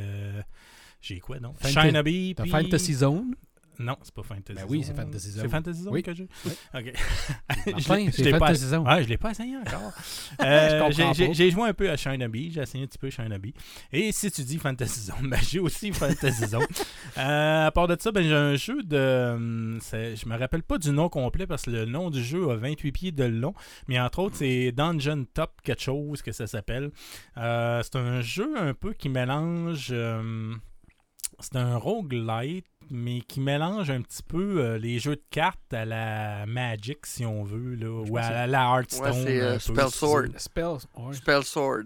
[SPEAKER 1] j'ai quoi, non?
[SPEAKER 2] Fanta-
[SPEAKER 1] Shinobi,
[SPEAKER 2] T'as
[SPEAKER 1] puis-
[SPEAKER 2] Fantasy Zone.
[SPEAKER 1] Non, c'est pas Fantasy
[SPEAKER 2] Ben oui, c'est Fantasy Zone.
[SPEAKER 1] C'est Fantasy Zone
[SPEAKER 2] Oui.
[SPEAKER 1] que j'ai?
[SPEAKER 2] Oui.
[SPEAKER 1] OK.
[SPEAKER 2] Martin,
[SPEAKER 1] Je l'ai- je pas-
[SPEAKER 2] Zone.
[SPEAKER 1] Ouais, je l'ai pas essayé encore. Euh, j'ai- joué un peu à Shinobi, j'ai essayé un petit peu Shinobi. Et si tu dis Fantasy Zone, ben j'ai aussi Fantasy Zone. Euh, à part de ça, ben j'ai un jeu de. hum, Je me rappelle pas du nom complet parce que le nom du jeu a 28 pieds de long. Mais entre autres, c'est Dungeon Top quelque chose que ça s'appelle. Euh, c'est un jeu un peu qui mélange. hum, c'est un roguelite, mais qui mélange un petit peu euh, les jeux de cartes à la Magic, si on veut, là, ou à la Hearthstone.
[SPEAKER 3] Ouais, c'est, euh, Spell Sword.
[SPEAKER 2] Ouais.
[SPEAKER 3] Spell Sword.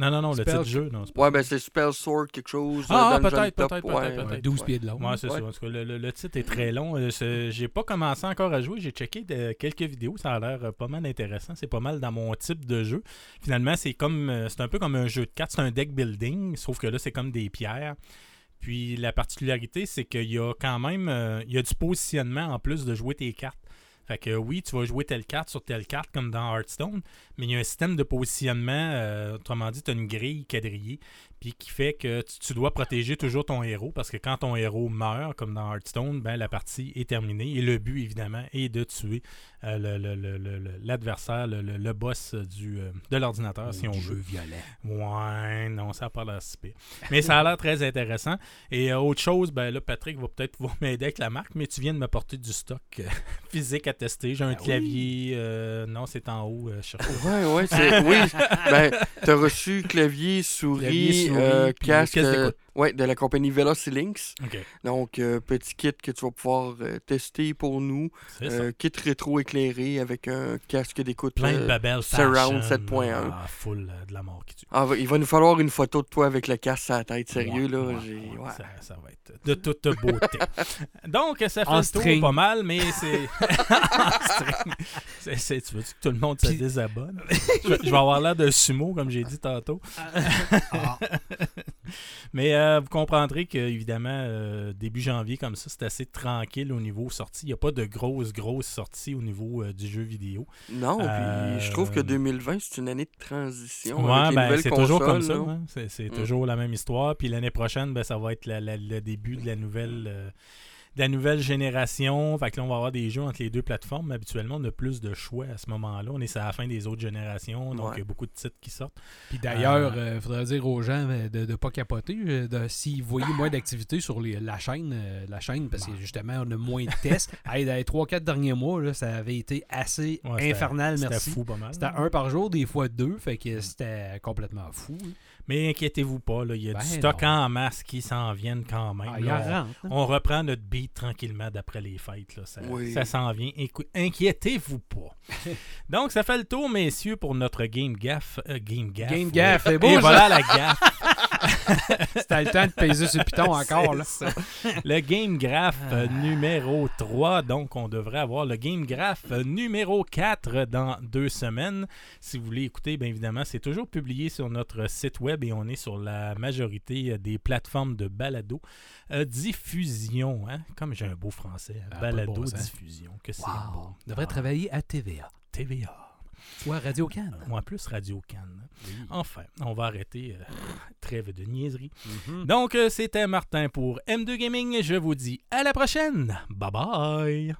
[SPEAKER 1] Non, non, non, le
[SPEAKER 2] Spell-
[SPEAKER 1] titre du jeu. Non,
[SPEAKER 3] Ouais,
[SPEAKER 1] ça.
[SPEAKER 3] ben c'est Spell Sword quelque chose.
[SPEAKER 1] Ah,
[SPEAKER 3] Dungeon
[SPEAKER 1] peut-être, peut-être,
[SPEAKER 3] ouais,
[SPEAKER 1] peut-être,
[SPEAKER 2] Ouais,
[SPEAKER 1] peut-être.
[SPEAKER 2] 12 pieds de long.
[SPEAKER 1] Ouais, c'est
[SPEAKER 3] Ouais.
[SPEAKER 1] ça. En tout cas, le, le- le titre est très long. Euh, J'ai pas commencé encore à jouer. J'ai checké de- quelques vidéos. Ça a l'air pas mal intéressant. C'est pas mal dans mon type de jeu. Finalement, c'est comme c'est un peu comme un jeu de cartes. C'est un deck building, sauf que là, c'est comme des pierres. Puis la particularité, c'est qu'il y a quand même euh, il y a du positionnement en plus de jouer tes cartes. Fait que oui, tu vas jouer telle carte sur telle carte comme dans Hearthstone, mais il y a un système de positionnement, euh, autrement dit, tu as une grille quadrillée, puis qui fait que tu, tu dois protéger toujours ton héros, parce que quand ton héros meurt, comme dans Hearthstone, ben, la partie est terminée, et le but, évidemment, est de tuer euh, le- le- le- le- le- l'adversaire, le, le- le boss du, euh, de l'ordinateur, si on
[SPEAKER 2] jeu
[SPEAKER 1] veut.
[SPEAKER 2] violent.
[SPEAKER 1] Ouais, non, ça n'a pas l'air si pire. Mais ça a l'air très intéressant. Et euh, autre chose, ben là, Patrick va peut-être pouvoir m'aider avec la marque, mais tu viens de me porter du stock physique à tester. J'ai un
[SPEAKER 2] Ben oui?
[SPEAKER 1] clavier. non, c'est en haut. je cherche.
[SPEAKER 3] Ouais, ouais. Oui, ben, t'as reçu clavier, souris,
[SPEAKER 1] Clavier, souris,
[SPEAKER 3] euh,
[SPEAKER 1] puis
[SPEAKER 3] casque. Euh, ouais, de la compagnie Velocilinks.
[SPEAKER 1] OK.
[SPEAKER 3] Donc, euh, petit kit que tu vas pouvoir euh, tester pour nous. Euh, kit rétro éclairé avec un casque d'écoute.
[SPEAKER 1] Plein de
[SPEAKER 3] euh,
[SPEAKER 1] babelles
[SPEAKER 3] Surround
[SPEAKER 1] fashion,
[SPEAKER 3] 7.1.
[SPEAKER 1] Ah, full de la mort qui tue.
[SPEAKER 3] ah, il va nous falloir une photo de toi avec le casque à la tête. Sérieux,
[SPEAKER 1] Ouais,
[SPEAKER 3] là.
[SPEAKER 1] ouais,
[SPEAKER 3] j'ai-
[SPEAKER 1] ouais,
[SPEAKER 3] ouais.
[SPEAKER 1] Ça, ça va être de toute beauté. Donc, ça fait
[SPEAKER 2] En
[SPEAKER 1] le tour
[SPEAKER 2] string.
[SPEAKER 1] pas mal, mais c'est. Tu veux que tout le monde se
[SPEAKER 2] Puis-
[SPEAKER 1] désabonne? je, vais- je vais avoir l'air de sumo, comme j'ai dit tantôt.
[SPEAKER 2] Ah.
[SPEAKER 1] Mais euh, vous comprendrez que, évidemment, euh, début janvier, comme ça, c'est assez tranquille au niveau sortie. Il n'y a pas de grosses, grosses sorties au niveau euh, du jeu vidéo.
[SPEAKER 3] Non, puis je trouve que 2020, c'est une année de transition.
[SPEAKER 1] Ouais, ben, c'est toujours comme ça. hein. C'est c'est
[SPEAKER 3] Mm.
[SPEAKER 1] toujours la même histoire. Puis l'année prochaine, ben, ça va être la- la- le début de la nouvelle. Euh, de la nouvelle génération. Fait que là, on va avoir des jeux entre les deux plateformes. Habituellement, on a plus de choix à ce moment-là. On est à la fin des autres générations, donc
[SPEAKER 3] Ouais.
[SPEAKER 1] il y a beaucoup de titres qui sortent.
[SPEAKER 2] Puis d'ailleurs,
[SPEAKER 1] Euh,
[SPEAKER 2] il faudrait dire aux gens euh, de ne pas capoter. euh, S'ils voyaient moins d'activité sur les- la chaîne, euh, la chaîne, parce que justement, on a moins de tests. Hey, dans les 3-4 derniers mois, là, ça avait été assez
[SPEAKER 1] Ouais, c'était-
[SPEAKER 2] infernal,
[SPEAKER 1] C'était
[SPEAKER 2] merci.
[SPEAKER 1] fou pas mal.
[SPEAKER 2] C'était un par jour, des fois deux, fait que c'était complètement fou. hein.
[SPEAKER 1] Mais inquiétez-vous pas, là, il y a
[SPEAKER 2] Ben
[SPEAKER 1] du stock
[SPEAKER 2] non.
[SPEAKER 1] en masse qui s'en viennent quand même.
[SPEAKER 2] Ah,
[SPEAKER 1] là.
[SPEAKER 2] hein.
[SPEAKER 1] on, on reprend notre beat tranquillement d'après les fêtes. Là. Ça,
[SPEAKER 3] Oui.
[SPEAKER 1] ça s'en vient. Inquiétez-vous pas. Donc, ça fait le tour, messieurs, pour notre Game Gaff. euh, game Gaff.
[SPEAKER 2] Game
[SPEAKER 1] oui.
[SPEAKER 2] Gaff, c'est
[SPEAKER 1] Et
[SPEAKER 2] beau,
[SPEAKER 1] voilà la gaffe.
[SPEAKER 2] C'était le temps de peser sur piton encore. Là.
[SPEAKER 1] C'est ça. Le Game Graph
[SPEAKER 2] Ah.
[SPEAKER 1] euh, numéro 3. Donc, on devrait avoir le Game Graph euh, numéro 4 dans deux semaines. Si vous voulez écouter, bien évidemment, c'est toujours publié sur notre site web et on est sur la majorité euh, des plateformes de balado euh, diffusion. Hein? Comme j'ai un beau français.
[SPEAKER 2] Ah, pas
[SPEAKER 1] balado
[SPEAKER 2] bon sens.
[SPEAKER 1] diffusion. Que c'est
[SPEAKER 2] Wow.
[SPEAKER 1] beau.
[SPEAKER 2] On devrait
[SPEAKER 1] Ah,
[SPEAKER 2] travailler à TVA.
[SPEAKER 1] TVA.
[SPEAKER 2] Ou à Radio Cannes.
[SPEAKER 1] Moi, plus Radio Cannes. Enfin, on va arrêter. euh, trêve de niaiserie.
[SPEAKER 2] Mhm.
[SPEAKER 1] Donc, euh, c'était Martin pour M2 Gaming. Je vous dis à la prochaine. Bye bye.